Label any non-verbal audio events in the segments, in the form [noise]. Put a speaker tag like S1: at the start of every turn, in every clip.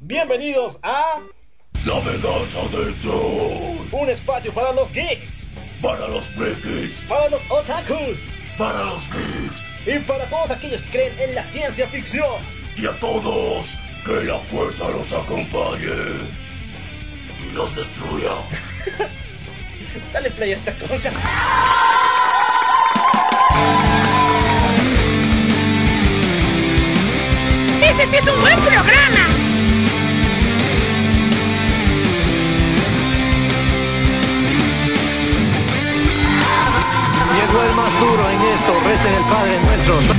S1: Bienvenidos a
S2: La venganza del troll.
S1: un espacio para los geeks,
S2: Para los frikis.
S1: para los otakus
S2: Para los geeks.
S1: y para todos aquellos que creen en la ciencia ficción.
S2: Y a todos, que la fuerza los acompañe. Y los destruya. [laughs]
S1: Dale play a esta cosa.
S3: ¡Ese sí es un buen programa!
S4: Llegó el más duro en esto, recen el Padre Nuestro.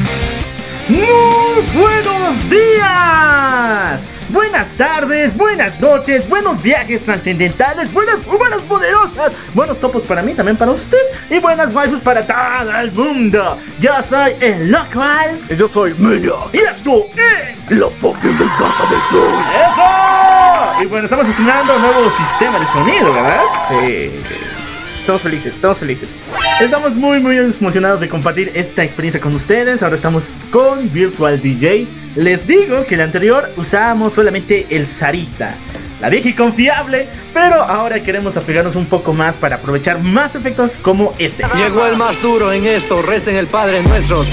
S5: Muy buenos días, buenas tardes, buenas noches, buenos viajes trascendentales, buenas, buenas poderosas, buenos topos para mí, también para usted, y buenas waifus para todo el mundo. Yo soy el local
S1: Y yo soy Menia,
S5: y esto es
S2: La fucking venganza del troll.
S5: eso. Y bueno, estamos estrenando un nuevo sistema de sonido, ¿verdad?
S1: Sí. Estamos felices, estamos felices.
S5: Estamos muy muy emocionados de compartir esta experiencia con ustedes. Ahora estamos con Virtual DJ. Les digo que el anterior usábamos solamente el Sarita, la vieja y confiable, pero ahora queremos apegarnos un poco más para aprovechar más efectos como este.
S4: Llegó el más duro en esto, recen el Padre Nuestro.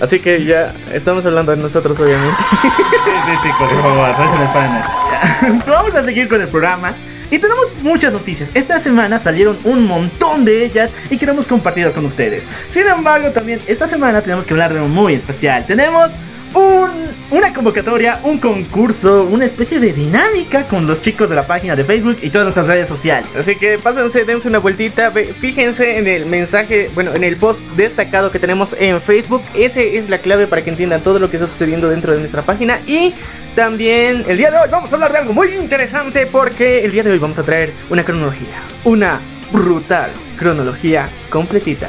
S1: Así que ya estamos hablando de nosotros, obviamente. [laughs]
S5: Sí, sí, sí, por favor, recen el pana. [laughs] Vamos a seguir con el programa. Y tenemos muchas noticias. Esta semana salieron un montón de ellas y queremos compartirlas con ustedes. Sin embargo, también esta semana tenemos que hablar de algo muy especial. Tenemos un- una convocatoria, un concurso, una especie de dinámica con los chicos de la página de Facebook y todas nuestras redes sociales.
S1: Así que pásense, dense una vueltita, fíjense en el mensaje, bueno, en el post destacado que tenemos en Facebook. Ese es la clave para que entiendan todo lo que está sucediendo dentro de nuestra página. Y también el día de hoy vamos a hablar de algo muy interesante porque el día de hoy vamos a traer una cronología, una brutal cronología completita.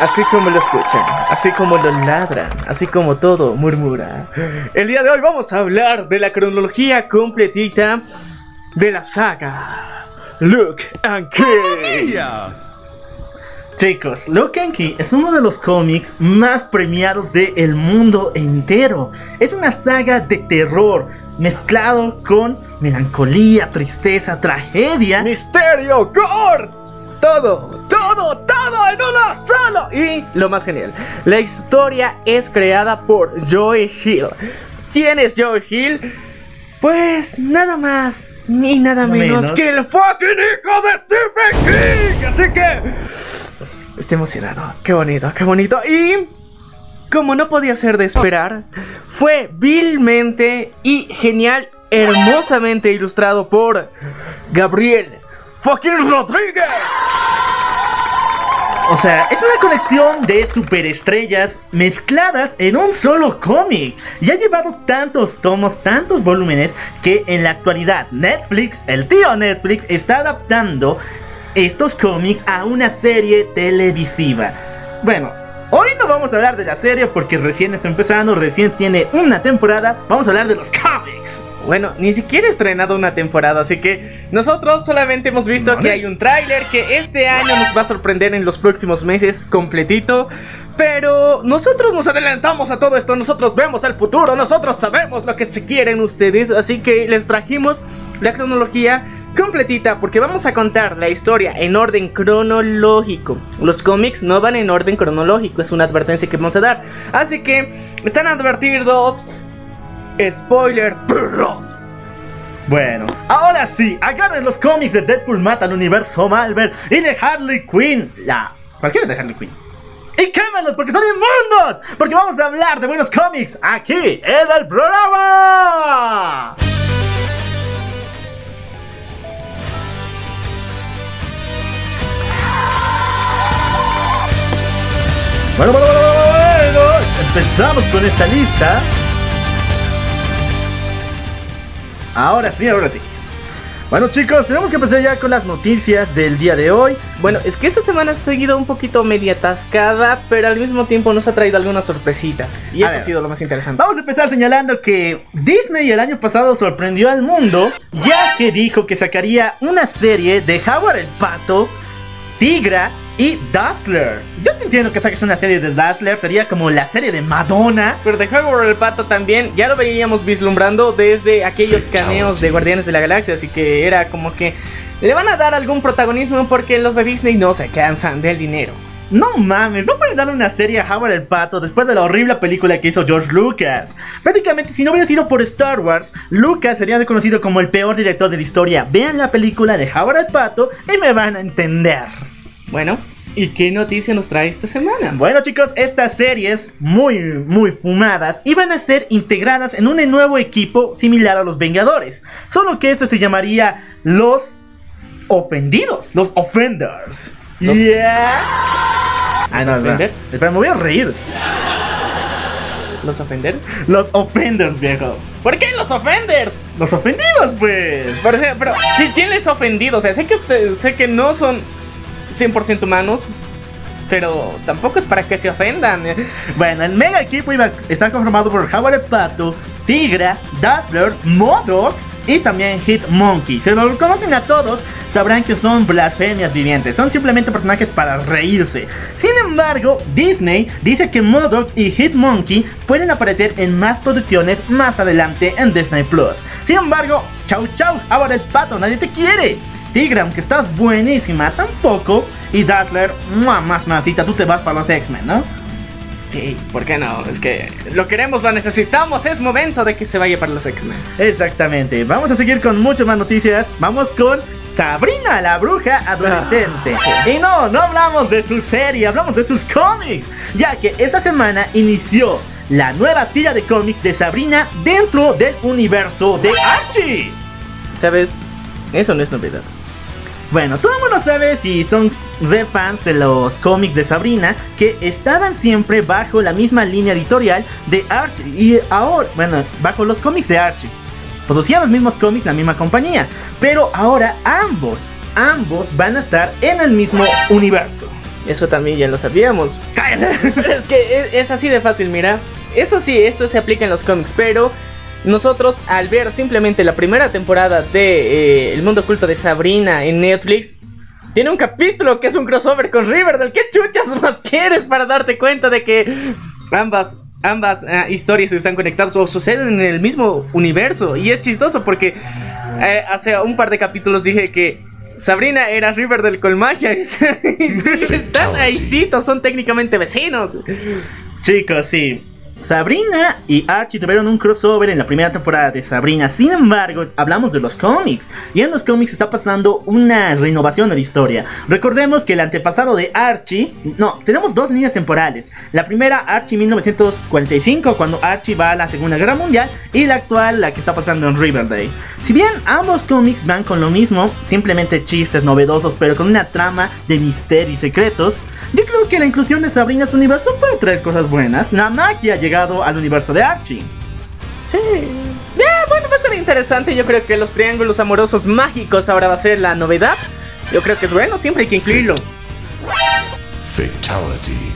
S1: Así como lo escuchan, así como lo ladran, así como todo murmura. El día de hoy vamos a hablar de la cronología completita de la saga Luke and Key.
S5: Chicos, Lock and Key es uno de los cómics más premiados del mundo entero. Es una saga de terror mezclado con melancolía, tristeza, tragedia.
S1: Misterio, gore, todo, todo, todo en uno solo. Y lo más genial, la historia es creada por Joey Hill. ¿Quién es Joey Hill? Pues nada más ni nada
S5: No
S1: menos,
S5: menos.
S1: que el fucking hijo de Stephen King. Así que estoy emocionado. Qué bonito, qué bonito. Y como no podía ser de esperar, fue vilmente y genial, hermosamente ilustrado por Gabriel fucking Rodríguez.
S5: O sea, es una colección de superestrellas mezcladas en un solo cómic. Y ha llevado tantos tomos, tantos volúmenes, que en la actualidad Netflix, el tío Netflix, está adaptando estos cómics a una serie televisiva. Bueno, hoy no vamos a hablar de la serie porque recién está empezando, recién tiene una temporada. Vamos a hablar de los cómics.
S1: Bueno, ni siquiera he estrenado una temporada, así que nosotros solamente hemos visto que hay un tráiler que este año nos va a sorprender en los próximos meses completito. Pero nosotros nos adelantamos a todo esto, nosotros vemos el futuro, nosotros sabemos lo que se quieren ustedes, así que les trajimos la cronología completita porque vamos a contar la historia en orden cronológico. Los cómics no van en orden cronológico, es una advertencia que vamos a dar. Así que están advertidos Spoiler perros.
S5: Bueno, ahora sí, agarren los cómics de Deadpool mata al universo Marvel y de Harley Quinn, la cualquiera de Harley Quinn. Y quémalos porque son inmundos, porque vamos a hablar de buenos cómics aquí en el programa. Bueno, bueno, bueno, bueno, bueno, empezamos con esta lista. Ahora sí, ahora sí. Bueno chicos, tenemos que empezar ya con las noticias del día de hoy.
S1: Bueno, es que esta semana estoy ido un poquito media atascada, pero al mismo tiempo nos ha traído algunas sorpresitas. Y
S5: A
S1: eso
S5: ver.
S1: ha sido lo más interesante.
S5: Vamos a empezar señalando que Disney el año pasado sorprendió al mundo ya que dijo que sacaría una serie de Howard el Pato, Tigra y Dazzler. Yo te entiendo que saques una serie de Dazzler, sería como la serie de Madonna.
S1: Pero de Howard el Pato también ya lo veíamos vislumbrando desde aquellos cameos de Guardianes de la Galaxia, así que era como que le van a dar algún protagonismo porque los de Disney no se cansan del dinero.
S5: No mames, no pueden darle una serie a Howard el Pato después de la horrible película que hizo George Lucas. Prácticamente, si no hubiera sido por Star Wars, Lucas sería reconocido como el peor director de la historia. Vean la película de Howard el Pato y me van a entender.
S1: Bueno, ¿y qué noticia nos trae esta semana?
S5: Bueno chicos, estas series muy, muy fumadas iban a ser integradas en un nuevo equipo similar a los Vengadores. Solo que esto se llamaría los ofendidos, los offenders.
S1: Los-
S5: Yeah. Ah,
S1: ¿Los
S5: no,
S1: offenders?
S5: Espera, me voy a reír.
S1: ¿Los Offenders?
S5: Los offenders, viejo.
S1: ¿Por qué los Offenders?
S5: Los ofendidos, pues.
S1: Pero ¿qui- ¿quién les ha ofendido? O sea, sé que, usted- sé que no son 100% humanos, pero tampoco es para que se ofendan.
S5: Bueno, el mega equipo iba a estar conformado por el Pato, Tigra, Dazzler, Modok y también Hitmonkey. Si lo conocen a todos, sabrán que son blasfemias vivientes. Son simplemente personajes para reírse. Sin embargo, Disney dice que Modok y Hitmonkey pueden aparecer en más producciones más adelante en Disney Plus. Sin embargo, chau chau, Howard el Pato, nadie te quiere. Tigra, aunque estás buenísima, tampoco. Y Dazzler, ¡mua! más masita, tú te vas para los X-Men, ¿no?
S1: Sí, ¿por qué no? Es que lo queremos, lo necesitamos, es momento de que se vaya para los X-Men.
S5: Exactamente. Vamos a seguir con muchas más noticias. Vamos con Sabrina la bruja adolescente. Y no, no hablamos de su serie, hablamos de sus cómics. Ya que esta semana inició la nueva tira de cómics de Sabrina dentro del universo de Archie.
S1: ¿Sabes? Eso no es novedad.
S5: Bueno, todo el mundo sabe si son de fans de los cómics de Sabrina que estaban siempre bajo la misma línea editorial de Archie y ahora, bueno, bajo los cómics de Archie. Producían los mismos cómics la misma compañía, pero ahora ambos, ambos van a estar en el mismo universo.
S1: Eso también ya lo sabíamos.
S5: ¡Cállate! [laughs]
S1: Pero es que es, es así de fácil, mira. Esto sí, esto se aplica en los cómics, pero nosotros al ver simplemente la primera temporada de eh, El mundo oculto de Sabrina en Netflix, tiene un capítulo que es un crossover con Riverdale. ¿Qué chuchas más quieres para darte cuenta de que ambas ambas ah, historias están conectadas o suceden en el mismo universo? Y es chistoso porque eh, hace un par de capítulos dije que Sabrina era Riverdale con magia. [laughs] y sí, están ahícitos, son técnicamente vecinos.
S5: Chicos, sí. Sabrina y Archie tuvieron un crossover en la primera temporada de Sabrina. Sin embargo, hablamos de los cómics. Y en los cómics está pasando una renovación de la historia. Recordemos que el antepasado de Archie. No, tenemos dos líneas temporales. La primera, Archie 1945, cuando Archie va a la Segunda Guerra Mundial. Y la actual, la que está pasando en Riverdale. Si bien ambos cómics van con lo mismo, simplemente chistes novedosos, pero con una trama de misterio y secretos. Yo creo que la inclusión de Sabrina a su universo puede traer cosas buenas. La magia ha llegado al universo de Archie.
S1: Sí. Ya, bueno, va a estar interesante. Yo creo que los triángulos amorosos mágicos ahora va a ser la novedad. Yo creo que es bueno, siempre hay que incluirlo.
S2: Fatality.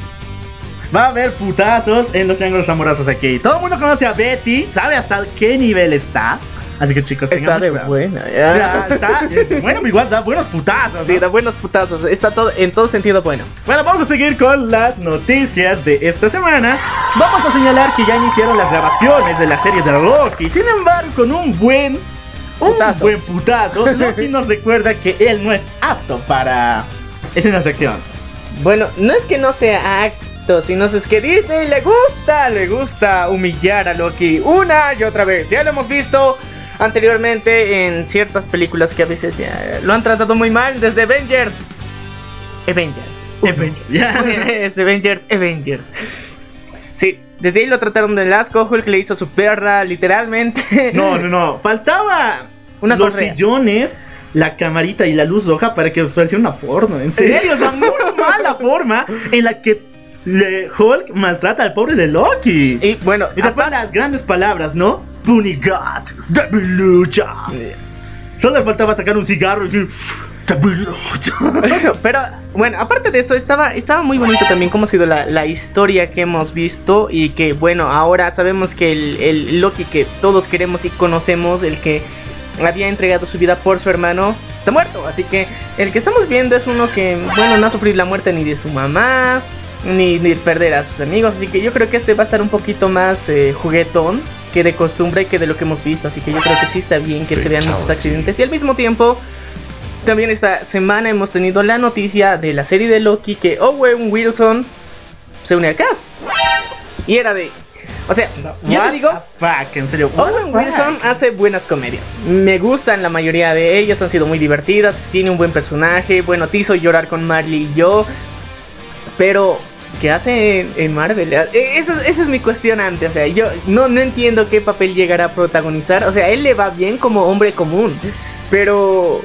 S5: Va a haber putazos en los triángulos amorosos aquí. Todo el mundo conoce a Betty, sabe hasta qué nivel está. Así que chicos,
S1: Está de
S5: cuidado.
S1: buena.
S5: Ya, está, eh, bueno, pero igual da buenos putazos.
S1: Sí, da buenos putazos. Está todo en todo sentido bueno.
S5: Bueno, vamos a seguir con las noticias de esta semana. Vamos a señalar que ya iniciaron las grabaciones de la serie de Loki. Sin embargo, con un buen un
S1: Putazo.
S5: buen putazo, Loki nos recuerda que él no es apto para escenas de acción.
S1: Bueno, no es que no sea acto, sino es que Disney le gusta, le gusta humillar a Loki una y otra vez. Ya lo hemos visto anteriormente en ciertas películas que a veces ya lo han tratado muy mal, desde Avengers. Avengers. [laughs] Es Avengers, Avengers. Sí, desde ahí lo trataron de asco, Hulk le hizo su perra, literalmente.
S5: No, no, no. Faltaba
S1: Una
S5: los
S1: correa.
S5: sillones, la camarita y la luz roja para que pareciera una porno. En serio, o sea, muy [laughs] mala forma en la que le- Hulk maltrata al pobre de Loki.
S1: Y bueno,
S5: Y las grandes palabras, ¿no? Punigat, debilucha. Solo le faltaba sacar un cigarro y decir. [laughs]
S1: Pero bueno, aparte de eso, estaba, estaba muy bonito también cómo ha sido la, la historia que hemos visto y que bueno, ahora sabemos que el, el Loki que todos queremos y conocemos, el que había entregado su vida por su hermano, está muerto. Así que el que estamos viendo es uno que, bueno, no ha sufrido la muerte ni de su mamá, ni, ni perder a sus amigos. Así que yo creo que este va a estar un poquito más eh, juguetón que de costumbre que de lo que hemos visto. Así que yo creo que sí está bien que se vean muchos accidentes. Y al mismo tiempo, también esta semana hemos tenido la noticia de la serie de Loki que Owen Wilson se une al cast. Y era de... O sea, yo
S5: What
S1: te digo,
S5: fuck, en serio.
S1: Owen Wilson
S5: fuck?
S1: hace buenas comedias. Me gustan la mayoría de ellas, han sido muy divertidas. Tiene un buen personaje. Bueno, te hizo llorar con Marley y yo. Pero, ¿qué hace en, Marvel? Eh, Esa es, esa es mi cuestionante. O sea, yo no, no entiendo qué papel llegará a protagonizar. O sea, él le va bien como hombre común. Pero.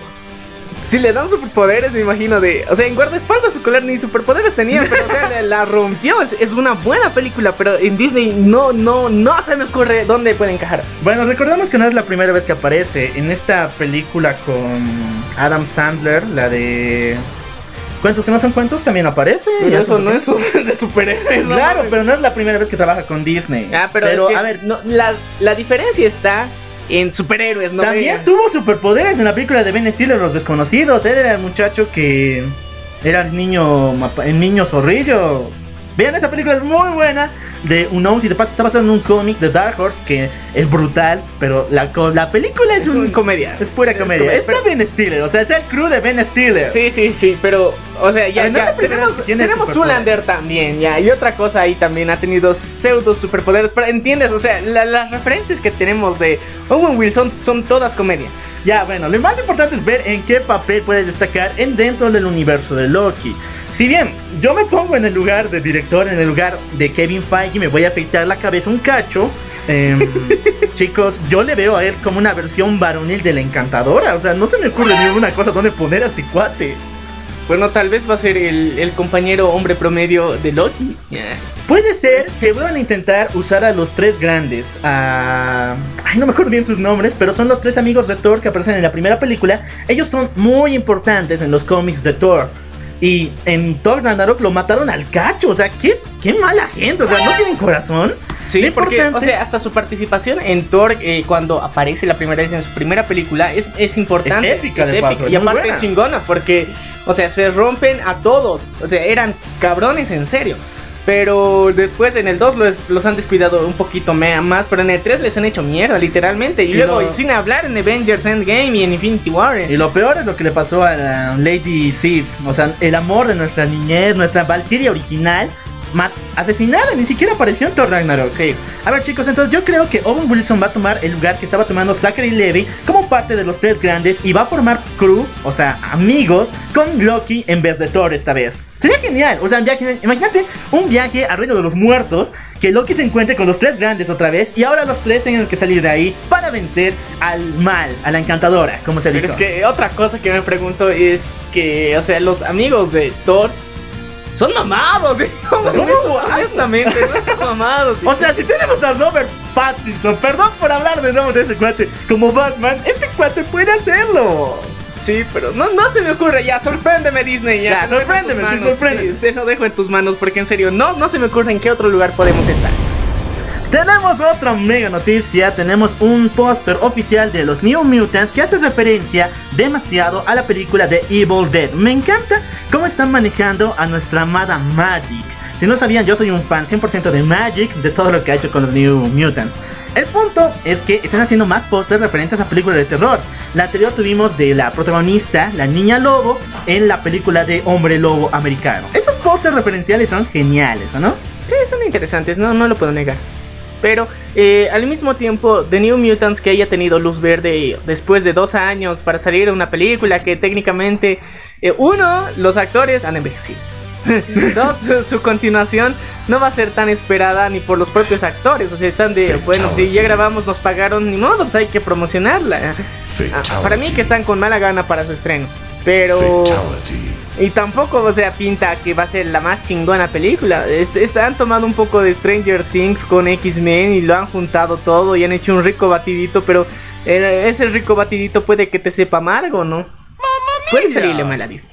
S1: Si le dan superpoderes, me imagino de. O sea, en guardaespaldas escolar ni superpoderes tenía, pero o sea, la, la rompió. Es, es una buena película, pero en Disney no, no, no se me ocurre dónde puede encajar.
S5: Bueno, recordemos que no es la primera vez que aparece en esta película con Adam Sandler, la de. Cuentos que no son cuentos, también aparece.
S1: Pero eso no es un- [laughs] de superhéroes, ¿no?
S5: Claro, pero no es la primera vez que trabaja con Disney.
S1: Ah, pero, es que,
S5: a ver,
S1: no, la, la diferencia está en superhéroes, ¿no?
S5: también tuvo superpoderes en la película de Ben Stiller, Los Desconocidos. Él era el muchacho que era el niño, el niño zorrillo. Vean, esa película es muy buena. De un hombre, y de paso está basada en un cómic de Dark Horse que es brutal, pero la, la película es,
S1: Es
S5: un
S1: un comedia.
S5: Es pura
S1: Es
S5: comedia.
S1: comedia,
S5: Está
S1: pero-
S5: Ben Stiller, o sea, es el crew de Ben Stiller.
S1: Sí, sí, sí, pero, o sea, ya,
S5: no
S1: ya tenemos, tenemos. Zoolander también, ya, y otra cosa ahí también ha tenido pseudo superpoderes, pero entiendes, o sea, la- las referencias que tenemos de Owen Wilson son todas comedia.
S5: Ya, bueno, lo más importante es ver en qué papel puede destacar en dentro del universo de Loki. Si bien yo me pongo en el lugar de director, en el lugar de Kevin Feige, me voy a afeitar la cabeza un cacho. em, [laughs] chicos, yo le veo a él como una versión varonil de la encantadora. O sea, no se me ocurre ninguna cosa donde poner a este cuate.
S1: Bueno, tal vez va a ser el, el compañero hombre promedio de Loki.
S5: Puede ser que vuelvan a intentar usar a los tres grandes. A... Ay, no me acuerdo bien sus nombres, pero son los tres amigos de Thor que aparecen en la primera película. Ellos son muy importantes en los cómics de Thor. Y en Thor Ragnarok lo mataron al cacho. O sea, qué, qué mala gente. O sea, no tienen corazón.
S1: Sí, porque, o sea, hasta su participación en Thor, eh, cuando aparece la primera vez en su primera película, es, es importante.
S5: Es épica, de paso, es
S1: y aparte es chingona, porque, o sea, se rompen a todos. O sea, eran cabrones en serio. Pero después en el 2 los, los han descuidado un poquito más, pero en el 3 les han hecho mierda, literalmente. Y,
S5: Y
S1: luego,
S5: lo-
S1: sin hablar, en Avengers Endgame y en Infinity War.
S5: Y lo peor es lo que le pasó a la Lady Sif. O sea, el amor de nuestra niñez, nuestra Valkyria original. Asesinada, ni siquiera apareció en Thor Ragnarok.
S1: Sí.
S5: A ver chicos, entonces yo creo que Owen Wilson va a tomar el lugar que estaba tomando Zachary Levy como parte de los tres grandes y va a formar crew, o sea, amigos, con Loki en vez de Thor esta vez. Sería genial, o sea, un viaje, imagínate un viaje al reino de los muertos, que Loki se encuentre con los tres grandes otra vez y ahora los tres tengan que salir de ahí para vencer al mal, a la encantadora, como se
S1: Pero
S5: dijo.
S1: es que otra cosa que me pregunto es que, o sea, los amigos de Thor son mamados, [laughs] ¿eh?
S5: son
S1: honestamente, no están [laughs] mamados.
S5: O sea, si tenemos a Robert Pattinson, perdón por hablar de nuevo de ese cuate, como Batman, este cuate puede hacerlo.
S1: Sí, pero no, no se me ocurre. Ya, sorpréndeme, Disney. Ya,
S5: Ya, sí, sorpréndeme.
S1: sí, te lo dejo en tus manos porque en serio, no, no se me ocurre en qué otro lugar podemos estar.
S5: Tenemos otra mega noticia, tenemos un póster oficial de los New Mutants que hace referencia demasiado a la película de Evil Dead. Me encanta cómo están manejando a nuestra amada Magic. Si no sabían, yo soy un fan 100% de Magic, de todo lo que ha hecho con los New Mutants. El punto es que están haciendo más pósters referentes a películas de terror. La anterior tuvimos de la protagonista, la niña lobo, en la película de Hombre Lobo Americano. Estos pósters referenciales son geniales, ¿o no?
S1: Sí, son interesantes, no, no lo puedo negar. Pero eh, al mismo tiempo, The New Mutants que haya tenido luz verde después de dos años para salir una película que técnicamente, eh, uno, los actores han envejecido. [laughs] Dos, su, su continuación no va a ser tan esperada ni por los propios actores. O sea, están de, bueno, si ya grabamos, nos pagaron, ni modo, pues hay que promocionarla. Ah, para mí que están con mala gana para su estreno. Pero...
S2: Fatality.
S1: Y tampoco, o sea, pinta que va a ser la más chingona película. Han tomado un poco de Stranger Things con X-Men y lo han juntado todo y han hecho un rico batidito, pero eh, ese rico batidito puede que te sepa amargo, ¿no? Puede salirle mal a Disney.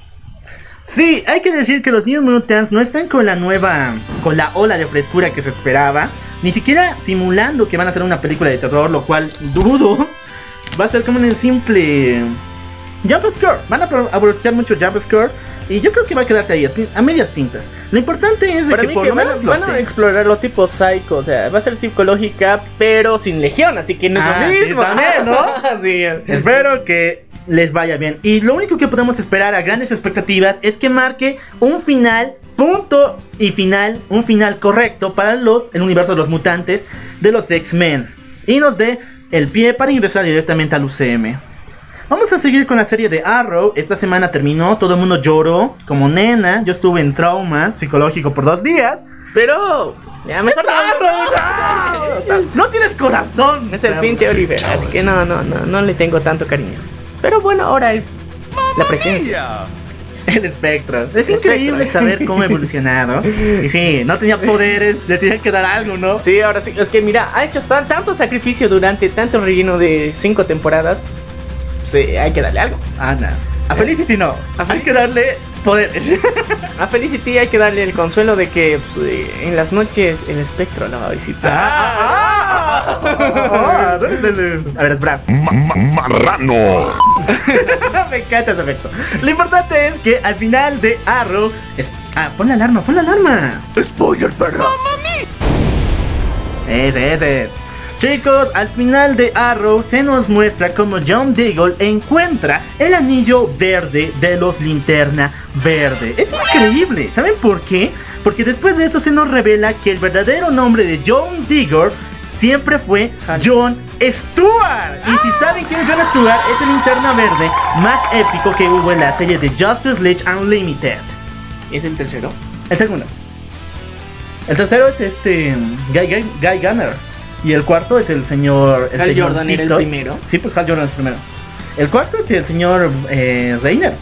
S5: Sí, hay que decir que los New Mutants no están con la nueva, con la ola de frescura que se esperaba, ni siquiera simulando que van a hacer una película de terror, lo cual dudo. Va a ser como un simple jump scare. Van a apro- aprovechar mucho jump scare y yo creo que va a quedarse ahí a, medias tintas. Lo importante es de que por
S1: que
S5: lo
S1: van, a-
S5: menos lo
S1: van a explorar lo tipo psycho, o sea, va a ser psicológica, pero sin legión, así que no es
S5: Ah,
S1: lo
S5: sí,
S1: mismo.
S5: también, ¿no? [laughs]
S1: sí.
S5: Espero que les vaya bien. Y lo único que podemos esperar a grandes expectativas es que marque un final, punto y final, un final correcto para los, el universo de los mutantes de los X-Men. Y nos dé el pie para ingresar directamente al UCM. Vamos a seguir con la serie de Arrow. Esta semana terminó, todo el mundo lloró como nena. Yo estuve en trauma psicológico por dos días.
S1: Pero, ya mejor
S5: ¡Es Arrow! [laughs]
S1: O sea,
S5: No tienes corazón.
S1: Es el pinche Oliver, así que no, no, no, no le tengo tanto cariño. Pero bueno, ahora es la presencia.
S5: El espectro. Es
S1: El
S5: increíble
S1: espectro.
S5: saber cómo ha evolucionado. Y sí, no tenía poderes, le tenían que dar algo, ¿no?
S1: Sí, ahora sí, es que mira, ha hecho tan- tanto sacrificio durante tanto relleno de cinco temporadas. Sí, hay que darle algo.
S5: Ana. A Felicity no.
S1: A
S5: Hay que darle poderes. [laughs]
S1: A Felicity hay que darle el consuelo de que pues, eh, en las noches el espectro la va a visitar.
S5: Ah, [laughs] ¿dónde está ese? A ver, espera.
S2: Ma- ma- marrano. [laughs]
S5: Me encanta ese efecto. Lo importante es que al final de Arrow. es- Ah, pon la alarma, pon la alarma.
S2: Spoiler, perras.
S5: Ese, ese. Chicos, al final de Arrow se nos muestra cómo John Diggle encuentra el anillo verde de los linterna verde. Es increíble. ¿Saben por qué? Porque después de eso se nos revela que el verdadero nombre de John Diggle siempre fue John Stewart. Y si saben quién es John Stewart, es el linterna verde más épico que hubo en la serie de Justice League Unlimited.
S1: ¿Es el tercero?
S5: El segundo. El tercero es este Guy, Guy- Guy Gunner. Y el cuarto es el señor. El
S1: Hal
S5: señorcito.
S1: Jordan era el primero.
S5: Sí, pues Hal Jordan es el primero. El cuarto es el señor eh, Reiner.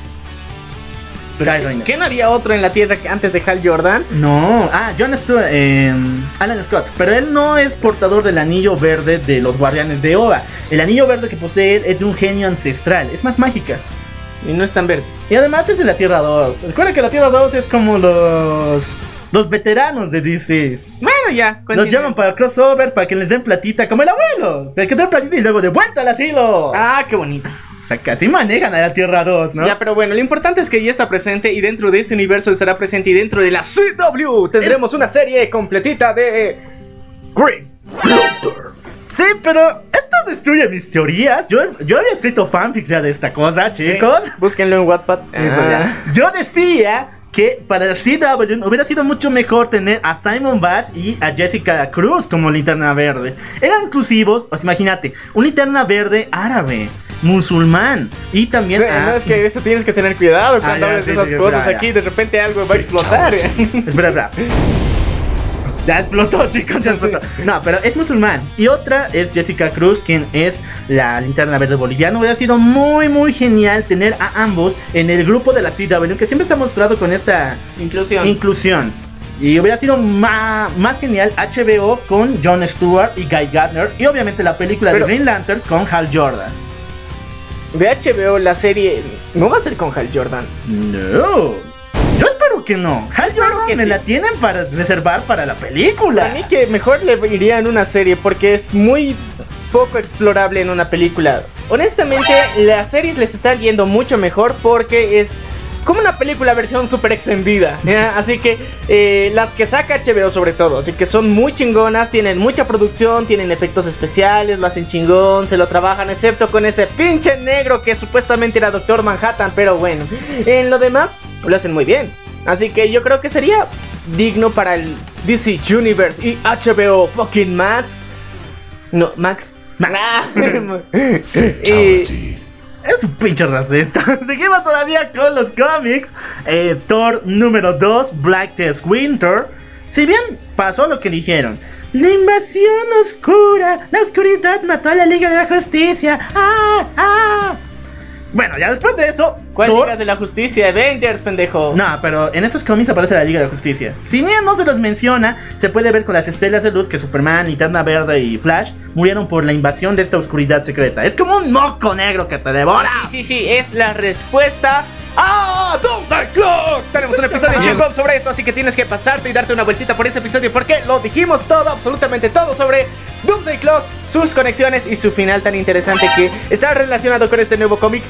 S5: Reiner.
S1: ¿Qué no había otro en la Tierra antes de Hal Jordan?
S5: No, ah, John Stewart, eh, Alan Scott, pero él no es portador del anillo verde de los guardianes de Oa. El anillo verde que posee él es de un genio ancestral, es más mágica.
S1: Y no es tan verde.
S5: Y además es de la Tierra 2. Recuerda que la Tierra 2 es como los los veteranos de DC.
S1: Bueno, ya.
S5: Los
S1: continúe.
S5: llaman para crossovers, para que les den platita, como el abuelo. El que da platita y luego de vuelta al asilo.
S1: Ah, qué bonito.
S5: O sea, casi manejan a la Tierra 2, ¿no?
S1: Ya, pero bueno, lo importante es que ya está presente y dentro de este universo estará presente y dentro de la CW tendremos una serie completita de Green
S5: Sí, pero esto destruye mis teorías. Yo, yo había escrito fanfics ya de esta cosa, chicos.
S1: Búsquenlo en Wattpad.
S5: Eso
S1: Ah.
S5: ya. Yo decía que para CW hubiera sido mucho mejor tener a Simon Bash y a Jessica Cruz como linterna verde. Eran inclusivos, pues imagínate, un linterna verde árabe, musulmán y también
S1: Sí,
S5: a-
S1: no, es que eso tienes que tener cuidado cuando
S5: Ah, ya,
S1: hables de esas cosas
S5: ya,
S1: aquí. De repente algo va a explotar.
S5: Espera, espera. Ya explotó, [laughs] chicos, ya explotó. No, pero es musulmán. Y otra es Jessica Cruz, quien es la linterna verde boliviana. Hubiera sido muy, muy genial tener a ambos en el grupo de la CW, que siempre se ha mostrado con esta
S1: Inclusión.
S5: inclusión. Y hubiera sido ma- más genial HBO con Jon Stewart y Guy Gardner. Y obviamente la película
S1: Pero-
S5: de Green Lantern con Hal Jordan.
S1: de HBO, la serie no va a ser con Hal Jordan.
S5: No. Que no. Hal Jordan
S1: que
S5: me
S1: sí.
S5: la tienen para reservar para la película.
S1: Para mí que mejor le iría en una serie porque es muy poco explorable en una película. Honestamente, las series les están yendo mucho mejor porque es como una película versión super extendida. Así que eh, las que saca HBO sobre todo, así que son muy chingonas, tienen mucha producción, tienen efectos especiales, lo hacen chingón, se lo trabajan, excepto con ese pinche negro que supuestamente era Doctor Manhattan, pero bueno, en lo demás lo hacen muy bien. Así que yo creo que sería digno para el DC Universe y HBO fucking Max. No, Max. Ah. [laughs] y.
S5: Es un pinche racista. [laughs] Seguimos todavía con los cómics. Eh, Thor número 2, Black Test Winter. Si bien pasó lo que dijeron. La invasión oscura. La oscuridad mató a la Liga de la Justicia. ¡Ah! ¡Ah! Bueno, ya después de eso,
S1: ¿Cuál
S5: Thor-
S1: Liga de la Justicia? Avengers, pendejo.
S5: No, pero en esos cómics aparece la Liga de la Justicia. Si bien no se los menciona, se puede ver con las estelas de luz que Superman, Linterna Verde y Flash murieron por la invasión de esta oscuridad secreta. Es como un moco negro que te devora.
S1: Sí, sí, sí, es la respuesta a Doomsday Clock. Tenemos un episodio chingón sobre esto, así que tienes que pasarte y darte una vueltita por ese episodio porque lo dijimos todo, absolutamente todo sobre Doomsday Clock, sus conexiones y su final tan interesante que está relacionado con este nuevo cómic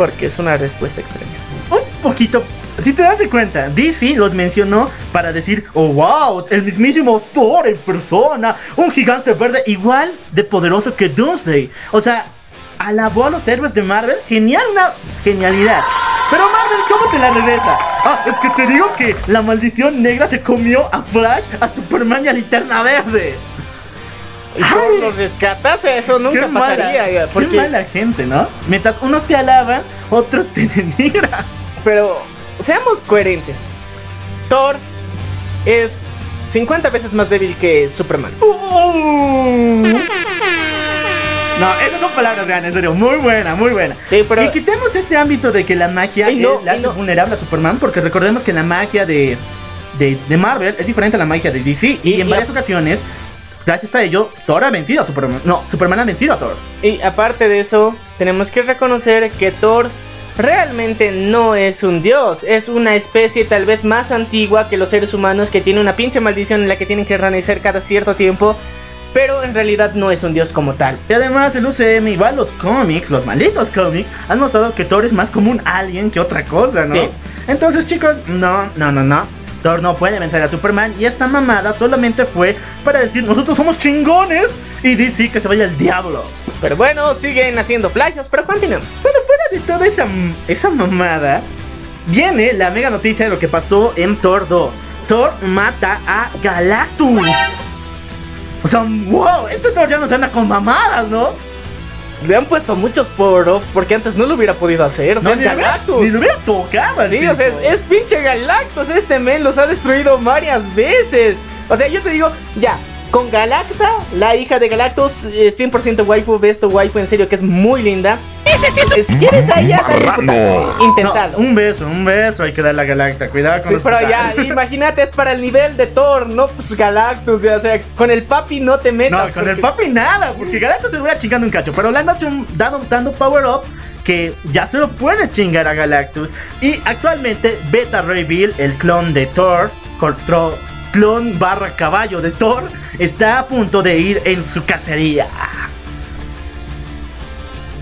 S1: porque es una respuesta extraña.
S5: Un poquito. Si te das de cuenta, DC los mencionó para decir, oh wow, el mismísimo Thor en persona, un gigante verde igual de poderoso que Doomsday. O sea, alabó a los héroes de Marvel, genial, una genialidad. Pero Marvel, ¿cómo te la regresa? Ah, es que te digo que la maldición negra se comió a Flash, a Superman y a Linterna Verde.
S1: Y todos los rescatas, eso nunca
S5: Qué mala-
S1: pasaría.
S5: Qué
S1: Porque,
S5: mala gente, ¿no? Mientras unos te alaban, otros te [laughs] denigran.
S1: Pero seamos coherentes. Thor es 50 veces más débil que Superman.
S5: Uh. No, esas son palabras grandes, en serio, muy buena, muy buena.
S1: Sí, pero-
S5: Y quitemos ese ámbito de que la magia
S1: no,
S5: le
S1: ay,
S5: hace
S1: no.
S5: vulnerable a Superman, porque recordemos que la magia de, de, de Marvel es diferente a la magia de DC. Y,
S1: Y-
S5: en
S1: y
S5: varias ocasiones, gracias a ello, Thor ha vencido a Superman. No, Superman ha vencido a Thor.
S1: Y aparte de eso, tenemos que reconocer que Thor realmente no es un dios. Es una especie tal vez más antigua que los seres humanos que tiene una pinche maldición en la que tienen que renacer cada cierto tiempo. Pero en realidad no es un dios como tal.
S5: Y además el UCM, igual los cómics, los malditos cómics, han mostrado que Thor es más como un alien que otra cosa, ¿no?
S1: Sí.
S5: Entonces chicos, no, no, no, no. Thor no puede vencer a Superman y esta mamada solamente fue para decir nosotros somos chingones y DC que se vaya al diablo.
S1: Pero bueno, siguen haciendo plagios, pero continuemos.
S5: Pero fuera de toda esa, esa mamada, viene la mega noticia de lo que pasó en Thor 2. Thor mata a Galactus. O sea, wow, este Thor ya no se anda con mamadas, ¿no?
S1: Le han puesto muchos power-ups porque antes no lo hubiera podido hacer. O sea,
S5: No,
S1: es
S5: ni lo hubiera-
S1: Galactus.
S5: Ni lo hubiera tocado.
S1: Sí, o sea, es pinche Galactus. Este men los ha destruido varias veces. O sea, yo te digo, ya, con Galacta, la hija de Galactus, eh, 100% waifu, ves tu waifu en serio que es muy linda.
S3: Ese sí es un
S1: Eh, Si quieres a ella, dale un putazo.
S5: No,
S1: Intentalo.
S5: un beso, un beso hay que darle a Galacta. Cuidado con
S1: Sí,
S5: los
S1: pero ya, [laughs] imagínate, es para el nivel de Thor, no pues Galactus. O sea, con el papi no te metas.
S5: No, con el papi nada, porque Galactus se hubiera chingando un cacho. Pero le han dado un, dado, dando power up que ya se lo puede chingar a Galactus. Y actualmente Beta Ray Bill, el clon de Thor, control- clon barra caballo de Thor, está a punto de ir en su cacería.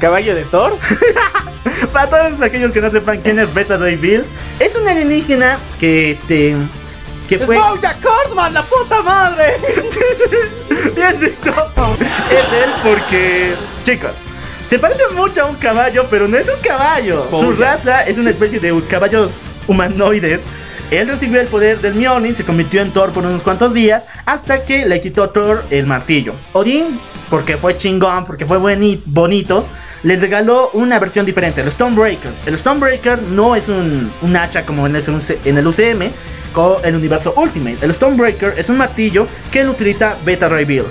S1: ¿Caballo de Thor? [laughs]
S5: Para todos aquellos que no sepan quién es Beta Ray Bill, es un alienígena que este. Que
S1: ¡Es
S5: fue.
S1: Bojack Horseman, la puta madre! [laughs]
S5: Bien dicho. Es él porque, chicos, se parece mucho a un caballo, pero no es un caballo. Su raza es una especie de caballos humanoides. Él recibió el poder del Mjolnir, se convirtió en Thor por unos cuantos días, hasta que le quitó a Thor el martillo. Odín, porque fue chingón, porque fue bonito, les regaló una versión diferente, el Stonebreaker. El Stonebreaker no es un, un hacha como en el, en el UCM, con el universo Ultimate. El Stonebreaker es un martillo que lo utiliza Beta Ray Bill.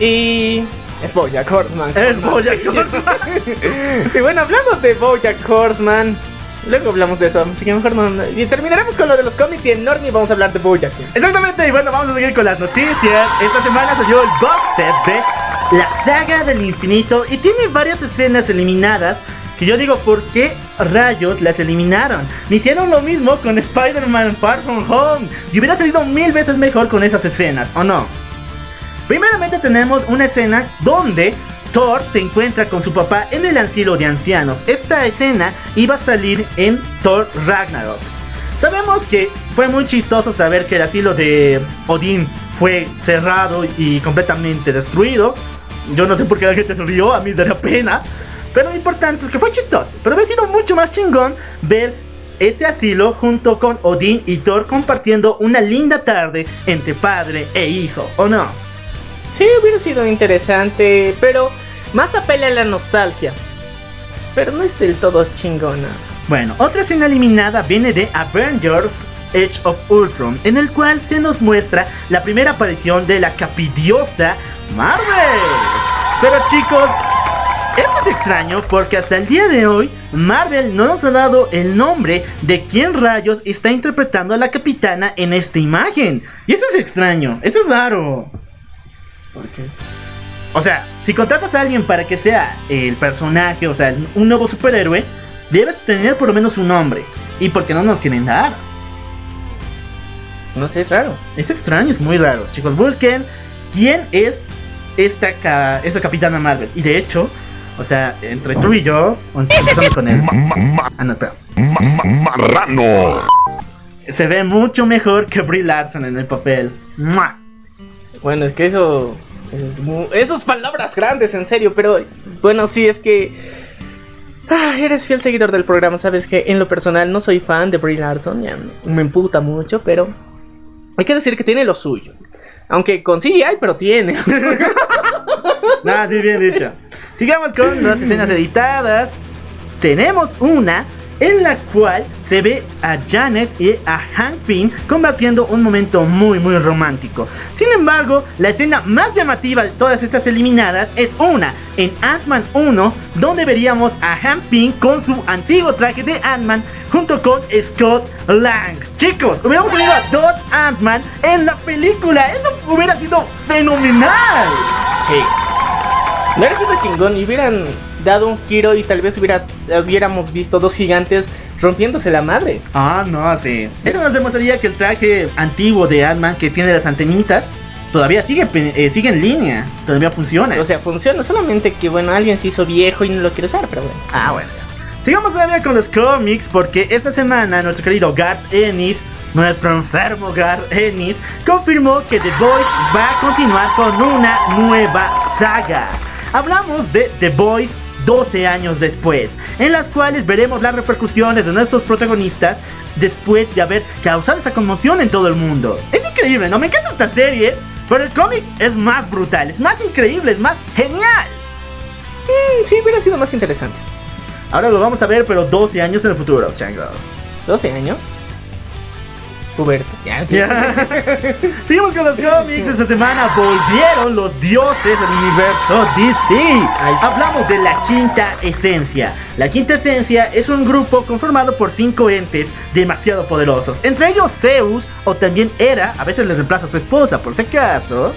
S1: Y. Es Bojack Horseman.
S5: Es Bojack [laughs] Horseman.
S1: y bueno, hablando de Bojack Horseman. Luego hablamos de eso, así que mejor no. Y terminaremos con lo de los cómics y en Normie vamos a hablar de Bojack.
S5: Exactamente, y bueno, vamos a seguir con las noticias. Esta semana salió el box set de La Saga del Infinito y tiene varias escenas eliminadas. Que yo digo, ¿por qué rayos las eliminaron? Me hicieron lo mismo con Spider-Man Far From Home. Y hubiera salido mil veces mejor con esas escenas, ¿o no? Primeramente tenemos una escena donde Thor se encuentra con su papá en el asilo de ancianos. Esta escena iba a salir en Thor Ragnarok. Sabemos que fue muy chistoso saber que el asilo de Odín fue cerrado y completamente destruido. Yo no sé por qué la gente se rió, a mí daría pena. Pero lo importante es que fue chistoso. Pero hubiera sido mucho más chingón ver este asilo junto con Odín y Thor compartiendo una linda tarde entre padre e hijo, ¿o no?
S1: Sí, hubiera sido interesante, pero más apela a la nostalgia. Pero no es del todo chingona.
S5: Bueno, otra escena eliminada viene de Avengers Age of Ultron, en el cual se nos muestra la primera aparición de la capidiosa Marvel. Pero chicos, Esto es extraño porque hasta el día de hoy Marvel no nos ha dado el nombre de quién rayos está interpretando a la capitana en esta imagen. Y eso es extraño, eso es raro.
S1: ¿Por qué?
S5: O sea, si contratas a alguien para que sea el personaje, o sea, un nuevo superhéroe, debes tener por lo menos un nombre. ¿Y por qué no nos quieren dar?
S1: No sé, es raro.
S5: Es extraño, es muy raro. Chicos, busquen quién es esta, ca- esta capitana Marvel. Y de hecho, o sea, entre tú y yo,
S3: Ese sí es-
S5: con él. Ah, no, espera.
S2: ma- ma- marrano.
S5: Se ve mucho mejor que Brie Larson en el papel. ¡Mua!
S1: Bueno, es que eso. Es mu- esas palabras grandes, en serio, pero bueno, sí, es que. Ah, eres fiel seguidor del programa, sabes que en lo personal no soy fan de Brie Larson, ya me emputa mucho, pero hay que decir que tiene lo suyo. Aunque con pero tiene. [laughs]
S5: Nada, sí, bien dicho. Sigamos con las escenas editadas. Tenemos una en la cual se ve a Janet y a Hank Pym compartiendo un momento muy muy romántico. Sin embargo, la escena más llamativa de todas estas eliminadas es una en Ant-Man 1 donde veríamos a Hank Pym con su antiguo traje de Ant-Man junto con Scott Lang. Chicos, hubiéramos tenido a dos Ant-Man en la película. Eso hubiera sido fenomenal.
S1: Sí. No hubiera chingón y hubieran dado un giro y tal vez hubiera, hubiéramos visto dos gigantes rompiéndose la madre.
S5: Ah, no, sí. Eso nos demostraría que el traje antiguo de Ant-Man que tiene las antenitas todavía sigue, eh, sigue en línea. Todavía funciona.
S1: O sea, funciona, solamente que bueno, alguien se hizo viejo y no lo quiere usar, pero bueno.
S5: ah, bueno. Sigamos todavía con los cómics porque esta semana nuestro querido Garth Ennis, nuestro enfermo Garth Ennis, confirmó que The Boys va a continuar con una nueva saga. Hablamos de The Boys 12 años después, en las cuales veremos las repercusiones de nuestros protagonistas después de haber causado esa conmoción en todo el mundo. Es increíble, ¿no? Me encanta esta serie, pero el cómic es más brutal, es más increíble, es más genial.
S1: Mm, sí, hubiera sido más interesante.
S5: Ahora lo vamos a ver, pero 12 años en el futuro, chango.
S1: 12 años. Ya. [laughs]
S5: Seguimos con los cómics. Esta semana volvieron los dioses del universo DC. Hablamos de la quinta esencia. La quinta esencia es un grupo conformado por cinco entes demasiado poderosos. Entre ellos Zeus, o también Hera, a veces les reemplaza a su esposa por si acaso.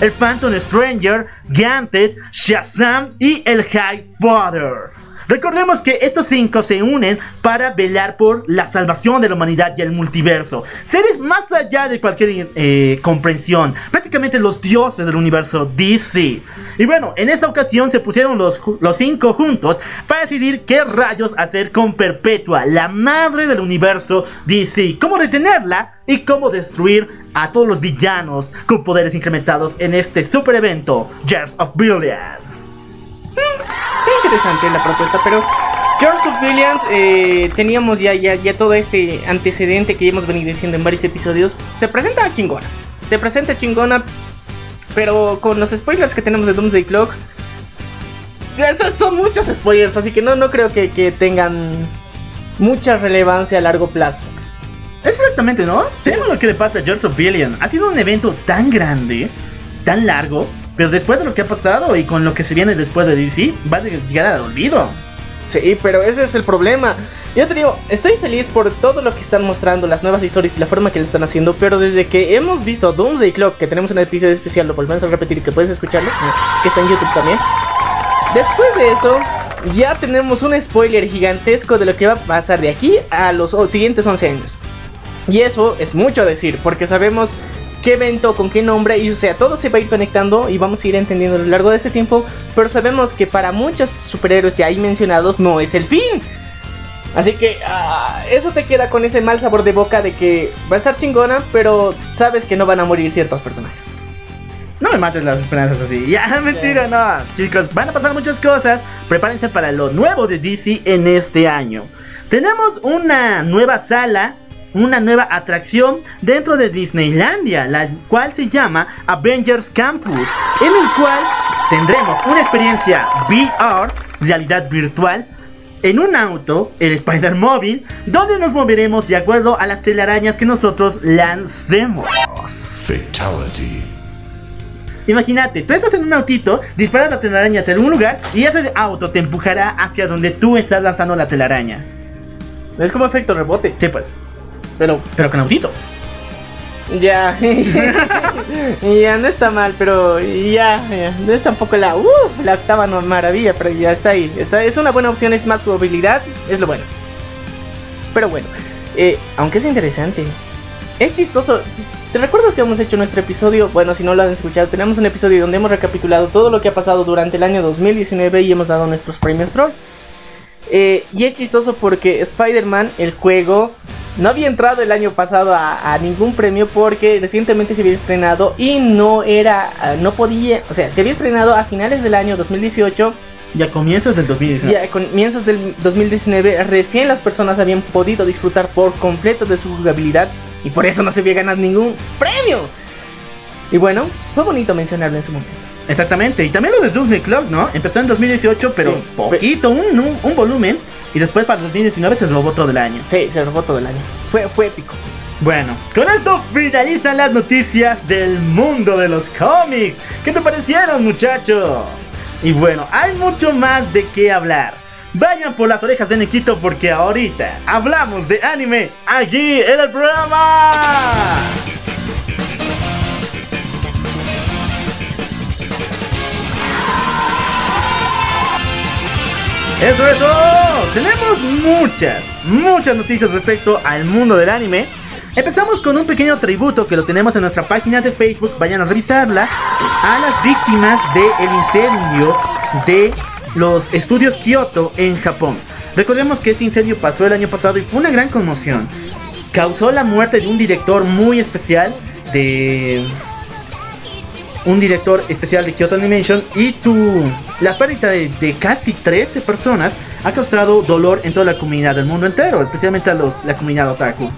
S5: El Phantom Stranger, Gantet, Shazam y el High Father. Recordemos que estos cinco se unen para velar por la salvación de la humanidad y el multiverso. Seres más allá de cualquier eh, comprensión. Prácticamente los dioses del universo DC. Y bueno, en esta ocasión se pusieron los, los cinco juntos para decidir qué rayos hacer con Perpetua, la madre del universo DC. Cómo detenerla y cómo destruir a todos los villanos con poderes incrementados en este super evento, Years of Brilliance.
S1: Interesante la propuesta, pero George of Billions, eh, teníamos ya, ya, ya todo este antecedente que hemos venido diciendo en varios episodios. Se presenta chingona. Se presenta chingona, pero con los spoilers que tenemos de Doomsday Clock. Esos son muchos spoilers, así que no, no creo que, que tengan mucha relevancia a largo plazo.
S5: Exactamente, ¿no? Sabemos lo que le pasa a George of Billion. Ha sido un evento tan grande, tan largo, pero después de lo que ha pasado y con lo que se viene después de DC, va a llegar al olvido.
S1: Sí, pero ese es el problema. Yo te digo, estoy feliz por todo lo que están mostrando, las nuevas historias y la forma que lo están haciendo, pero desde que hemos visto Doomsday Clock, que tenemos un episodio especial, lo volvemos a repetir y que puedes escucharlo, que está en YouTube también. Después de eso, ya tenemos un spoiler gigantesco de lo que va a pasar de aquí a los siguientes 11 años. Y eso es mucho decir, porque sabemos qué evento, con qué nombre, y o sea, todo se va a ir conectando y vamos a ir entendiendo a lo largo de este tiempo, pero sabemos que para muchos superhéroes ya ahí mencionados no es el fin. Así que ah, eso te queda con ese mal sabor de boca de que va a estar chingona, pero sabes que no van a morir ciertos personajes.
S5: No me mates las esperanzas así. [laughs] Ya, mentira, no. Chicos, van a pasar muchas cosas. Prepárense para lo nuevo de DC en este año. Tenemos una nueva sala, una nueva atracción dentro de Disneylandia, la cual se llama Avengers Campus, en el cual tendremos una experiencia VR, realidad virtual, en un auto, el Spider Móvil, donde nos moveremos de acuerdo a las telarañas que nosotros lancemos.
S2: Fatality.
S5: Imagínate, tú estás en un autito, disparas la telaraña hacia algún lugar y ese auto te empujará hacia donde tú estás lanzando la telaraña.
S1: Es como efecto rebote.
S5: Sí, pues,
S1: Pero
S5: pero con autito.
S1: ya. [laughs] ya no está mal, pero ya, ya. No es tampoco la. Uf, la octava no maravilla, pero ya está ahí. Está, es una buena opción, es más jugabilidad, es lo bueno. Pero bueno, eh, aunque es interesante. Es chistoso. ¿Te recuerdas que hemos hecho nuestro episodio? Bueno, si no lo han escuchado, tenemos un episodio donde hemos recapitulado todo lo que ha pasado durante el año 2019 y hemos dado nuestros premios troll. Eh, y es chistoso porque Spider-Man, el juego, no había entrado el año pasado a, a ningún premio porque recientemente se había estrenado y no era, ah, no podía, o sea, se había estrenado a finales del año 2018
S5: Y a comienzos del 2019.
S1: y a comienzos del 2019 recién las personas habían podido disfrutar por completo de su jugabilidad y por eso no se había ganado ningún premio. Y bueno, fue bonito mencionarlo en su momento.
S5: Exactamente, y también lo de Doomsday Clock, ¿no? Empezó en 2018, pero
S1: Sí,
S5: poquito, un, un, un volumen, y después para 2019 se robó todo el año.
S1: Sí, se robó todo el año. Fue, fue épico.
S5: Bueno, con esto finalizan las noticias del mundo de los cómics. ¿Qué te parecieron, muchacho? Y bueno, hay mucho más de qué hablar. Vayan por las orejas de Nikito porque ahorita hablamos de anime aquí en el programa. Eso, eso. Tenemos muchas, muchas noticias respecto al mundo del anime. Empezamos con un pequeño tributo que lo tenemos en nuestra página de Facebook. Vayan a revisarla. A las víctimas del incendio de los estudios Kyoto en Japón. Recordemos que este incendio pasó el año pasado y fue una gran conmoción. Causó la muerte de un director muy especial de un director especial de Kyoto Animation y su la pérdida de, de casi 13 personas ha causado dolor en toda la comunidad del mundo entero, especialmente a los, la comunidad otaku.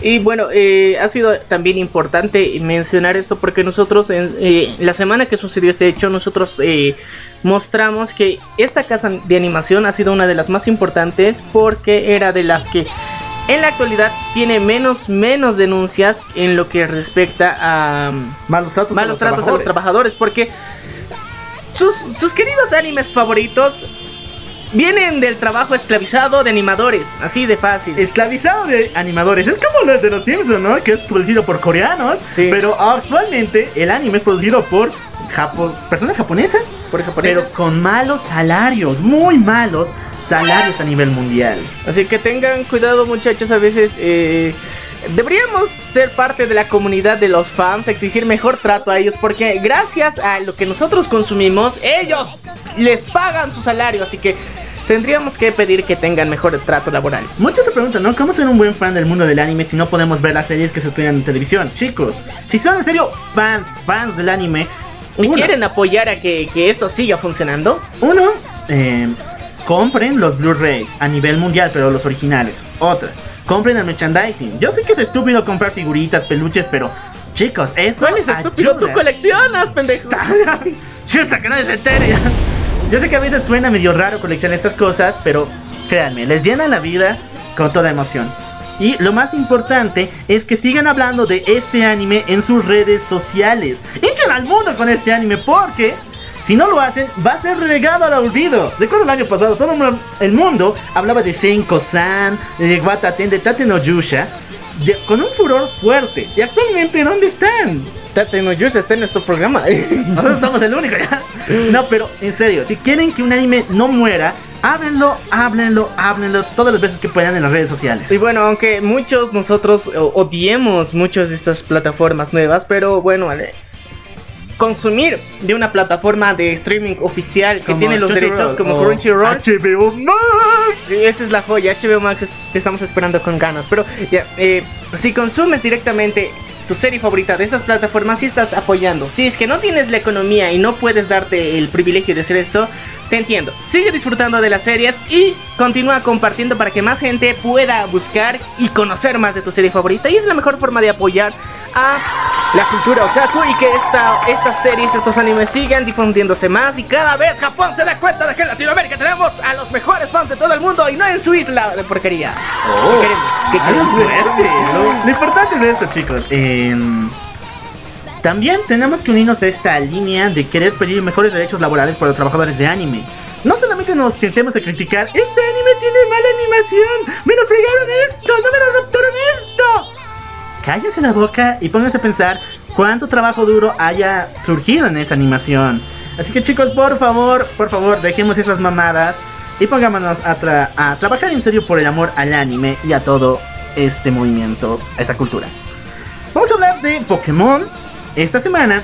S1: Y bueno, eh, ha sido también importante mencionar esto porque nosotros en eh, la semana que sucedió este hecho, nosotros eh, mostramos que esta casa de animación ha sido una de las más importantes porque era de las que en la actualidad tiene menos, menos denuncias en lo que respecta a
S5: Malos tratos,
S1: malos tratos a los trabajadores porque sus, sus queridos animes favoritos vienen del trabajo esclavizado de animadores, así de fácil.
S5: Esclavizado de animadores, es como los de los Simpsons, ¿no? Que es producido por coreanos,
S1: Sí.
S5: pero actualmente el anime es producido por japo- personas japonesas,
S1: Por japoneses.
S5: pero con malos salarios, muy malos salarios a nivel mundial.
S1: Así que tengan cuidado muchachos, a veces eh, deberíamos ser parte de la comunidad de los fans, exigir mejor trato a ellos, porque gracias a lo que nosotros consumimos, ellos les pagan su salario, así que tendríamos que pedir que tengan mejor trato laboral.
S5: Muchos se preguntan, ¿no? ¿Cómo ser un buen fan del mundo del anime si no podemos ver las series que se estudian en televisión? Chicos, si son en serio fans, fans del anime,
S1: ¿Y
S5: uno,
S1: quieren apoyar a que, que esto siga funcionando?
S5: uno, eh, compren los Blu-rays a nivel mundial, pero los originales. Otra, compren el merchandising. Yo sé que es estúpido comprar figuritas, peluches, pero chicos, eso
S1: ¿Cuál es estúpido? Tú
S5: ayuda.
S1: coleccionas, pendejo.
S5: Chuta, [laughs] que nadie se entere. Yo sé que a veces suena medio raro coleccionar estas cosas, pero créanme, les llenan la vida con toda emoción. Y lo más importante es que sigan hablando de este anime en sus redes sociales. Hinchen al mundo con este anime porque si no lo hacen va a ser relegado al olvido. Recuerdo el año pasado, todo el mu- el mundo hablaba de Senko-san, de Wataten, de Tate no Yusha, de- con un furor fuerte. ¿Y actualmente dónde están?
S1: Tate no Yus está en nuestro programa. [laughs]
S5: Nosotros somos el único ya. No, pero en serio, si quieren que un anime no muera, háblenlo, háblenlo, háblenlo todas las veces que puedan en las redes sociales.
S1: Y bueno, aunque muchos nosotros o- odiemos muchas de estas plataformas nuevas, pero bueno, vale. Consumir de una plataforma de streaming oficial que
S5: Como
S1: tiene los derechos como Crunchyroll.
S5: HBO Max.
S1: Sí, esa es la joya. HBO Max es- te estamos esperando con ganas. Pero ya, eh, si consumes directamente tu serie favorita de estas plataformas, sí estás apoyando. Si es que no tienes la economía y no puedes darte el privilegio de hacer esto, te entiendo. Sigue disfrutando de las series y continúa compartiendo para que más gente pueda buscar y conocer más de tu serie favorita. Y es la mejor forma de apoyar a la cultura otaku y que esta, estas series, estos animes sigan difundiéndose más. Y cada vez Japón se da cuenta de que en Latinoamérica tenemos a los mejores fans de todo el mundo y no en su isla de porquería. ¿Qué queremos? ¿Qué queremos?
S5: fuerte. Lo, lo importante es esto, chicos. Em, También tenemos que unirnos a esta línea de querer pedir mejores derechos laborales para los trabajadores de anime. No solamente nos tentemos a criticar, este anime tiene mala animación, me lo fregaron esto, no me lo adaptaron esto. Cállense la boca y pónganse a pensar cuánto trabajo duro haya surgido en esa animación. Así que chicos, por favor, por favor, dejemos esas mamadas y pongámonos a, tra- a trabajar en serio por el amor al anime y a todo este movimiento, a esta cultura. Vamos a hablar de Pokémon. Esta semana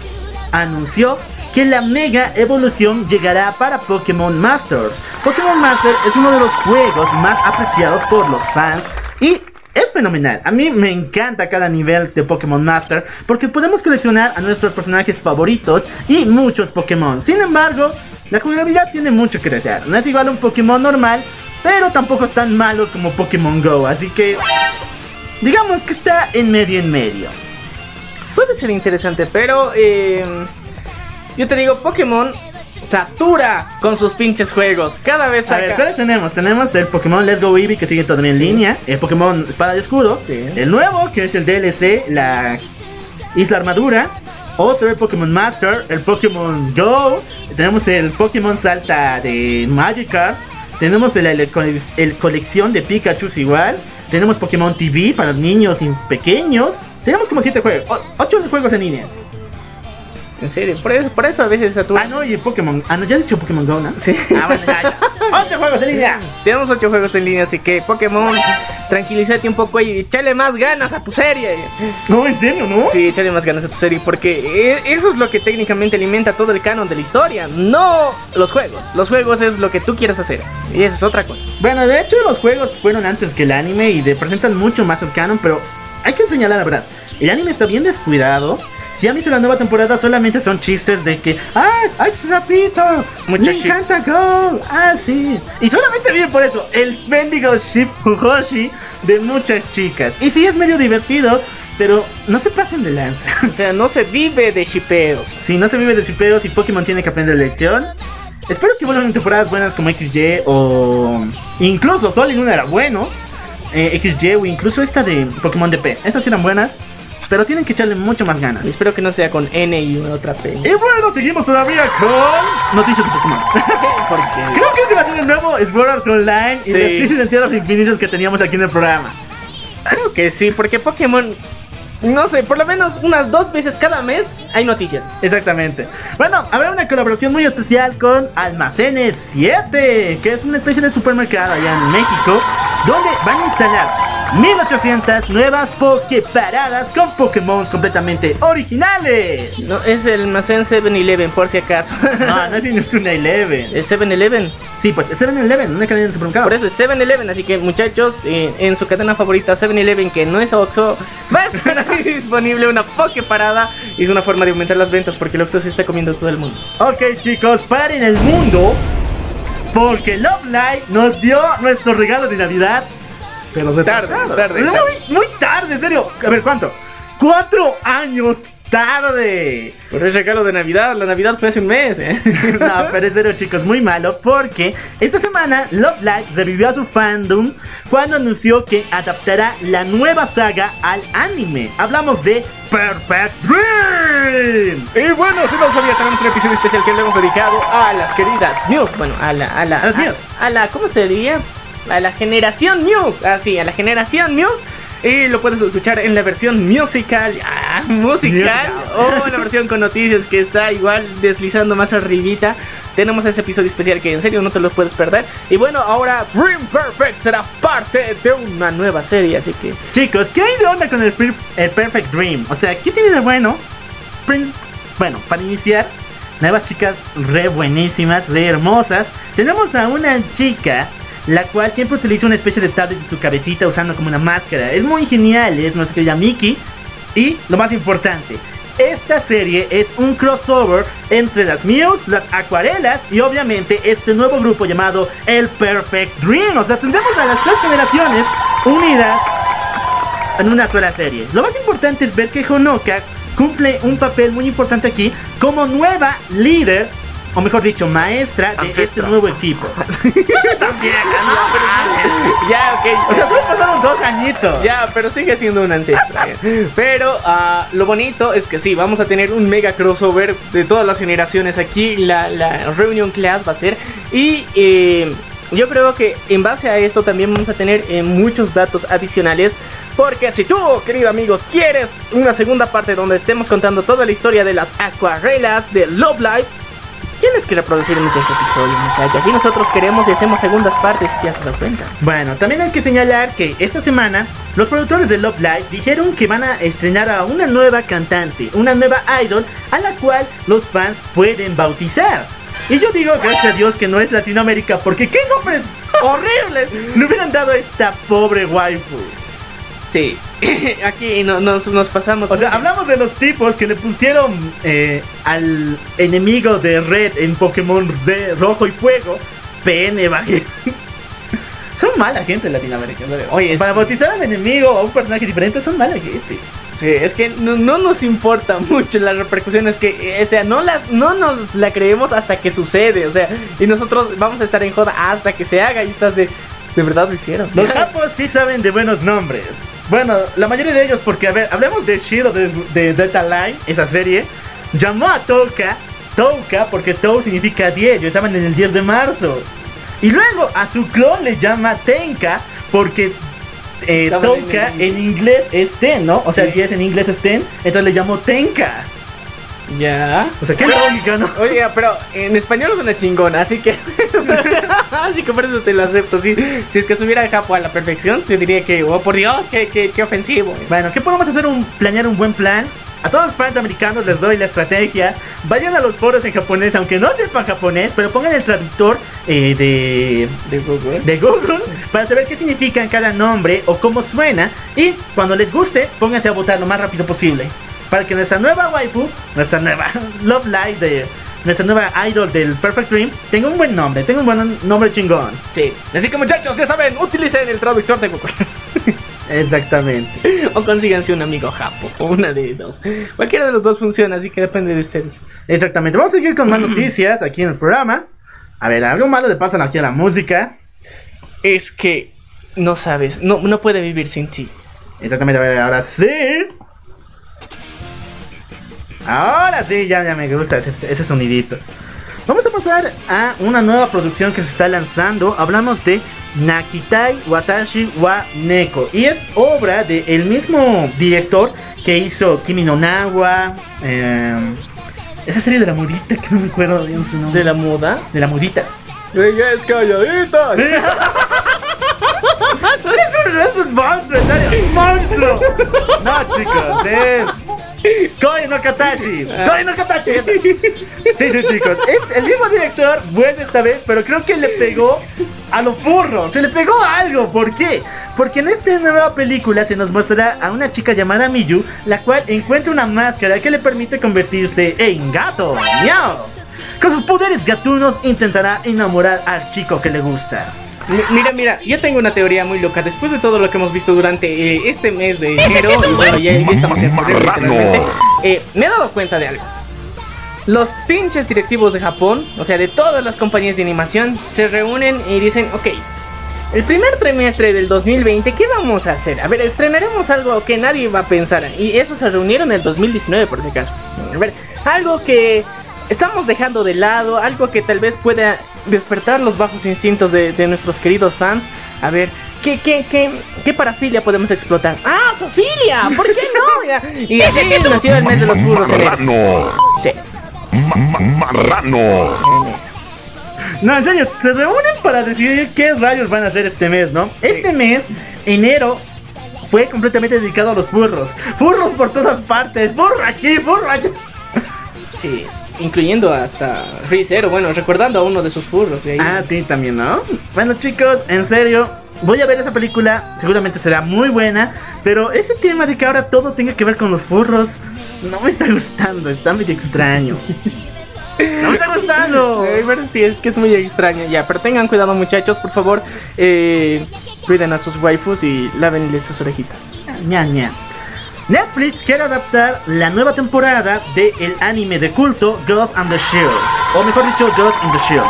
S5: anunció que la mega evolución llegará para Pokémon Masters. Pokémon Masters es uno de los juegos más apreciados por los fans y es fenomenal. A mí me encanta cada nivel de Pokémon Master porque podemos coleccionar a nuestros personajes favoritos y muchos Pokémon. Sin embargo, la jugabilidad tiene mucho que desear. No es igual a un Pokémon normal, pero tampoco es tan malo como Pokémon Go. Así que digamos que está en medio en medio.
S1: Puede ser interesante, pero eh, yo te digo, Pokémon satura con sus pinches juegos. Cada vez
S5: A ver,
S1: saca.
S5: ¿cuáles tenemos? Tenemos el Pokémon Let's Go Eevee que sigue todavía en
S1: Sí.
S5: línea, el Pokémon Espada y Escudo,
S1: Sí.
S5: el nuevo que es el DLC, la Isla Armadura, otro el Pokémon Master, el Pokémon Go, tenemos el Pokémon Salta de Magikarp, tenemos el, el, el colección de Pikachu igual, tenemos Pokémon TV para niños y pequeños, tenemos como 7 juegos, 8 juegos en línea.
S1: En serio, por eso, por eso a veces satura.
S5: Ah, no, y el Pokémon, ah, no, ya he dicho Pokémon Go, ¿no?
S1: Sí.
S5: Ah, bueno, ya, ya. [laughs] 8 juegos en línea.
S1: Tenemos ocho juegos en línea, así que Pokémon, tranquilízate un poco y échale más ganas a tu serie.
S5: No, en serio, ¿no?
S1: Sí, échale más ganas a tu serie, porque eh, eso es lo que técnicamente alimenta todo el canon de la historia, no los juegos. Los juegos es lo que tú quieras hacer, y eso es otra cosa.
S5: Bueno, de hecho los juegos fueron antes que el anime y de- presentan mucho más el canon, pero hay que señalar la verdad. El anime está bien descuidado. Si han visto la nueva temporada solamente son chistes de que ¡Ay! ¡Ay, rapito! ¡Me encanta Go! ¡Ah, sí! Y solamente bien por eso, el mendigo ship Fujoshi de muchas chicas. Y sí es medio divertido, pero no se pasen de lanza. [laughs]
S1: O sea, no se vive de shipeos.
S5: Si no se vive de shipeos y Pokémon tiene que aprender lección. Espero que vuelvan temporadas buenas como XY o incluso Sol y Luna era bueno. eh, XY o incluso esta de Pokémon DP. Estas eran buenas, pero tienen que echarle mucho más ganas.
S1: Espero que no sea con N y otra P.
S5: Y bueno, seguimos todavía con noticias de Pokémon. [laughs]
S1: Porque
S5: Creo que ese va a ser el nuevo Art Online y
S1: Sí.
S5: las crisis de tierras infinitas que teníamos aquí en el programa.
S1: creo que sí, porque Pokémon, no sé, por lo menos unas dos veces cada mes hay noticias.
S5: Exactamente. Bueno, habrá una colaboración muy especial con Almacenes 7, que es una especie de supermercado allá en México, donde van a instalar 1800 nuevas Poképaradas con Pokémon completamente originales.
S1: No, es el almacén 7-Eleven, por si acaso. [laughs]
S5: No, no es ni es una Eleven.
S1: Es 7-Eleven.
S5: Sí, pues es 7-Eleven, una cadena de supermercado.
S1: Por eso es 7-Eleven, así que muchachos, eh, en su cadena favorita 7-Eleven, que no es Oxxo, va a estar ahí [laughs] disponible una Poké Parada. Y es una forma de aumentar las ventas porque el Oxxo se está comiendo todo el mundo.
S5: Ok, chicos, paren el mundo. Porque Love Live nos dio nuestro regalo de Navidad. Pero de
S1: Tarde,
S5: pasado.
S1: tarde,
S5: Muy,
S1: tarde.
S5: muy tarde, en serio. A ver, ¿cuánto? Cuatro años tarde.
S1: Por el regalo de Navidad, la Navidad fue hace un mes, ¿eh? [laughs]
S5: No, pero en serio, chicos, muy malo. Porque esta semana Love Live revivió a su fandom cuando anunció que adaptará la nueva saga al anime. Hablamos de Perfect Dream.
S1: Y bueno, si no lo sabía, tenemos un episodio especial que le hemos dedicado a las queridas Muse. Bueno, a la. A la,
S5: A las Muse.
S1: A, la ¿Cómo se diría? A la generación Muse. Ah, sí, a la generación Muse. Y lo puedes escuchar en la versión musical. Ah, musical.
S5: Musical.
S1: O en la versión con noticias que está igual deslizando más arribita. Tenemos ese episodio especial que en serio no te lo puedes perder. Y bueno, ahora Dream Perfect será parte de una nueva serie. Así que
S5: Chicos, ¿qué hay de onda con el, perf- el Perfect Dream? O sea, ¿qué tiene de bueno? Prin- Bueno, para iniciar, nuevas chicas re buenísimas, re hermosas. Tenemos a una chica, la cual siempre utiliza una especie de tablet en su cabecita usando como una máscara. Es muy genial, es nuestra querida Mickey. Y lo más importante, esta serie es un crossover entre las Muse, las Acuarelas y obviamente este nuevo grupo llamado el Perfect Dream. O sea, tendremos a las tres generaciones unidas en una sola serie. Lo más importante es ver que Honoka cumple un papel muy importante aquí como nueva líder o mejor dicho, maestra de
S6: Ancestra.
S5: este nuevo equipo. [laughs] También,
S1: Ya, ok.
S5: O sea, solo pasaron dos añitos.
S1: Ya, pero sigue siendo un ancestra. Pero ah, lo bonito es que sí, vamos a tener un mega crossover de todas las generaciones aquí. La, la reunión class va a ser. Y eh, yo creo que en base a esto también vamos a tener eh, muchos datos adicionales. Porque si tú, querido amigo, quieres una segunda parte donde estemos contando toda la historia de las acuarelas de Love Live. Tienes que reproducir muchos episodios, muchachos. Y nosotros queremos y hacemos segundas partes, ¿te has dado cuenta?
S5: Bueno, también hay que señalar que esta semana los productores de Love Live dijeron que van a estrenar a una nueva cantante, una nueva idol a la cual los fans pueden bautizar. Y yo digo, gracias a Dios que no es Latinoamérica, porque qué nombres horribles le hubieran dado a esta pobre waifu.
S1: Sí, [laughs] aquí no- nos, nos pasamos.
S5: O sea, hablamos de los tipos que le pusieron eh, al enemigo de Red en Pokémon de Rojo y Fuego, PN [laughs] Son mala gente en Latinoamérica. ¿no?
S1: Oye,
S5: para bautizar al enemigo o a un personaje diferente son mala gente.
S1: Sí, es que no, no nos importa [laughs] mucho las repercusiones que, eh, o sea, no las, no nos la creemos hasta que sucede, o sea, y nosotros vamos a estar en joda hasta que se haga y estás de, de verdad lo hicieron.
S5: Los japos sí saben de buenos nombres. Bueno, la mayoría de ellos, porque a ver, hablemos de Shield o de, de Data Line, esa serie, llamó a Touka, Touka, porque Tou significa 10, yo estaban en el 10 de marzo. Y luego a su clon le llama Tenka, porque eh,
S1: en
S5: Touka en inglés es Ten, ¿no? O sea,
S1: Sí.
S5: 10 en inglés es Ten, entonces le llamó Tenka.
S1: Ya.
S5: O sea, qué lógica, ¿no?
S1: Oye, pero en español es una chingona, así que. [laughs] así que por eso te lo acepto. Si, si es que subiera Japo a la perfección, te diría que, oh por Dios, qué, qué, qué ofensivo.
S5: Bueno, ¿qué podemos hacer? Un, planear un buen plan. A todos los fans americanos les doy la estrategia. Vayan a los foros en japonés, aunque no sepan japonés, pero pongan el traductor eh, de,
S1: De Google.
S5: de Google para saber qué significa cada nombre o cómo suena. Y cuando les guste, pónganse a votar lo más rápido posible. Para que nuestra nueva waifu, nuestra nueva [laughs] Love Live de nuestra nueva idol del Perfect Dream, tenga un buen nombre, tenga un buen nombre chingón.
S1: Sí. Así que muchachos, ya saben, utilicen el traductor de Google. [laughs]
S5: Exactamente.
S1: o consíganse un amigo Japo, o una de dos. Cualquiera de los dos funciona, así que depende de ustedes.
S5: Exactamente. Vamos a seguir con más [clears throat] noticias aquí en el programa. A ver, algo malo le pasan aquí a la música.
S1: Es que no sabes, no, no puede vivir sin ti.
S5: Exactamente, a ver, ahora sí. Ahora sí, ya, ya me gusta ese, ese sonidito. Vamos a pasar a una nueva producción que se está lanzando. Hablamos de Nakitai Watashi wa Neko. Y es obra del mismo director que hizo Kimi no Nawa. eh, esa serie de la mudita que no me acuerdo bien su nombre.
S1: De la moda.
S5: de la mudita.
S1: Ella es calladita. [laughs]
S5: Es un, es un monstruo, en serio, un monstruo. No, chicos, es Koi no Katachi. Koi no Katachi. Sí, sí, chicos. Es el mismo director, vuelve esta vez, pero creo que le pegó a lo furro. Se le pegó algo. ¿Por qué? Porque en esta nueva película se nos mostrará a una chica llamada Miyu, la cual encuentra una máscara que le permite convertirse en gato. ¡Miau! Con sus poderes gatunos intentará enamorar al chico que le gusta.
S1: Mi- Mira, mira, yo tengo una teoría muy loca. Después de todo lo que hemos visto durante eh, este mes de enero,
S3: sí es
S1: bueno, ya, ya estamos en febrero, eh, me he dado cuenta de algo. Los pinches directivos de Japón, o sea, de todas las compañías de animación, se reúnen y dicen, ok, el primer trimestre del 2020, ¿qué vamos a hacer? A ver, estrenaremos algo que nadie va a pensar. Y eso se reunieron en el 2019, por si acaso. A ver, algo que estamos dejando de lado, algo que tal vez pueda despertar los bajos instintos de, de nuestros queridos fans. A ver, ¿qué, qué, qué, qué parafilia podemos explotar? ¡Ah, Sofilia! ¿Por qué no? [laughs] Y
S3: Ese
S1: así
S3: sí es un-
S1: nació el mes de los burros en enero.
S2: Marrano.
S1: Sí.
S2: Ma- ma- Marrano.
S5: No, en serio, se reúnen para decidir qué rayos van a hacer este mes, ¿no? Este mes, enero, fue completamente dedicado a los furros. Furros por todas partes, furro aquí, furro allá.
S1: Sí. Incluyendo hasta Rizero, bueno, recordando a uno de sus furros de ahí.
S5: Ah, a ti también, ¿no? Bueno, chicos, en serio, voy a ver esa película. Seguramente será muy buena. Pero ese tema de que ahora todo tenga que ver con los furros, no me está gustando. Está medio extraño. No me está gustando.
S1: Eh, pero sí, es que es muy extraño ya. Pero tengan cuidado, muchachos, por favor. Eh, cuiden a sus waifus y lávenle sus orejitas.
S5: ña, ña. Netflix quiere adaptar la nueva temporada del anime de culto Ghost and the Shield, o mejor dicho, Ghost in the Shield.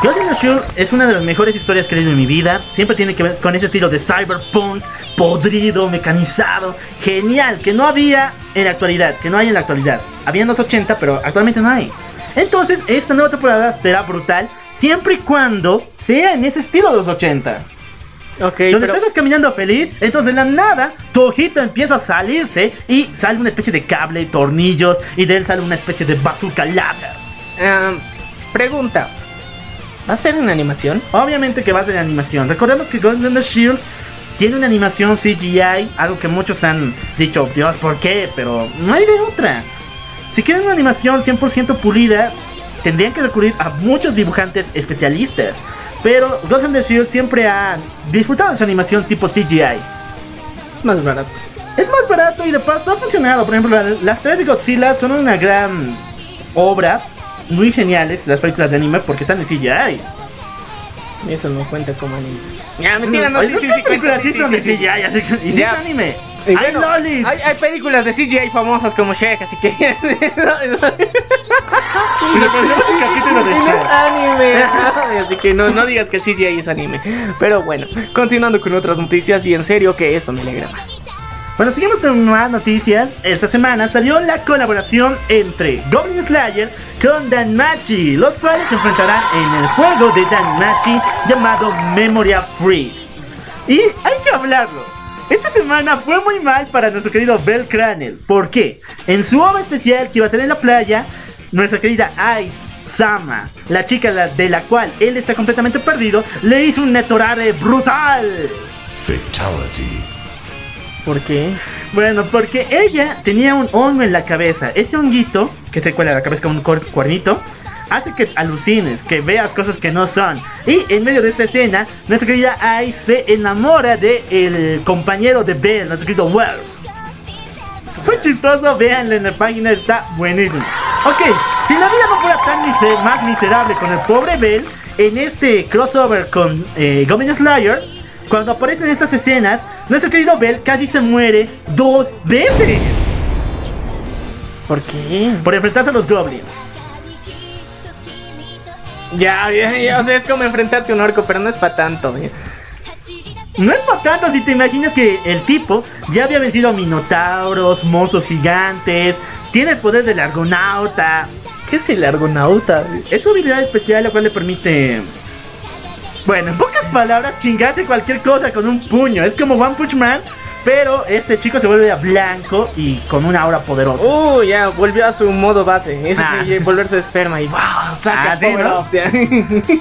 S5: Ghost in the Shield es una de las mejores historias que he leído en mi vida. Siempre tiene que ver con ese estilo de cyberpunk, podrido, mecanizado, genial, que no había en la actualidad, que no hay en la actualidad. Había en los 80, pero actualmente no hay. Entonces, esta nueva temporada será brutal, siempre y cuando sea en ese estilo de los 80.
S1: Ok,
S5: Donde
S1: pero...
S5: tú estás caminando feliz, entonces de la nada tu ojito empieza a salirse y sale una especie de cable, tornillos y de él sale una especie de bazooka láser.
S1: ah, pregunta. ¿Va a ser en animación?
S5: Obviamente que va a ser animación. Recordemos que the Shield tiene una animación CGI, algo que muchos han dicho, Dios, ¿por qué? Pero no hay de otra. Si quieren una animación 100% pulida, tendrían que recurrir a muchos dibujantes especialistas. Pero Ghost in the Shield siempre ha disfrutado de su animación tipo CGI.
S1: Es más barato.
S5: Es más barato y de paso ha funcionado. Por ejemplo, la- las tres de Godzilla son una gran obra. Muy geniales las películas de anime porque están en CGI.
S1: Eso no cuenta como anime. Ya, mentira, no,
S5: Oye,
S1: sí,
S5: ¿por
S1: sí,
S5: qué
S1: sí, cuenta.
S5: películas
S1: Sí,
S5: sí son de CGI, así que- y sí es anime.
S1: Y
S5: ¡Hay
S1: bueno,
S5: lolis!
S1: hay, hay películas de CGI famosas como Shrek, así que. [laughs]
S5: Capítulo de
S1: Y no es anime. [laughs] Así que no, no digas que el CGI es anime. Pero bueno, continuando con otras noticias y en serio que esto me alegra más.
S5: Bueno, seguimos con más noticias. Esta semana salió la colaboración entre Goblin Slayer con Danmachi, los cuales se enfrentarán en el juego de Danmachi llamado Memoria Freeze. Y hay que hablarlo. Esta semana fue muy mal para nuestro querido Bell Cranel. ¿Por qué? En su obra especial que iba a ser en la playa, nuestra querida Ice Sama, la chica de la cual él está completamente perdido, le hizo un netorare brutal.
S2: Fatality.
S1: ¿Por qué?
S5: Bueno, porque ella tenía un hongo en la cabeza. Ese honguito, que se cuela la cabeza con un cuernito, hace que alucines, que veas cosas que no son. Y en medio de esta escena, nuestra querida Ai se enamora de el compañero de Bell, nuestro querido Wolf. Fue chistoso, véanlo en la página, está buenísimo. Ok, si la vida no fuera tan mise- más miserable con el pobre Bell, en este crossover con eh, Goblin Slayer, cuando aparecen estas escenas, nuestro querido Bell casi se muere dos veces
S1: ¿Por qué?
S5: por enfrentarse a los goblins.
S1: Ya, ya, ya, o sea, es como enfrentarte a un orco, pero no es para tanto. ¿eh?
S5: No es para tanto si te imaginas que el tipo ya había vencido a minotauros, monstruos gigantes, tiene el poder del argonauta.
S1: ¿Qué es el argonauta?
S5: Es su habilidad especial la cual le permite... Bueno, en pocas palabras, chingarse cualquier cosa con un puño. Es como One Punch Man, pero este chico se vuelve a blanco y con una aura poderosa.
S1: Uh, ya, volvió a su modo base. Eso
S5: Ah.
S1: sí, volverse de esperma y wow, saca
S5: Ah. [laughs]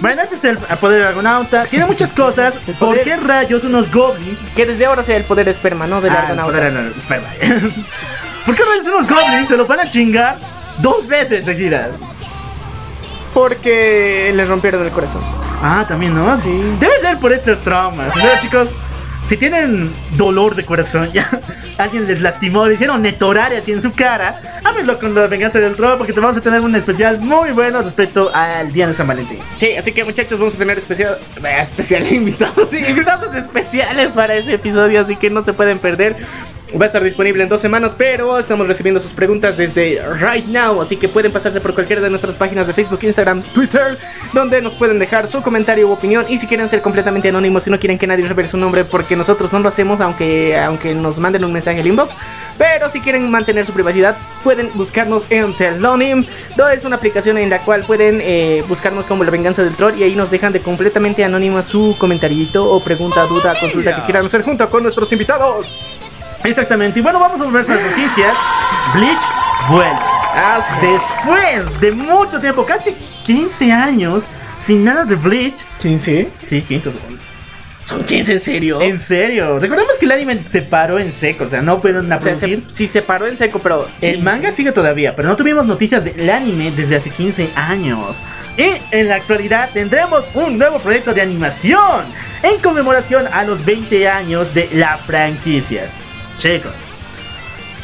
S5: Bueno, ese es el poder del argonauta. Tiene muchas cosas. ¿Por
S1: poder-
S5: qué rayos unos goblins
S1: que desde ahora sea el poder de esperma, no del
S5: Ah,
S1: argonauta.
S5: poder del- espera. [laughs] ¿Por qué rayos unos goblins se lo van a chingar dos veces seguidas?
S1: Porque le rompieron el corazón.
S5: Ah, también, ¿no?
S1: Sí.
S5: Debe ser por estos traumas. Chicos, si tienen dolor de corazón, [laughs] ya alguien les lastimó, le hicieron netorare así en su cara, háblenlo con la venganza del trono porque te vamos a tener un especial muy bueno respecto al día de San Valentín.
S1: Sí, así que muchachos, vamos a tener especial, eh, especial [laughs] invitados, sí, invitados especiales para ese episodio, así que no se pueden perder. Va a estar disponible en dos semanas, pero estamos recibiendo sus preguntas desde right now, así que pueden pasarse por cualquiera de nuestras páginas de Facebook, Instagram, Twitter, donde nos pueden dejar su comentario u opinión. Y si quieren ser completamente anónimos, si no quieren que nadie revele su nombre, porque nosotros no lo hacemos, aunque, aunque nos manden un mensaje al inbox. Pero si quieren mantener su privacidad, pueden buscarnos en Telonym. donde Es una aplicación en la cual pueden eh, buscarnos como la venganza del troll y ahí nos dejan de completamente anónima su comentarito o pregunta, duda, consulta que quieran hacer junto con nuestros invitados.
S5: Exactamente, y bueno, vamos a volver con las noticias. Bleach vuelve.
S1: Ah.
S5: Después de mucho tiempo, casi 15 años, sin nada de Bleach.
S1: ¿15?
S5: Sí, 15
S1: ¿Son 15 en serio?
S5: En serio, recordemos que el anime se paró en seco, o sea, no pudieron
S1: O sea, se-
S5: producir.
S1: sí se paró en seco, pero...
S5: El manga sigue todavía, pero no tuvimos noticias del anime desde hace 15 años. Y en la actualidad tendremos un nuevo proyecto de animación en conmemoración a los 20 años de la franquicia. Chicos,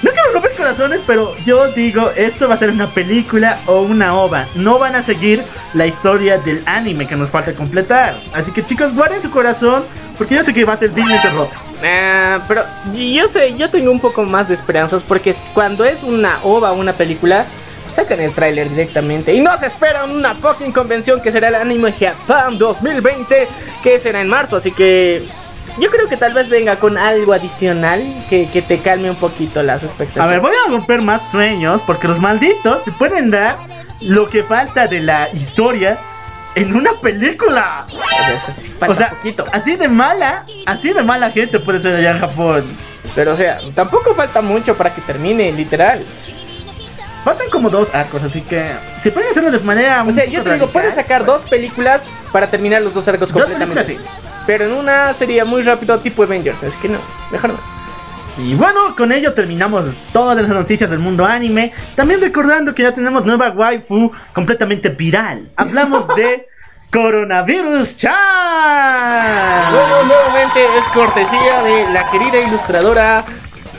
S5: no quiero romper corazones, pero yo digo, esto va a ser una película o una ova. No van a seguir la historia del anime que nos falta completar. Así que chicos, guarden su corazón, porque yo sé que va a ser dignamente roto.
S1: Ah, pero yo sé, yo tengo un poco más de esperanzas porque cuando es una ova o una película, sacan el tráiler directamente y no se esperan una fucking convención que será el Anime Japan 2020, que será en marzo, así que yo creo que tal vez venga con algo adicional que, que te calme un poquito las expectativas.
S5: A ver, voy a romper más sueños porque los malditos te pueden dar lo que falta de la historia en una película.
S1: O sea, eso sí falta
S5: O sea,
S1: poquito.
S5: así de mala, así de mala gente puede ser allá en Japón.
S1: Pero o sea, tampoco falta mucho para que termine, literal.
S5: Faltan como dos arcos, así que si pueden hacerlo de manera
S1: O sea, yo te digo, puedes sacar dos películas para terminar los dos arcos
S5: Dos
S1: completamente.
S5: películas,
S1: Pero en una sería muy rápido tipo Avengers, así que no, mejor no.
S5: Y bueno, con ello terminamos todas las noticias del mundo anime. También recordando que ya tenemos nueva waifu completamente viral. Hablamos [laughs] de Coronavirus Chan.
S1: Luego, nuevamente es cortesía de la querida ilustradora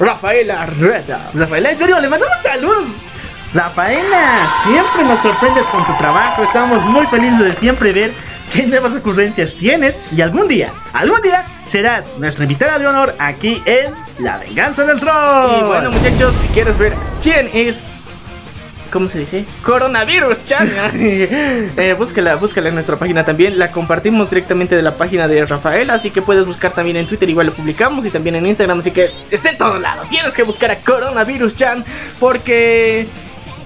S1: Rafaela Reda.
S5: Rafaela, en serio, le mandamos saludos. Rafaela, siempre nos sorprendes con tu trabajo. Estamos muy felices de siempre ver qué nuevas ocurrencias tienes. Y algún día, algún día, serás nuestra invitada de honor aquí en La Venganza del Troll.
S1: Y bueno, muchachos, si quieres ver quién es. ¿Cómo se dice? Coronavirus Chan. [laughs] eh, búscala, búscala en nuestra página también. La compartimos directamente de la página de Rafael. Así que puedes buscar también en Twitter. Igual lo publicamos. Y también en Instagram. Así que está en todo lado. Tienes que buscar a Coronavirus Chan. Porque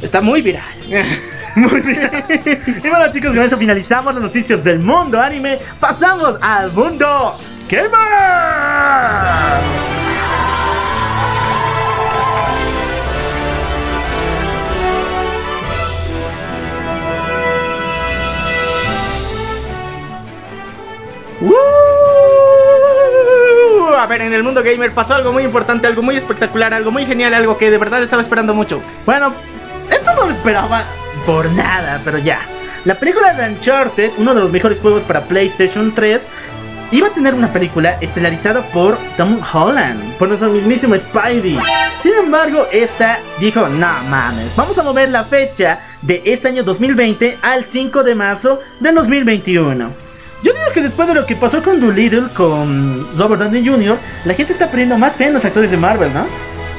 S1: está muy viral. [laughs] [laughs]
S5: Muy bien. Y bueno chicos, con eso finalizamos las noticias del mundo anime. Pasamos al mundo gamer.
S1: Uh, a ver, en el mundo gamer pasó algo muy importante, algo muy espectacular, algo muy genial, algo que de verdad estaba esperando mucho.
S5: Bueno, esto no lo esperaba por nada, pero ya. La película de Uncharted, uno de los mejores juegos para PlayStation 3, iba a tener una película estelarizada por Tom Holland, por nuestro mismísimo Spidey. Sin embargo, esta dijo, no mames, vamos a mover la fecha de este año 2020 al 5 de marzo del 2021. Yo digo que después de lo que pasó con Doolittle, con Robert Downey Jr., la gente está perdiendo más fe en los actores de Marvel, ¿no?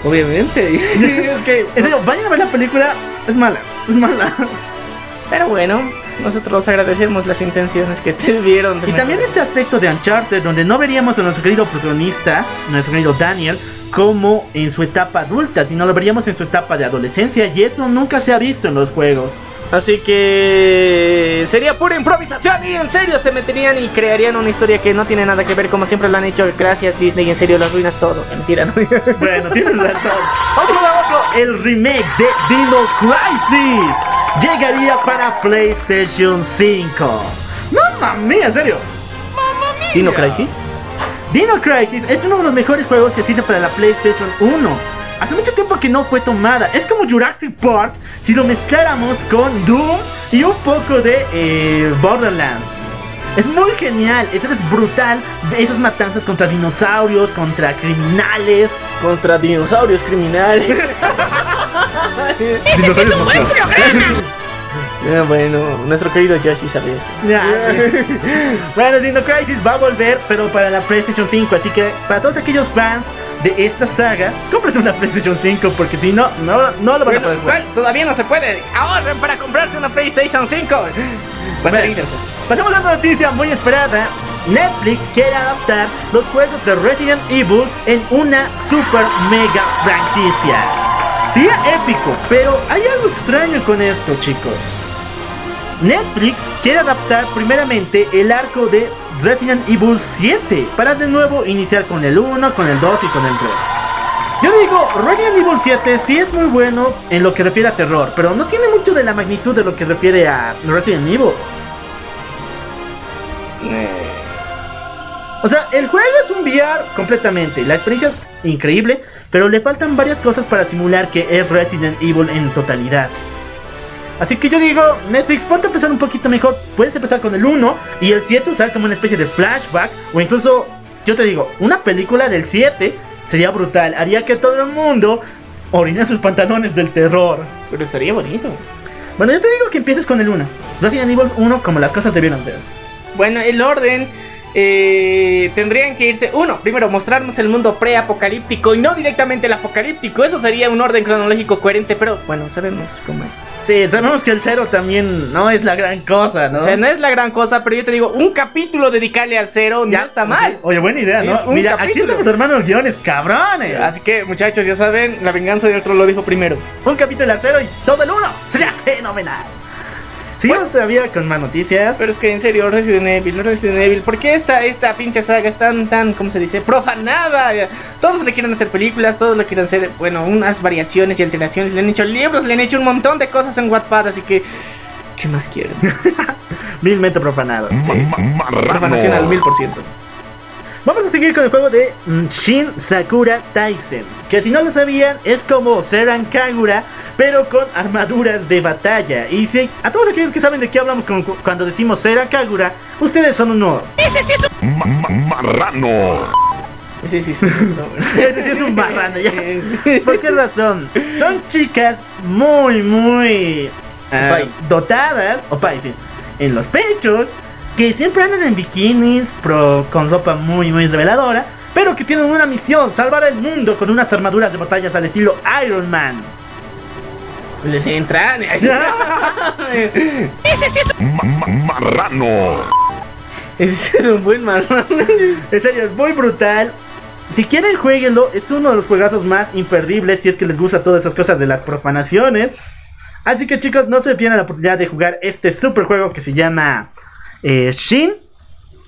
S1: Obviamente. [laughs] es que.
S5: En serio, vayan a ver la película, es mala, es mala.
S1: Pero bueno, nosotros agradecemos las intenciones que te dieron. de
S5: Y también este aspecto de Uncharted, donde no veríamos a nuestro querido protagonista, nuestro querido Daniel, como en su etapa adulta, sino lo veríamos en su etapa de adolescencia, y eso nunca se ha visto en los juegos.
S1: Así que sería pura improvisación y en serio se meterían y crearían una historia que no tiene nada que ver como siempre lo han hecho. Gracias Disney, en serio lo arruinas todo. [laughs] Mentira, ¿no?
S5: Bueno, tienes razón. [laughs] Otro de otro, el remake de Dino Crisis llegaría para PlayStation 5. No mami, en serio.
S1: Dino Crisis.
S5: Dino Crisis es uno de los mejores juegos que existe para la PlayStation 1. Hace mucho tiempo que no fue tomada. Es como Jurassic Park si lo mezcláramos con Doom y un poco de eh, Borderlands. Es muy genial, eso es brutal. Esas matanzas contra dinosaurios, contra criminales.
S1: Contra dinosaurios criminales. [laughs]
S3: Ese sí es un buen programa.
S1: Ah, bueno, nuestro querido Yoshi sabe eso.
S5: Ya. [laughs] bueno, Dino Crisis va a volver, pero para la PlayStation 5. Así que para todos aquellos fans de esta saga, cómprense una PlayStation 5 porque si no, no, no lo van a poder jugar.
S1: ¿cuál? Todavía no se puede. Ahorren para comprarse una PlayStation 5. Va a estar
S5: Bueno. Pasamos a otra noticia muy esperada. Netflix quiere adaptar los juegos de Resident Evil en una super mega franquicia. Sería épico, pero hay algo extraño con esto, chicos. Netflix quiere adaptar primeramente el arco de Resident Evil 7 para de nuevo iniciar con el 1, con el 2 y con el 3. Yo digo, Resident Evil 7 sí es muy bueno en lo que refiere a terror, pero no tiene mucho de la magnitud de lo que refiere a Resident Evil. O sea, el juego es un VR completamente. La experiencia es increíble, pero le faltan varias cosas para simular que es Resident Evil en totalidad. Así que yo digo, Netflix, ponte a empezar un poquito mejor. Puedes empezar con el 1 y el 7 usar como una especie de flashback. O incluso, yo te digo, una película del 7 sería brutal. Haría que todo el mundo orine sus pantalones del terror.
S1: Pero estaría bonito.
S5: Bueno, yo te digo que empieces con el 1. Resident Evil 1 como las cosas debieron ser.
S1: Bueno, el orden eh, tendrían que irse. Uno, primero mostrarnos el mundo pre-apocalíptico y no directamente el apocalíptico. Eso sería un orden cronológico coherente, pero bueno, sabemos cómo es.
S5: Sí, sabemos que el cero también no es la gran cosa, ¿no?
S1: O sea, no es la gran cosa, pero yo te digo, un capítulo dedicarle al cero no está mal.
S5: Sí. Oye, buena idea,
S1: Sí,
S5: ¿no? Mira, aquí estamos hermanos guiones, cabrones.
S1: Así que, muchachos, ya saben, la venganza de otro lo dijo primero.
S5: Un capítulo al cero y todo el uno. Sería fenomenal. Sigamos todavía con más noticias.
S1: Pero es que en serio, Resident Evil, no Resident Evil, ¿por qué esta, esta pinche saga es tan, tan, ¿cómo se dice? Profanada. Todos le quieren hacer películas, todos le quieren hacer, bueno, unas variaciones y alteraciones. Le han hecho libros, le han hecho un montón de cosas en Wattpad, así que, ¿qué más quieren? [laughs]
S5: Milmente profanado.
S1: Profanación al mil por ciento.
S5: Vamos a seguir con el juego de mm, Shin Sakura Taisen. Que si no lo sabían, es como Seran Kagura, pero con armaduras de batalla. Y si a todos aquellos que saben de qué hablamos con- cuando decimos Seran Kagura, ustedes son unos.
S3: Ese sí es un
S2: Marrano.
S1: Sí, sí, sí. [laughs] no, bueno.
S5: Ese sí es un marrano, ya. [laughs] ¿Por qué razón? Son chicas muy, muy ah, dotadas, opai, sí, en los pechos, que siempre andan en bikinis, pro, con ropa muy, muy reveladora, pero que tienen una misión, salvar el mundo con unas armaduras de batallas al estilo Iron Man.
S1: Les entran. [laughs]
S3: ese sí es un
S2: Marrano.
S1: Ese es un buen marrón. [laughs]
S5: En serio, es muy brutal. Si quieren, jueguenlo. Es uno de los juegazos más imperdibles si es que les gusta todas esas cosas de las profanaciones. Así que chicos, no se pierdan la oportunidad de jugar este super juego que se llama eh, Shin.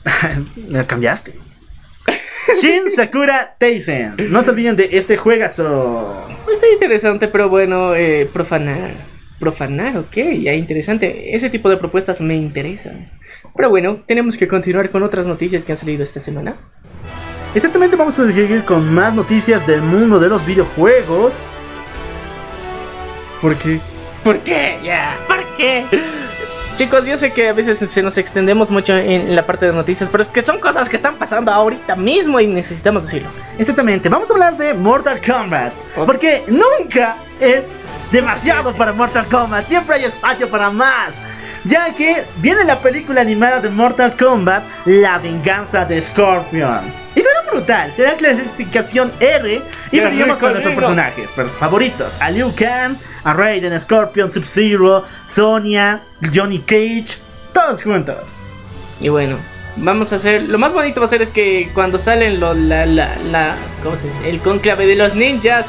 S5: [laughs] Me cambiaste. Shin Sakura Taisen. No se olviden de este juegazo.
S1: Está interesante, pero bueno, eh, profanar. Profanar, ok, ya interesante. Ese tipo de propuestas me interesan. Pero bueno, tenemos que continuar con otras noticias que han salido esta semana.
S5: Exactamente, vamos a seguir con más noticias del mundo de los videojuegos.
S1: ¿Por qué? ¿Por qué? Ya, ¿por qué? Chicos, yo sé que a veces se nos extendemos mucho en la parte de noticias, pero es que son cosas que están pasando ahorita mismo y necesitamos decirlo.
S5: Exactamente, vamos a hablar de Mortal Kombat. Porque nunca es demasiado para Mortal Kombat, siempre hay espacio para más. Ya que viene la película animada de Mortal Kombat, La venganza de Scorpion. Y será brutal, será clasificación R y veríamos con nuestros personajes pero favoritos. A Liu Kang, a Raiden, Scorpion, Sub-Zero, Sonya, Johnny Cage, todos juntos.
S1: Y bueno, vamos a hacer. Lo más bonito va a ser es que cuando salen lo, la, la, la. ¿Cómo se dice? El conclave de los ninjas.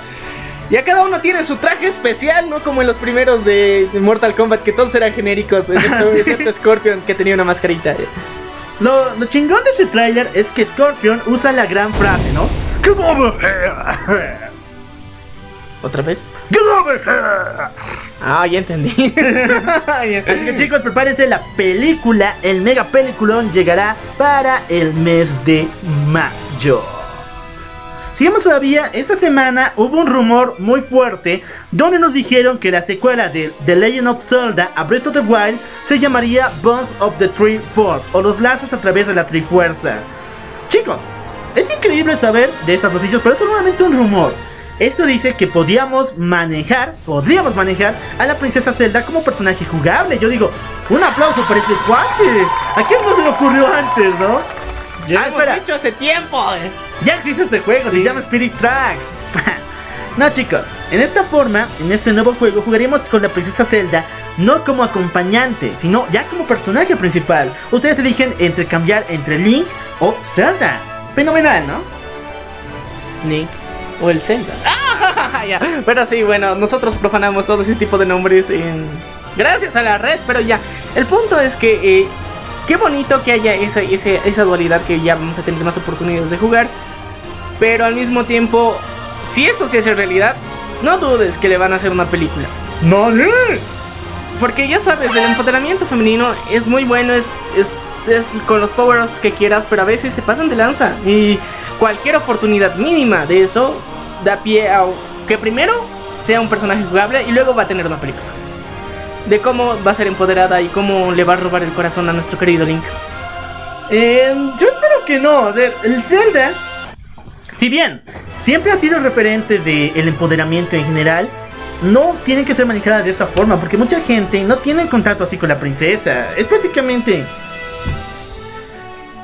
S1: Ya cada uno tiene su traje especial, no como en los primeros de, de Mortal Kombat, que todos eran genéricos, excepto, [laughs] excepto Scorpion, que tenía una mascarita.
S5: Lo, lo chingón de ese tráiler es que Scorpion usa la gran frase, ¿no? Here.
S1: ¿Otra vez?
S5: Get over here.
S1: Ah, [laughs] ya entendí.
S5: Así que chicos, prepárense, la película, el mega peliculón llegará para el mes de mayo. Sigamos todavía, esta semana hubo un rumor muy fuerte donde nos dijeron que la secuela de The Legend of Zelda a Breath of the Wild se llamaría Bonds of the Tree Force o los lazos a través de la Trifuerza. Chicos, es increíble saber de estas noticias, pero es solamente un rumor. Esto dice que podíamos manejar, podríamos manejar a la princesa Zelda como personaje jugable. Yo digo, un aplauso para ese cuate. ¿A quién no se le ocurrió antes, no?
S1: Ya
S5: Ah,
S1: lo
S5: espera.
S1: hemos dicho hace tiempo. eh.
S5: Ya existe este juego, se llama Spirit Tracks. [laughs] no chicos, en esta forma, en este nuevo juego, jugaríamos con la princesa Zelda no como acompañante, sino ya como personaje principal. Ustedes eligen entre cambiar entre Link o Zelda. Fenomenal, ¿no?
S1: Nick o el Zelda. [laughs] Ah, ya. Pero sí, bueno, nosotros profanamos todo ese tipo de nombres en... gracias a la red, pero ya. El punto es que eh, qué bonito que haya esa, ese- esa dualidad que ya vamos a tener más oportunidades de jugar. Pero al mismo tiempo, si esto se hace realidad, no dudes que le van a hacer una película.
S5: ¡No,
S1: Porque ya sabes, el empoderamiento femenino es muy bueno, es, es, es con los power-ups que quieras, pero a veces se pasan de lanza. Y cualquier oportunidad mínima de eso da pie a que primero sea un personaje jugable y luego va a tener una película. De cómo va a ser empoderada y cómo le va a robar el corazón a nuestro querido Link.
S5: Eh, yo espero que no. El Zelda, si bien siempre ha sido referente del empoderamiento en general, no tiene que ser manejada de esta forma, porque mucha gente no tiene contacto así con la princesa. Es prácticamente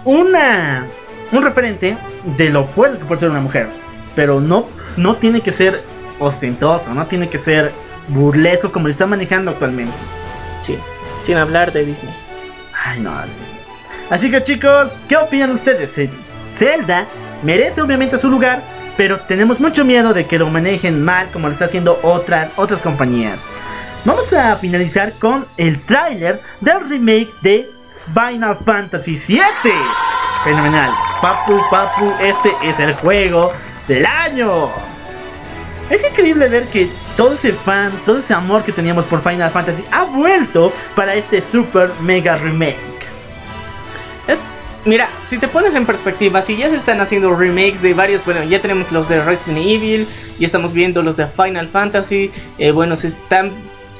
S5: una un referente de lo fuerte que puede ser una mujer. Pero no, no tiene que ser ostentoso, no tiene que ser burlesco como lo está manejando actualmente.
S1: Sí, sin hablar de Disney.
S5: Ay, no. Así que chicos, ¿qué opinan ustedes? Eh, Zelda merece obviamente su lugar, pero tenemos mucho miedo de que lo manejen mal como lo está haciendo otras, otras compañías. Vamos a finalizar con el tráiler del remake de Final Fantasy VII. Fenomenal. Papu, papu, este es el juego del año. Es increíble ver que todo ese fan, todo ese amor que teníamos por Final Fantasy ha vuelto para este super mega remake.
S1: Es, mira, si te pones en perspectiva, si ya se están haciendo remakes de varios, bueno, ya tenemos los de Resident Evil, y estamos viendo los de Final Fantasy, eh, bueno, se están,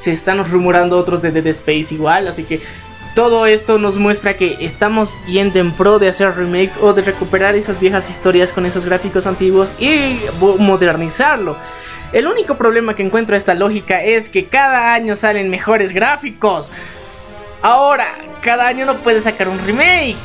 S1: se están rumorando otros de Dead Space igual, así que todo esto nos muestra que estamos yendo en pro de hacer remakes o de recuperar esas viejas historias con esos gráficos antiguos y modernizarlo. El único problema que encuentro a esta lógica es que cada año salen mejores gráficos. Ahora, cada año no puedes sacar un remake.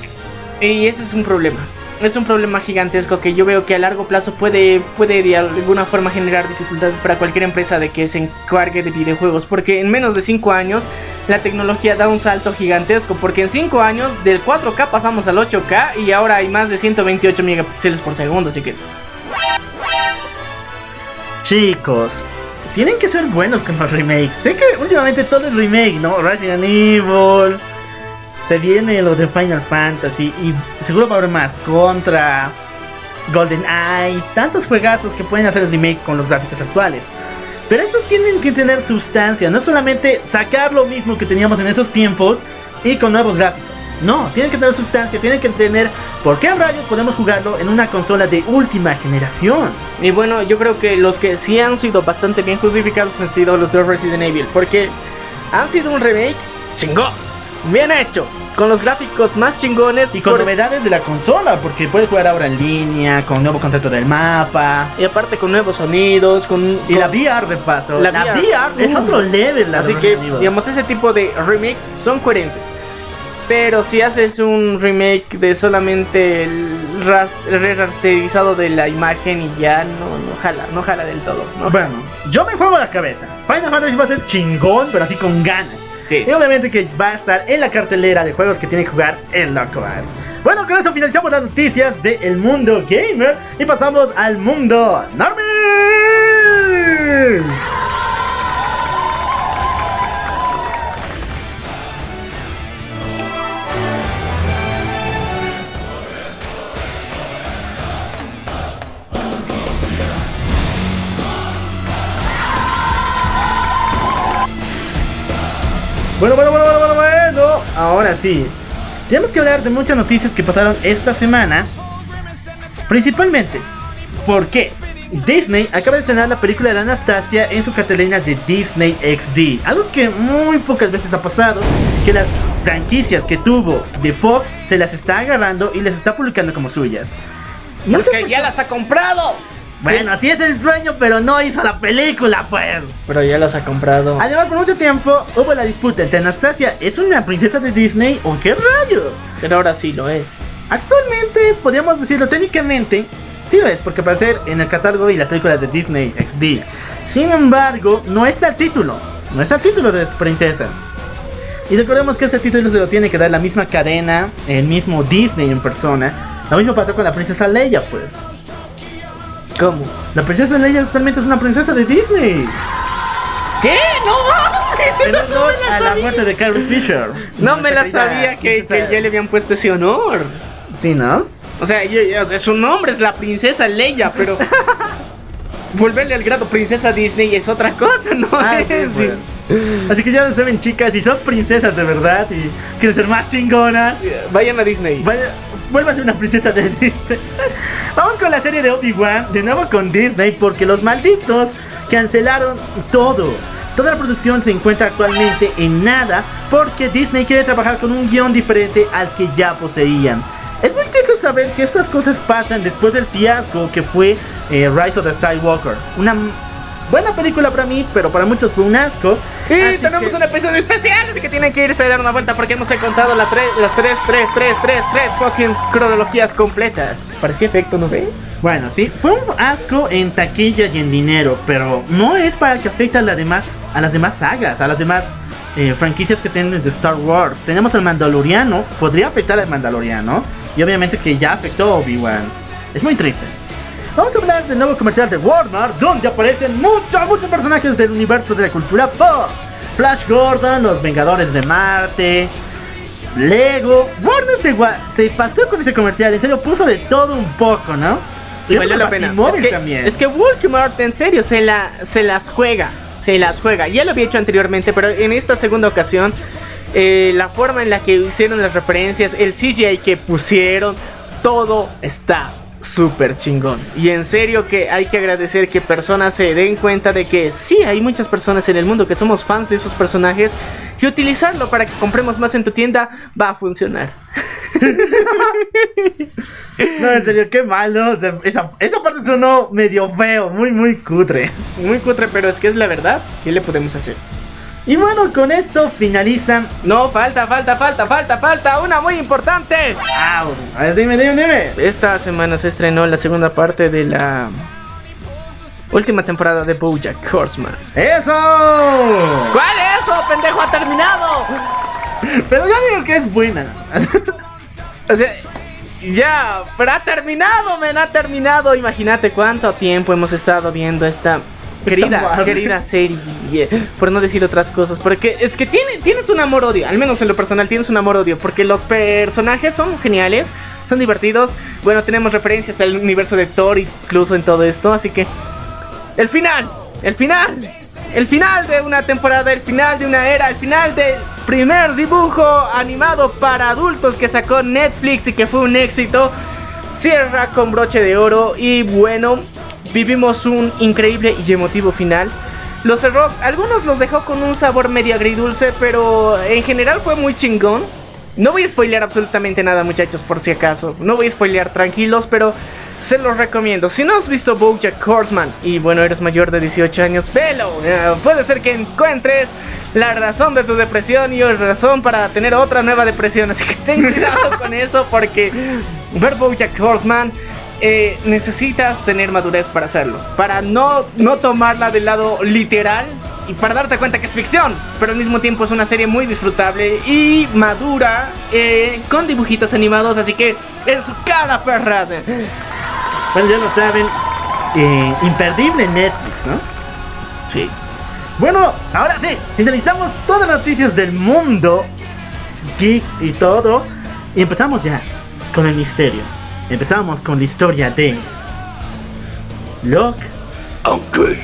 S1: Y ese es un problema es un problema gigantesco que yo veo que a largo plazo puede, puede de alguna forma generar dificultades para cualquier empresa de que se encargue de videojuegos. Porque en menos de 5 años la tecnología da un salto gigantesco. Porque en 5 años del 4K pasamos al 8K y ahora hay más de 128 megapíxeles por segundo. Así que...
S5: Chicos, tienen que ser buenos con los remakes. Sé que últimamente todo es remake, ¿no? Resident Evil se viene lo de Final Fantasy y seguro va a haber más contra Golden Eye, tantos juegazos que pueden hacer el remake con los gráficos actuales. Pero esos tienen que tener sustancia, no solamente sacar lo mismo que teníamos en esos tiempos y con nuevos gráficos. No, tienen que tener sustancia, tienen que tener por qué rayos podemos jugarlo en una consola de última generación.
S1: Y bueno, yo creo que los que sí han sido bastante bien justificados han sido los de Resident Evil, porque han sido un remake chingón bien hecho, con los gráficos más chingones
S5: y con novedades de la consola, porque puedes jugar ahora en línea, con nuevo concepto del mapa.
S1: Y aparte con nuevos sonidos, con...
S5: Y la VR de paso. La, VR, es uh. otro level.
S1: Así que, digamos, ese tipo de remakes son coherentes. Pero si haces un remake de solamente el re-rasterizado de la imagen y ya no, no jala, no jala del todo.
S5: bueno, yo me juego la cabeza. Final Fantasy va a ser chingón, pero así con ganas. Y obviamente que va a estar en la cartelera de juegos que tiene que jugar el Loco Bueno, con eso finalizamos las noticias del mundo gamer y pasamos al mundo normal. Bueno, bueno, bueno, bueno, bueno, Ahora sí. Tenemos que hablar de muchas noticias que pasaron esta semana. Principalmente, ¿por qué? Disney acaba de estrenar la película de Anastasia en su cartelera de Disney XD. Algo que muy pocas veces ha pasado, que las franquicias que tuvo de Fox se las está agarrando y les está publicando como suyas.
S1: No es que ya las ha comprado.
S5: Bueno, así es el sueño, pero no hizo la película, pues.
S1: Pero ya las ha comprado.
S5: Además, por mucho tiempo hubo la disputa entre Anastasia, ¿es una princesa de Disney o qué rayos?
S1: Pero ahora sí lo es.
S5: Actualmente, podríamos decirlo técnicamente, sí lo es, porque aparece en el catálogo y la película de Disney XD. Sin embargo, no está el título. No está el título de princesa. Y recordemos que ese título se lo tiene que dar la misma cadena, el mismo Disney en persona. Lo mismo pasó con la princesa Leia, pues.
S1: ¿Cómo?
S5: La princesa Leia actualmente es una princesa de Disney.
S1: ¿Qué? No [laughs]
S5: Eso no me la a la muerte de Carrie Fisher.
S1: No me la sabía que, que, ya le habían puesto ese honor.
S5: Sí, ¿no?
S1: O sea, su nombre es la princesa Leia, pero [laughs] volverle al grado princesa Disney es otra cosa, ¿no? Ah. [laughs]
S5: Así que ya lo saben, chicas, si son princesas de verdad y quieren ser más chingonas,
S1: vayan a Disney.
S5: Vaya, vuelva a ser una princesa de Disney. Vamos con la serie de Obi-Wan, de nuevo con Disney, porque los malditos cancelaron todo. Toda la producción se encuentra actualmente en nada porque Disney quiere trabajar con un guion diferente al que ya poseían. Es muy triste saber que estas cosas pasan después del fiasco que fue eh, Rise of the Skywalker. Una buena película para mí, pero para muchos fue un asco.
S1: Y
S5: Así
S1: tenemos
S5: que-
S1: un episodio especial, así que tienen que irse a dar una vuelta porque hemos encontrado la tre- las tres, tres, tres, tres, tres fucking cronologías completas. Parecía efecto, ¿no ve?
S5: Bueno, sí, fue un asco en taquilla y en dinero, pero no es para que afecte a, la demás, a las demás sagas, a las demás eh, franquicias que tienen de Star Wars. Tenemos al Mandaloriano, podría afectar al Mandaloriano, y obviamente que ya afectó a Obi-Wan. Es muy triste. Vamos a hablar del nuevo comercial de Walmart, donde aparecen muchos, muchos personajes del universo de la cultura pop. Flash Gordon, los Vengadores de Marte, Lego. Warner se, pasó con ese comercial, en serio, puso de todo un poco, ¿no?
S1: Y valió la pena. Es que,
S5: también.
S1: es que Walmart en serio se, la, se las juega. Se las juega. Ya lo había hecho anteriormente, pero en esta segunda ocasión, eh, la forma en la que hicieron las referencias, el CGI que pusieron, todo está súper chingón. Y en serio que hay que agradecer que personas se den cuenta de que sí, hay muchas personas en el mundo que somos fans de esos personajes. Y utilizarlo para que compremos más en tu tienda va a funcionar. [laughs]
S5: No, en serio, qué malo. o sea, esa, esa parte sonó medio feo, muy, muy cutre.
S1: Muy cutre, pero es que es la verdad. ¿Qué le podemos hacer?
S5: Y bueno, con esto finalizan.
S1: No, falta, falta, falta, falta, falta. Una muy importante.
S5: ¡Au! A ver, dime, dime, dime.
S1: Esta semana se estrenó la segunda parte de la última temporada de BoJack Horseman.
S5: ¡Eso!
S1: ¿Cuál es eso, pendejo? Ha terminado. [laughs]
S5: Pero yo digo que es buena. [laughs]
S1: O sea, ya, pero ha terminado, men, ha terminado. Imagínate cuánto tiempo hemos estado viendo esta querida, querida serie. Por no decir otras cosas. Porque es que tiene, tienes un amor-odio. Al menos en lo personal tienes un amor-odio. Porque los personajes son geniales. Son divertidos. Bueno, tenemos referencias al universo de Thor incluso en todo esto. Así que... El final. El final. El final de una temporada. El final de una era. El final del primer dibujo animado para adultos que sacó Netflix y que fue un éxito. Cierra con broche de oro. Y bueno, vivimos un increíble y emotivo final. Los cerró, algunos los dejó con un sabor medio agridulce, pero en general fue muy chingón. No voy a spoilear absolutamente nada, muchachos, por si acaso. No voy a spoilear, tranquilos, pero se los recomiendo. Si no has visto BoJack Horseman y bueno, eres mayor de 18 años, velo. Eh, puede ser que encuentres la razón de tu depresión y la razón para tener otra nueva depresión. Así que ten cuidado [laughs] con eso porque ver BoJack Horseman eh, necesitas tener madurez para hacerlo. Para no, no tomarla del lado literal y para darte cuenta que es ficción. Pero al mismo tiempo es una serie muy disfrutable y madura eh, con dibujitos animados. Así que en su cara, perras.
S5: Bueno, ya lo saben. eh, imperdible en Netflix, ¿no?
S1: Sí.
S5: Bueno, ahora sí, finalizamos todas las noticias del mundo geek y todo. Y empezamos ya con el misterio. Empezamos con la historia de Locke
S2: Uncle.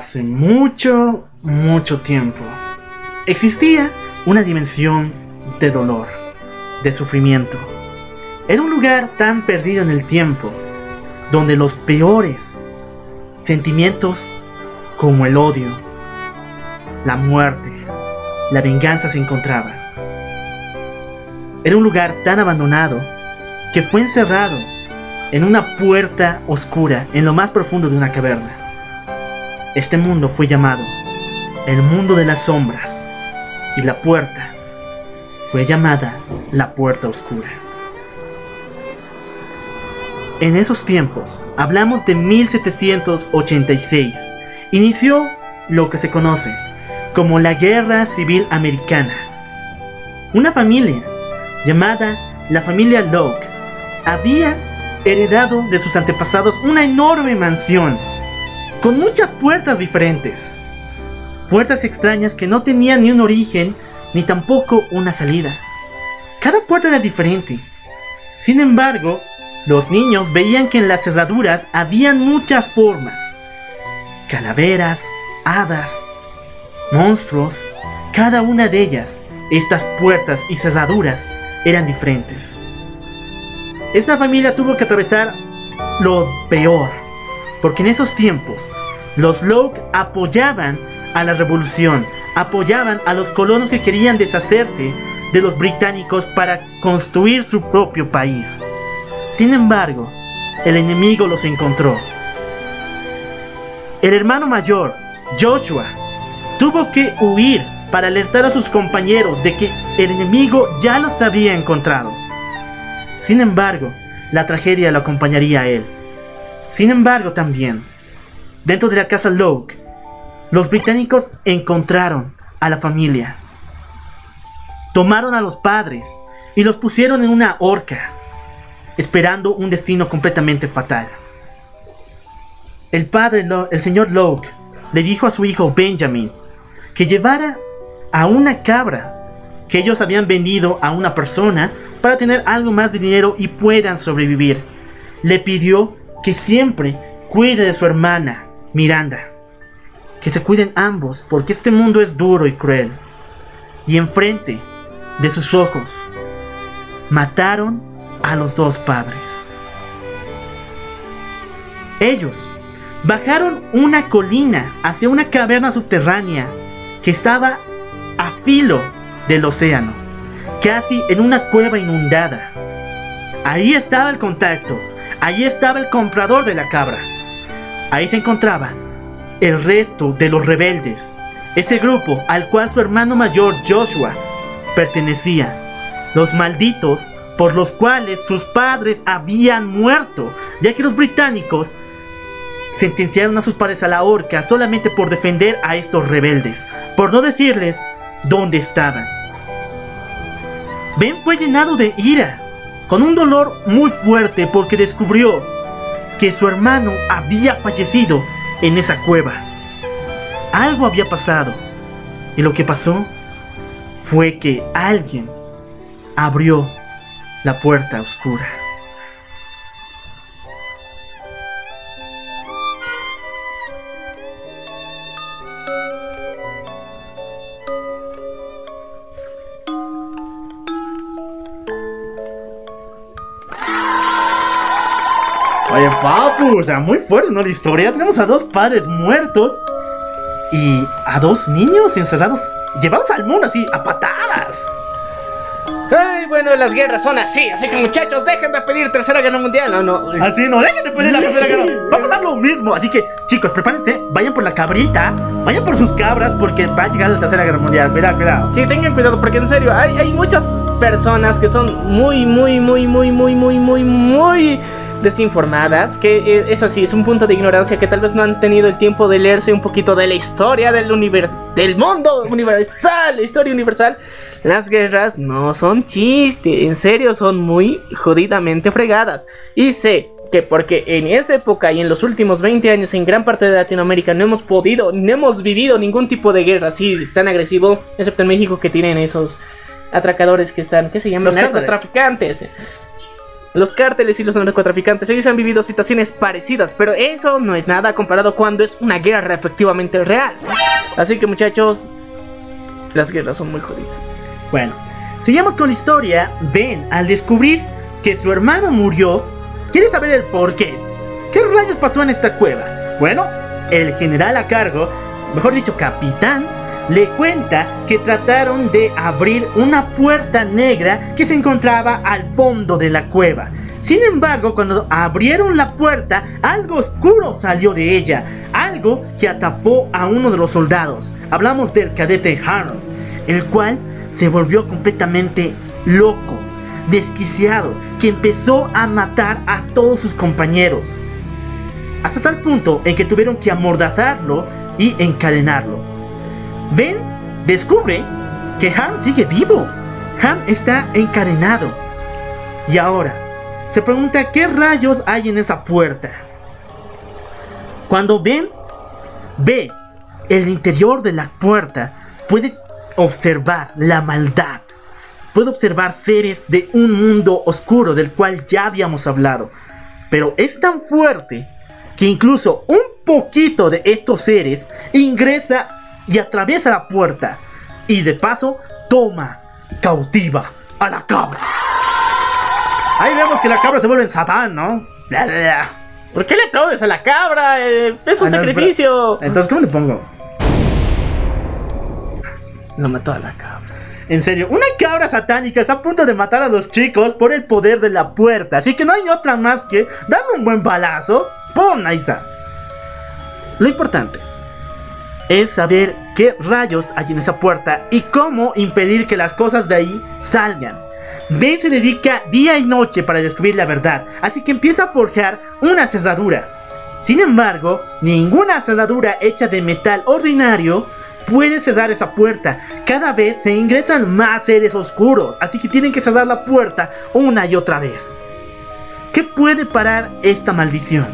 S5: Hace mucho, mucho tiempo existía una dimensión de dolor, de sufrimiento. Era un lugar tan perdido en el tiempo, donde los peores sentimientos como el odio, la muerte, la venganza se encontraban. Era un lugar tan abandonado que fue encerrado en una puerta oscura en lo más profundo de una caverna. Este mundo fue llamado el mundo de las sombras y la puerta fue llamada la puerta oscura. En esos tiempos, hablamos de 1786, inició lo que se conoce como la Guerra Civil Americana. Una familia llamada la familia Locke había heredado de sus antepasados una enorme mansión con muchas puertas diferentes. Puertas extrañas que no tenían ni un origen ni tampoco una salida. Cada puerta era diferente. Sin embargo, los niños veían que en las cerraduras habían muchas formas. Calaveras, hadas, monstruos. Cada una de ellas, estas puertas y cerraduras, eran diferentes. Esta familia tuvo que atravesar lo peor, porque en esos tiempos los Locke apoyaban a la revolución, apoyaban a los colonos que querían deshacerse de los británicos para construir su propio país. Sin embargo, el enemigo los encontró. El hermano mayor, Joshua, tuvo que huir para alertar a sus compañeros de que el enemigo ya los había encontrado. Sin embargo, la tragedia lo acompañaría a él. Sin embargo, también, dentro de la casa Locke, los británicos encontraron a la familia. Tomaron a los padres y los pusieron en una horca, esperando un destino completamente fatal. El padre, el señor Locke, le dijo a su hijo Benjamin que llevara a una cabra que ellos habían vendido a una persona para tener algo más de dinero y puedan sobrevivir. Le pidió que siempre cuide de su hermana, Miranda. Que se cuiden ambos, porque este mundo es duro y cruel. Y enfrente de sus ojos, mataron a los dos padres. Ellos bajaron una colina hacia una caverna subterránea que estaba a filo del océano, casi en una cueva inundada. Ahí estaba el contacto, ahí estaba el comprador de la cabra. Ahí se encontraba el resto de los rebeldes, ese grupo al cual su hermano mayor Joshua pertenecía, los malditos por los cuales sus padres habían muerto, ya que los británicos sentenciaron a sus padres a la horca solamente por defender a estos rebeldes, por no decirles dónde estaban. Ben fue llenado de ira, con un dolor muy fuerte porque descubrió que su hermano había fallecido en esa cueva. Algo había pasado, y lo que pasó fue que alguien abrió la puerta oscura. Papu, o sea, muy fuerte, ¿no? La historia. Tenemos a dos padres muertos y a dos niños encerrados, llevados al mundo así, a patadas.
S1: Ay, bueno, las guerras son así, así que muchachos, dejen de pedir tercera guerra mundial, ¿o no?
S5: Así, no dejen de pedir la tercera guerra. Vamos a lo mismo. Así que, chicos, prepárense, vayan por la cabrita, vayan por sus cabras, porque va a llegar la tercera guerra mundial. Cuidado, cuidado.
S1: Sí, tengan cuidado, porque en serio, hay, hay muchas personas que son muy, muy, muy, muy, muy, muy, muy, muy desinformadas, que eh, eso sí, es un punto de ignorancia que tal vez no han tenido el tiempo de leerse un poquito de la historia del universo, del mundo universal, la historia universal. Las guerras no son chiste, en serio, son muy jodidamente fregadas. Y sé que porque en esta época y en los últimos 20 años en gran parte de Latinoamérica no hemos podido, no hemos vivido ningún tipo de guerra así tan agresivo, excepto en México que tienen esos atracadores que están, ¿qué se llaman?
S5: Los cárteles.
S1: Los cárteles y los narcotraficantes, ellos han vivido situaciones parecidas, pero eso no es nada comparado cuando es una guerra efectivamente real. Así que muchachos, las guerras son muy jodidas.
S5: Bueno, sigamos con la historia. Ben, al descubrir que su hermano murió, quiere saber el por qué. ¿Qué rayos pasó en esta cueva? Bueno, el general a cargo, mejor dicho, capitán, le cuenta que trataron de abrir una puerta negra que se encontraba al fondo de la cueva. Sin embargo, cuando abrieron la puerta, algo oscuro salió de ella, algo que atrapó a uno de los soldados. Hablamos del cadete Harold, el cual se volvió completamente loco, desquiciado, que empezó a matar a todos sus compañeros. Hasta tal punto en que tuvieron que amordazarlo y encadenarlo. Ben descubre que Han sigue vivo. Han está encadenado. Y ahora, se pregunta qué rayos hay en esa puerta. Cuando Ben ve el interior de la puerta puede observar la maldad. Puede observar seres de un mundo oscuro del cual ya habíamos hablado. Pero es tan fuerte que incluso un poquito de estos seres ingresa y atraviesa la puerta. Y de paso toma cautiva a la cabra. Ahí vemos que la cabra se vuelve en Satán, ¿no? Bla, bla, bla.
S1: ¿Por qué le aplaudes a la cabra? Eh, es un
S5: Ah, no,
S1: sacrificio.
S5: Entonces, ¿cómo le pongo?
S1: Lo mató a la cabra.
S5: En serio, una cabra satánica está a punto de matar a los chicos por el poder de la puerta. Así que no hay otra más que darle un buen balazo. ¡Pum! Ahí está. Lo importante es saber qué rayos hay en esa puerta y cómo impedir que las cosas de ahí salgan. Ben se dedica día y noche para descubrir la verdad, así que empieza a forjar una cerradura. Sin embargo, ninguna cerradura hecha de metal ordinario puede cerrar esa puerta. Cada vez se ingresan más seres oscuros, así que tienen que cerrar la puerta una y otra vez. ¿Qué puede parar esta maldición?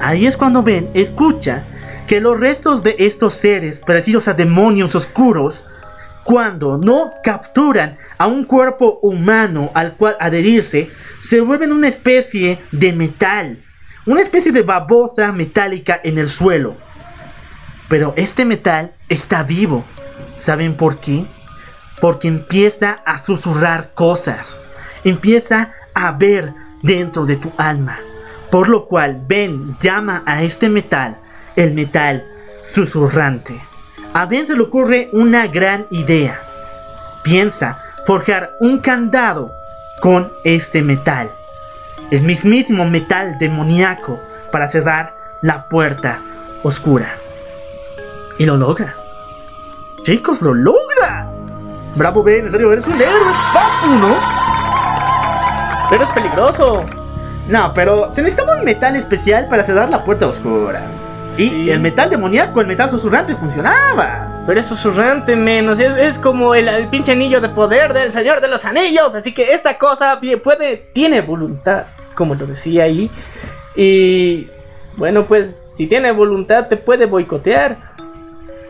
S5: Ahí es cuando Ben escucha que los restos de estos seres parecidos a demonios oscuros, cuando no capturan a un cuerpo humano al cual adherirse, se vuelven una especie de metal, una especie de babosa metálica en el suelo. Pero este metal está vivo. ¿Saben por qué? Porque empieza a susurrar cosas. Empieza a ver dentro de tu alma. Por lo cual Ben llama a este metal el metal susurrante. A Ben se le ocurre una gran idea. Piensa forjar un candado con este metal. El mismísimo metal demoníaco para cerrar la puerta oscura. Y lo logra. Chicos, lo logra. Bravo Ben, en serio, eres un héroe, papu, ¿no?
S1: Pero es peligroso.
S5: No, pero se necesitaba un metal especial para cerrar la puerta oscura.
S1: Sí.
S5: Y el metal demoníaco, el metal susurrante funcionaba.
S1: Pero es susurrante, menos. Es, es como el, el pinche anillo de poder del Señor de los Anillos. Así que esta cosa puede, tiene voluntad, como lo decía ahí. Y bueno, pues si tiene voluntad, te puede boicotear.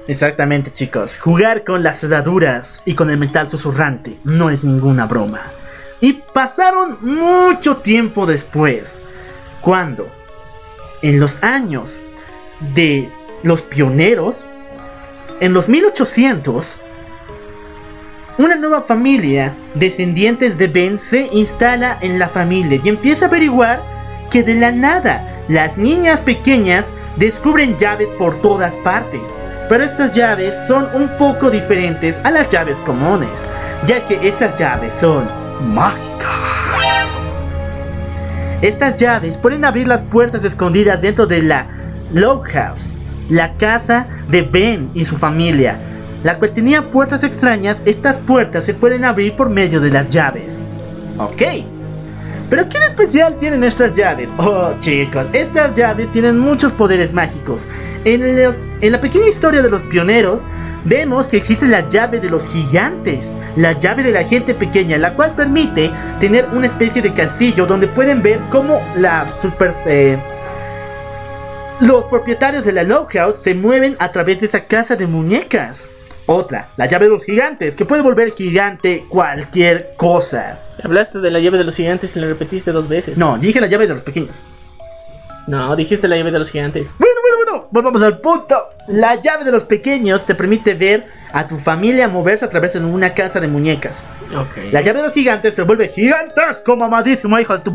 S5: Exactamente, chicos. Jugar con las cerraduras y con el metal susurrante no es ninguna broma. Y pasaron mucho tiempo después, cuando en los años de los pioneros, en los 1800, una nueva familia, descendientes de Ben, se instala en la familia y empieza a averiguar que de la nada las niñas pequeñas descubren llaves por todas partes. Pero estas llaves son un poco diferentes a las llaves comunes, ya que estas llaves son mágicas. Estas llaves pueden abrir las puertas escondidas dentro de la Love House, la casa de Ben y su familia, la cual tenía puertas extrañas. Estas puertas se pueden abrir por medio de las llaves. Ok. Pero ¿qué especial tienen estas llaves? Oh chicos, estas llaves tienen muchos poderes mágicos. En, los- en la pequeña historia de los pioneros, vemos que existe la llave de los gigantes, la llave de la gente pequeña, la cual permite tener una especie de castillo donde pueden ver cómo la super... eh, los propietarios de la Love House se mueven a través de esa casa de muñecas. Otra, la llave de los gigantes, que puede volver gigante cualquier cosa.
S1: Hablaste de la llave de los gigantes y lo repetiste dos veces.
S5: No, dije la llave de los pequeños.
S1: No, dijiste la llave de los gigantes.
S5: Bueno, bueno, bueno, volvamos al punto. La llave de los pequeños te permite ver a tu familia moverse a través de una casa de muñecas. La llave de los gigantes te vuelve gigantesco, mamadísimo, hijo de tu...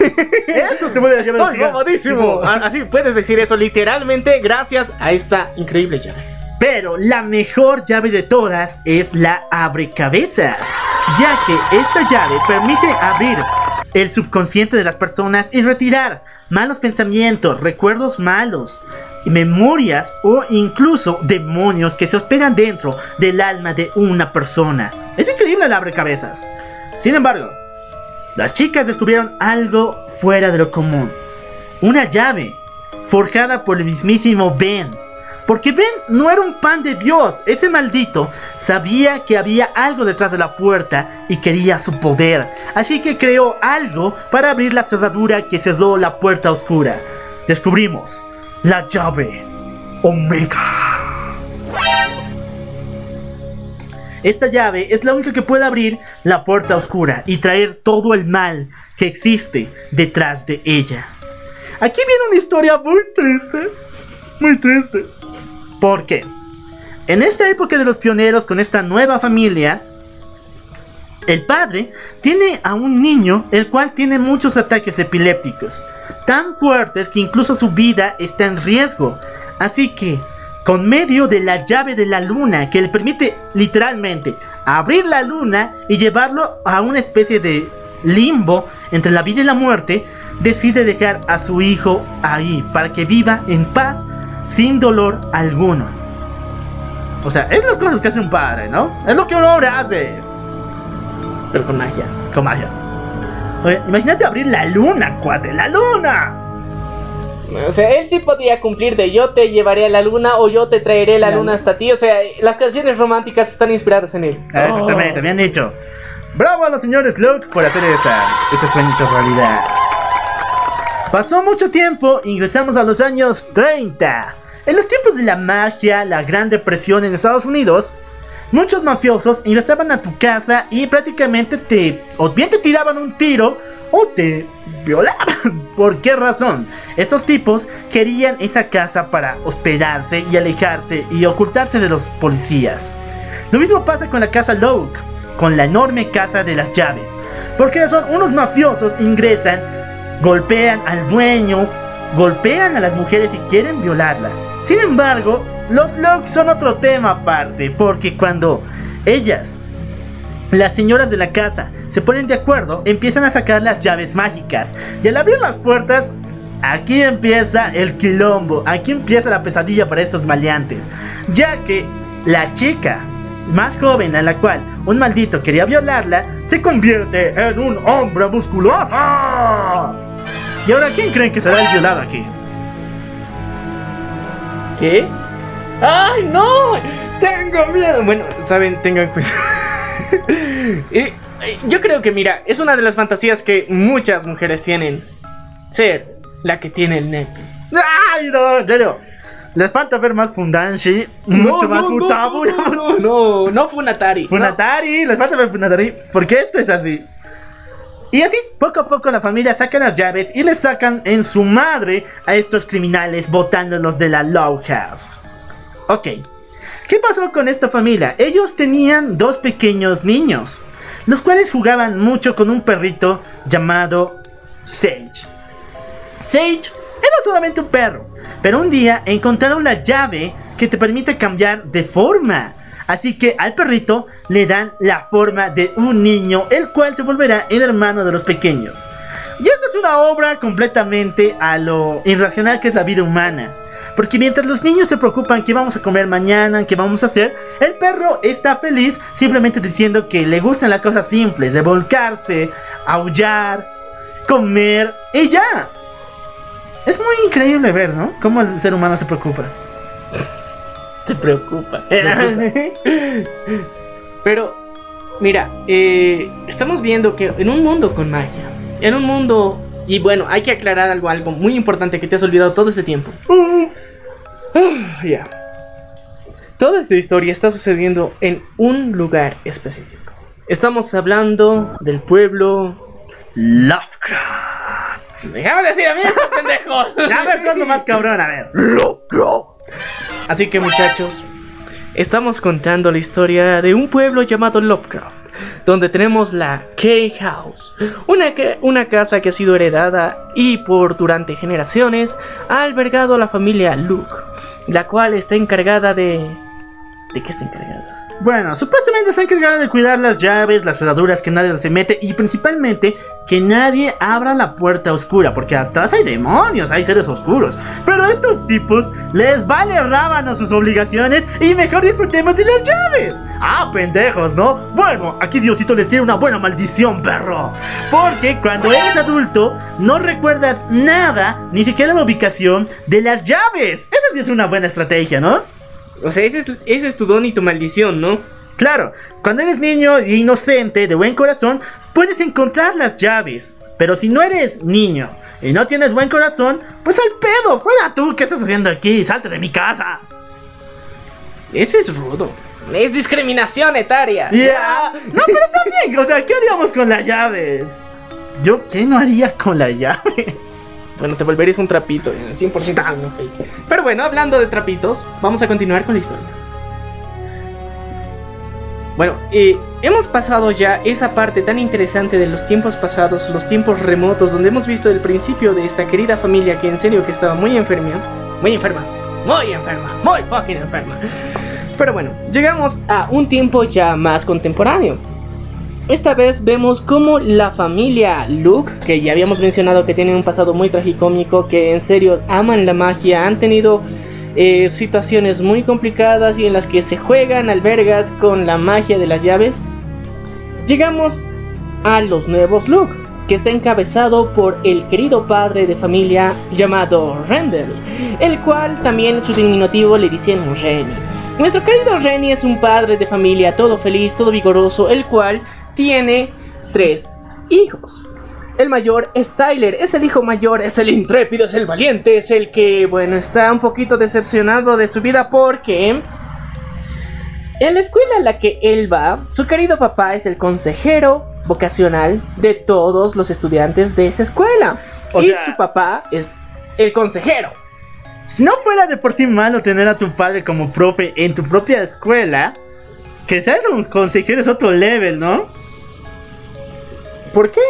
S5: Eso te vuelve la llave de los
S1: Estoy mamadísimo. Ah, Así puedes decir eso literalmente gracias a esta increíble llave.
S5: Pero la mejor llave de todas es la abrecabezas, ya que esta llave permite abrir el subconsciente de las personas y retirar malos pensamientos, recuerdos malos, memorias o incluso demonios que se hospedan dentro del alma de una persona. Es increíble la abrecabezas. Sin embargo, las chicas descubrieron algo fuera de lo común. Una llave forjada por el mismísimo Ben. Porque Ben no era un pan de Dios. Ese maldito sabía que había algo detrás de la puerta y quería su poder. Así que creó algo para abrir la cerradura que cerró la puerta oscura. Descubrimos la llave Omega. Esta llave es la única que puede abrir la puerta oscura y traer todo el mal que existe detrás de ella. Aquí viene una historia muy triste. Muy triste. ¿Por qué? En esta época de los pioneros con esta nueva familia, el padre tiene a un niño el cual tiene muchos ataques epilépticos, tan fuertes que incluso su vida está en riesgo. Así que, con medio de la llave de la luna que le permite literalmente abrir la luna y llevarlo a una especie de limbo entre la vida y la muerte, decide dejar a su hijo ahí para que viva en paz sin dolor alguno. O sea, es las cosas que hace un padre, ¿no? Es lo que un hombre hace.
S1: Pero con magia.
S5: Con magia. Imagínate abrir la luna, cuate, la luna.
S1: O sea, él sí podía cumplir de yo te llevaré a la luna o yo te traeré la
S5: La
S1: luna hasta ti. O sea, las canciones románticas están inspiradas en él.
S5: Ah, Exactamente, bien dicho. Bravo a los señores Luke por hacer esa, ese sueño hecho realidad. Pasó mucho tiempo, ingresamos a los años 30. En los tiempos de la magia, la Gran Depresión en Estados Unidos, muchos mafiosos ingresaban a tu casa y prácticamente te o bien te tiraban un tiro o te violaban. [laughs] ¿Por qué razón? Estos tipos querían esa casa para hospedarse y alejarse y ocultarse de los policías. Lo mismo pasa con la casa Loke, con la enorme casa de las llaves. Porque son unos mafiosos ingresan, golpean al dueño, golpean a las mujeres y quieren violarlas. Sin embargo, los Loke son otro tema aparte, porque cuando ellas, las señoras de la casa, se ponen de acuerdo, empiezan a sacar las llaves mágicas. Y al abrir las puertas, aquí empieza el quilombo, aquí empieza la pesadilla para estos maleantes. Ya que la chica más joven a la cual un maldito quería violarla, se convierte en un hombre musculoso. Y ahora, ¿quién creen que será el violado aquí?
S1: ¿Qué? ¡Ay, no! Tengo miedo. Bueno, saben, tengan cuidado. [laughs] Y, eh, yo creo que, mira, es una de las fantasías que muchas mujeres tienen. Ser la que tiene el Netflix.
S5: ¡Ay, no! En serio. Les falta ver más Fundanshi, mucho más Futabu.
S1: No, no, no, no fue un Atari.
S5: Funatari, les falta ver Funatari, porque esto es así. Y así, poco a poco la familia saca las llaves y le sacan en su madre a estos criminales botándolos de la Low House. Ok, ¿qué pasó con esta familia? Ellos tenían dos pequeños niños, los cuales jugaban mucho con un perrito llamado Sage. Sage era solamente un perro, pero un día encontraron la llave que te permite cambiar de forma. Así que al perrito le dan la forma de un niño, el cual se volverá el hermano de los pequeños. Y esta es una obra completamente a lo irracional que es la vida humana. Porque mientras los niños se preocupan qué vamos a comer mañana, qué vamos a hacer, el perro está feliz simplemente diciendo que le gustan las cosas simples, de volcarse, aullar, comer y ya. Es muy increíble ver, ¿no? Cómo el ser humano se preocupa.
S1: Se preocupa. Pero, mira, eh, estamos viendo que en un mundo con magia, en un mundo... Y bueno, hay que aclarar algo, algo muy importante que te has olvidado todo este tiempo. [sighs] Ya. Toda esta historia está sucediendo en un lugar específico. Estamos hablando del pueblo
S5: Lovecraft.
S1: Déjame decir a mí, pendejo.
S5: A ver, hazlo más cabrón, a ver.
S1: Así que muchachos, estamos contando la historia de un pueblo llamado Lovecraft, donde tenemos la K-House, una, una casa que ha sido heredada y por durante generaciones ha albergado a la familia Luke, la cual está encargada de... ¿De qué está encargada?
S5: Bueno, supuestamente está encargada de cuidar las llaves, las cerraduras, que nadie se mete y principalmente que nadie abra la puerta oscura, porque atrás hay demonios, hay seres oscuros. Pero a estos tipos les vale rábano sus obligaciones y mejor disfrutemos de las llaves. Ah, pendejos, ¿no? Bueno, aquí Diosito les tiene una buena maldición, perro. Porque cuando eres adulto no recuerdas nada, ni siquiera la ubicación de las llaves. Esa sí es una buena estrategia, ¿no?
S1: O sea, ese es, ese es tu don y tu maldición, ¿no?
S5: Claro, cuando eres niño e inocente, de buen corazón, puedes encontrar las llaves. Pero si no eres niño, y no tienes buen corazón, pues al pedo, fuera tú, ¿qué estás haciendo aquí? Salte de mi casa.
S1: Ese es rudo. Es discriminación etaria.
S5: Ya. No, pero también, o sea, ¿qué haríamos con las llaves? Yo, ¿qué no haría con la llave?
S1: Bueno, te volverías un trapito, eh, 100% como fake. Pero bueno, hablando de trapitos, vamos a continuar con la historia. Bueno, eh, hemos pasado ya esa parte tan interesante de los tiempos pasados, los tiempos remotos, donde hemos visto el principio de esta querida familia que en serio que estaba muy enferma, muy enferma, muy enferma, muy fucking enferma. Pero bueno, llegamos a un tiempo ya más contemporáneo. Esta vez vemos cómo la familia Luke, que ya habíamos mencionado que tienen un pasado muy tragicómico, que en serio aman la magia, han tenido eh, situaciones muy complicadas y en las que se juegan albergas con la magia de las llaves. Llegamos a los nuevos Luke, que está encabezado por el querido padre de familia llamado Rendell, el cual también su diminutivo le dicen Renny. Nuestro querido Renny es un padre de familia todo feliz, todo vigoroso, el cual tiene tres hijos. El mayor es Tyler, es el hijo mayor, es el intrépido, es el valiente, es el que, bueno, está un poquito decepcionado de su vida porque... En la escuela a la que él va, su querido papá es el consejero vocacional de todos los estudiantes de esa escuela.
S5: O
S1: y
S5: sea-
S1: su papá es el consejero.
S5: Si no fuera de por sí malo tener a tu padre como profe en tu propia escuela, que seas un consejero es otro level, ¿no?
S1: ¿Por qué?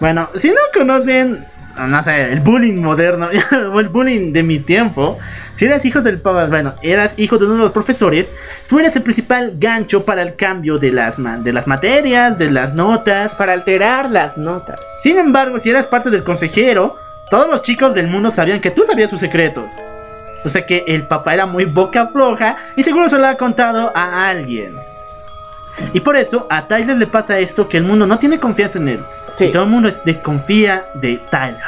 S5: Bueno, si no conocen, no sé, el bullying moderno [laughs] o el bullying de mi tiempo, si eras hijo del papá, bueno, eras hijo de uno de los profesores, tú eres el principal gancho para el cambio de las, de las materias, de las notas.
S1: Para alterar las notas.
S5: Sin embargo, si eras parte del consejero, todos los chicos del mundo sabían que tú sabías sus secretos. O sea que el papá era muy boca floja y seguro se lo ha contado a alguien. Y por eso a Tyler le pasa esto que el mundo no tiene confianza en él.
S1: Sí.
S5: Y todo el mundo es- desconfía de Tyler.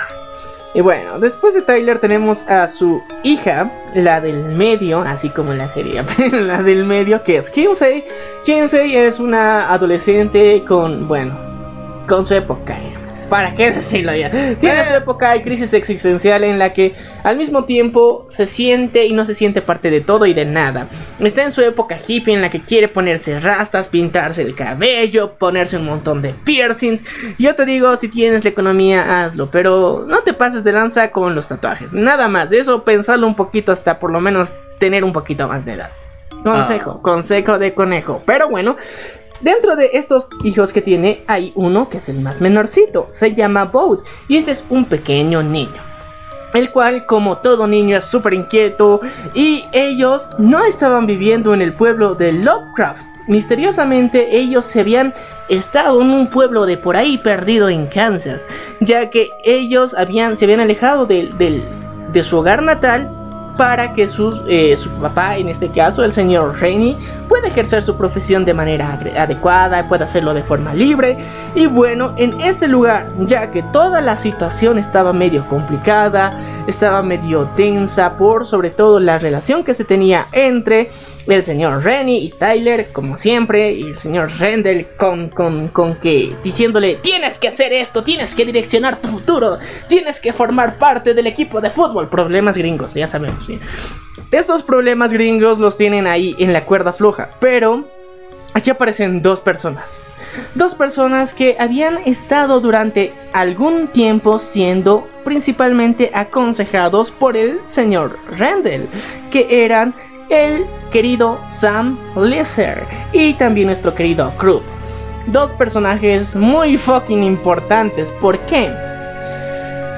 S1: Y bueno, después de Tyler tenemos a su hija, la del medio, así como en la serie, [laughs] la del medio, que es Kinsey. Kinsey es una adolescente con, bueno, con su época. eh. ¿Para qué decirlo ya? Tiene su época de crisis existencial en la que al mismo tiempo se siente y no se siente parte de todo y de nada. Está en su época hippie en la que quiere ponerse rastas, pintarse el cabello, ponerse un montón de piercings. Yo te digo, si tienes la economía, hazlo, pero no te pases de lanza con los tatuajes. Nada más, de eso pensarlo un poquito hasta por lo menos tener un poquito más de edad. Consejo, consejo de conejo. Pero bueno, Dentro de estos hijos que tiene hay uno que es el más menorcito, se llama Boat y este es un pequeño niño. El cual, como todo niño, es súper inquieto y ellos no estaban viviendo en el pueblo de Lovecraft. Misteriosamente ellos se habían estado en un pueblo de por ahí perdido en Kansas, ya que ellos habían, se habían alejado de su hogar natal para que sus, eh, su papá, en este caso el señor Rainey, pueda ejercer su profesión de manera adecuada, pueda hacerlo de forma libre. Y bueno, en este lugar, ya que toda la situación estaba medio complicada, estaba medio tensa por sobre todo la relación que se tenía entre el señor Rennie y Tyler, como siempre, y el señor Rendell con, con, con que diciéndole, tienes que hacer esto, tienes que direccionar tu futuro, tienes que formar parte del equipo de fútbol. Problemas gringos, ya sabemos. Estos problemas gringos los tienen ahí en la cuerda floja, pero aquí aparecen dos personas. Dos personas que habían estado durante algún tiempo siendo principalmente aconsejados por el señor Randall, que eran el querido Sam Lesser y también nuestro querido Krupp. Dos personajes muy fucking importantes, ¿por qué?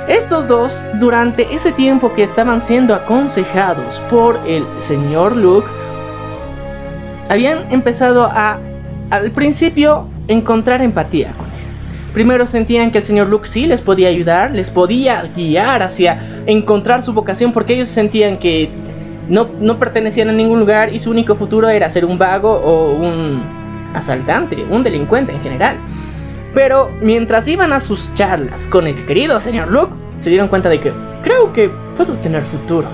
S1: Estos dos, durante ese tiempo que estaban siendo aconsejados por el señor Luke, habían empezado a, al principio, encontrar empatía con él. Primero sentían que el señor Luke sí les podía ayudar, les podía guiar hacia encontrar su vocación, porque ellos sentían que no, no pertenecían a ningún lugar y su único futuro era ser un vago o un asaltante, un delincuente en general. Pero mientras iban a sus charlas con el querido señor Luke, se dieron cuenta de que creo que puedo tener futuro.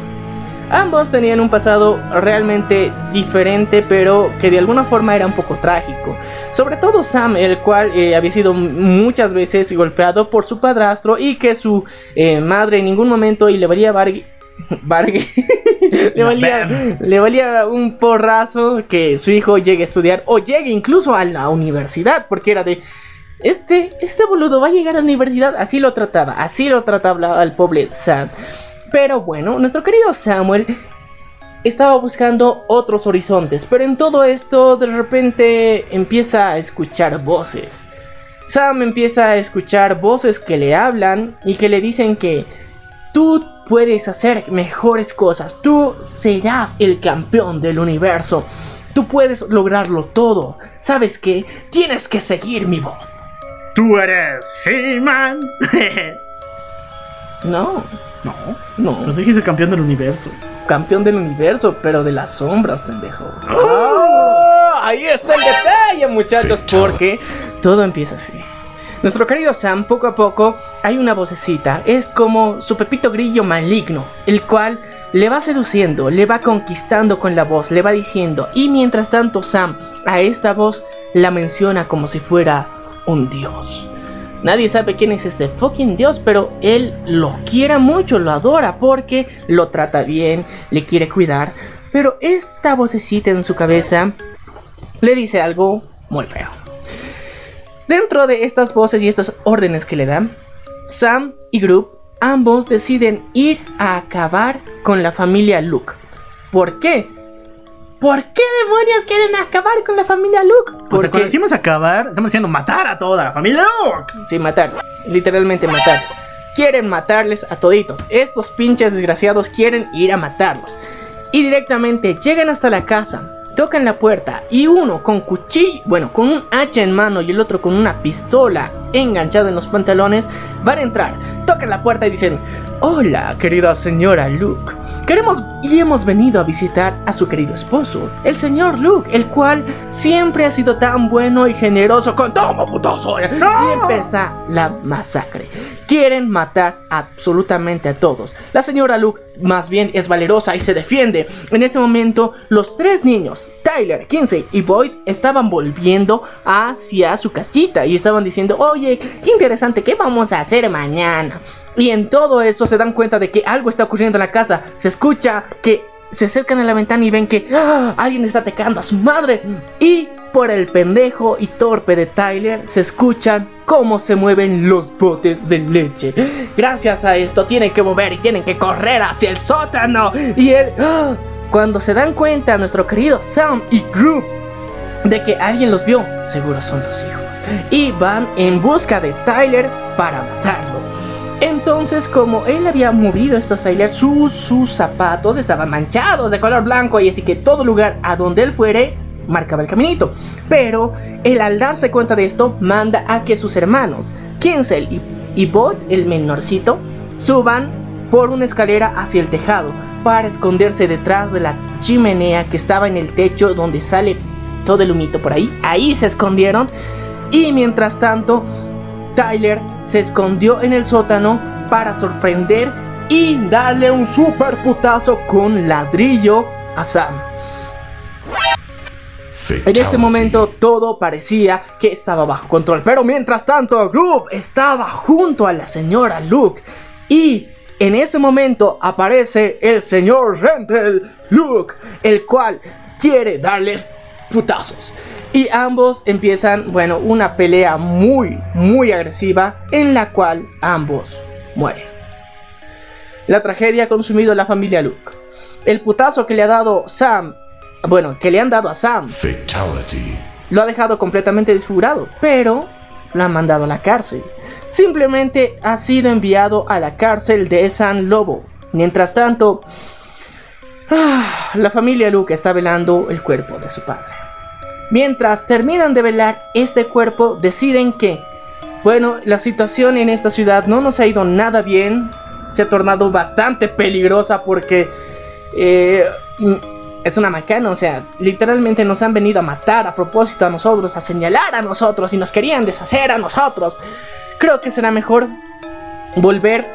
S1: Ambos tenían un pasado realmente diferente, pero que de alguna forma era un poco trágico. Sobre todo Sam, el cual eh, había sido muchas veces golpeado por su padrastro y que su eh, madre en ningún momento y le bargue, bargue- [laughs] le, valía, le valía un porrazo que su hijo llegue a estudiar o llegue incluso a la universidad, porque era de... Este, este boludo va a llegar a la universidad, así lo trataba, así lo trataba al pobre Sam. Pero bueno, nuestro querido Samuel estaba buscando otros horizontes, pero en todo esto de repente empieza a escuchar voces. Sam empieza a escuchar voces que le hablan y que le dicen que tú puedes hacer mejores cosas, tú serás el campeón del universo, tú puedes lograrlo todo. ¿Sabes qué? Tienes que seguir mi voz.
S5: Tú eres He-Man. [laughs]
S1: No,
S5: no,
S1: no.
S5: pues dijiste campeón del universo.
S1: campeón del universo, pero de las sombras, pendejo. ¡Oh! Ahí está el detalle, muchachos, porque todo empieza así. Nuestro querido Sam, poco a poco, hay una vocecita, es como su pepito grillo maligno, el cual le va seduciendo, le va conquistando con la voz, le va diciendo, y mientras tanto Sam a esta voz la menciona como si fuera un dios. Nadie sabe quién es este fucking dios, pero él lo quiere mucho, lo adora porque lo trata bien, le quiere cuidar. Pero esta vocecita en su cabeza le dice algo muy feo. Dentro de estas voces y estas órdenes que le dan, Sam y Group ambos deciden ir a acabar con la familia Luke. ¿Por qué? ¿Por qué demonios quieren acabar con la familia Luke?
S5: O sea,
S1: Porque
S5: cuando decimos acabar, estamos diciendo matar a toda la familia. Luke.
S1: Sí, matar. Literalmente matar. Quieren matarles a toditos. Estos pinches desgraciados quieren ir a matarlos. Y directamente llegan hasta la casa. Tocan la puerta y uno con cuchillo, bueno, con un hacha en mano y el otro con una pistola enganchada en los pantalones, van a entrar. Tocan la puerta y dicen, hola querida señora Luke. Queremos y hemos venido a visitar a su querido esposo, el señor Luke, el cual siempre ha sido tan bueno y generoso con toma putazo. Y empieza la masacre. Quieren matar absolutamente a todos. La señora Luke más bien es valerosa y se defiende. En ese momento, los tres niños, Tyler, Kinsey y Boyd, estaban volviendo hacia su casita y estaban diciendo, oye, qué interesante, ¿qué vamos a hacer mañana? Y en todo eso se dan cuenta de que algo está ocurriendo en la casa. Se escucha que se acercan a la ventana y ven que ¡ah! alguien está atacando a su madre. Y por el pendejo y torpe de Tyler se escuchan cómo se mueven los botes de leche. Gracias a esto tienen que mover y tienen que correr hacia el sótano. Y él, ¡ah! cuando se dan cuenta, nuestro querido Sam y Group de que alguien los vio, seguro son los hijos. Y van en busca de Tyler para matarlo. Entonces, como él había movido estos Tyler, sus, sus zapatos estaban manchados de color blanco y así que todo lugar a donde él fuere marcaba el caminito. Pero él al darse cuenta de esto, manda a que sus hermanos, Kinsey y, y Bot, el menorcito, suban por una escalera hacia el tejado para esconderse detrás de la chimenea que estaba en el techo donde sale todo el humito por ahí. Ahí se escondieron. Y mientras tanto, Tyler se escondió en el sótano para sorprender y darle un super putazo con ladrillo a Sam. En este momento todo parecía que estaba bajo control, pero mientras tanto Groove estaba junto a la señora Luke y en ese momento aparece el señor Rentel Luke, el cual quiere darles putazos. Y ambos empiezan, bueno, una pelea muy, muy agresiva en la cual ambos mueren. La tragedia ha consumido a la familia Luke. El putazo que le ha dado Sam, bueno, que le han dado a Sam,
S2: Fatality.
S1: lo ha dejado completamente desfigurado, pero lo han mandado a la cárcel. Simplemente ha sido enviado a la cárcel de San Lobo. Mientras tanto, ah, la familia Luke está velando el cuerpo de su padre. Mientras terminan de velar este cuerpo, deciden que, bueno, la situación en esta ciudad no nos ha ido nada bien. Se ha tornado bastante peligrosa porque eh, es una macana, o sea, literalmente nos han venido a matar a propósito a nosotros, a señalar a nosotros y nos querían deshacer a nosotros. Creo que será mejor volver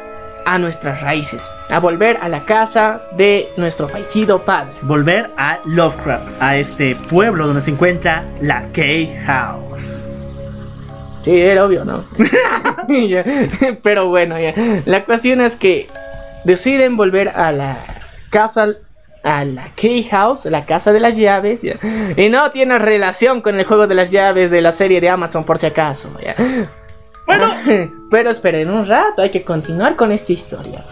S1: a nuestras raíces, a volver a la casa de nuestro fallecido padre.
S5: Volver a Lovecraft, a este pueblo donde se encuentra la K-House.
S1: Sí, era obvio, ¿no? [laughs] Pero bueno, ya. La cuestión es que deciden volver a la casa, a la Key House, la casa de las llaves, ya. Y no tiene relación con el juego de las llaves de la serie de Amazon, por si acaso, ya. Bueno, [laughs] pero esperen un rato, hay que continuar con esta historia.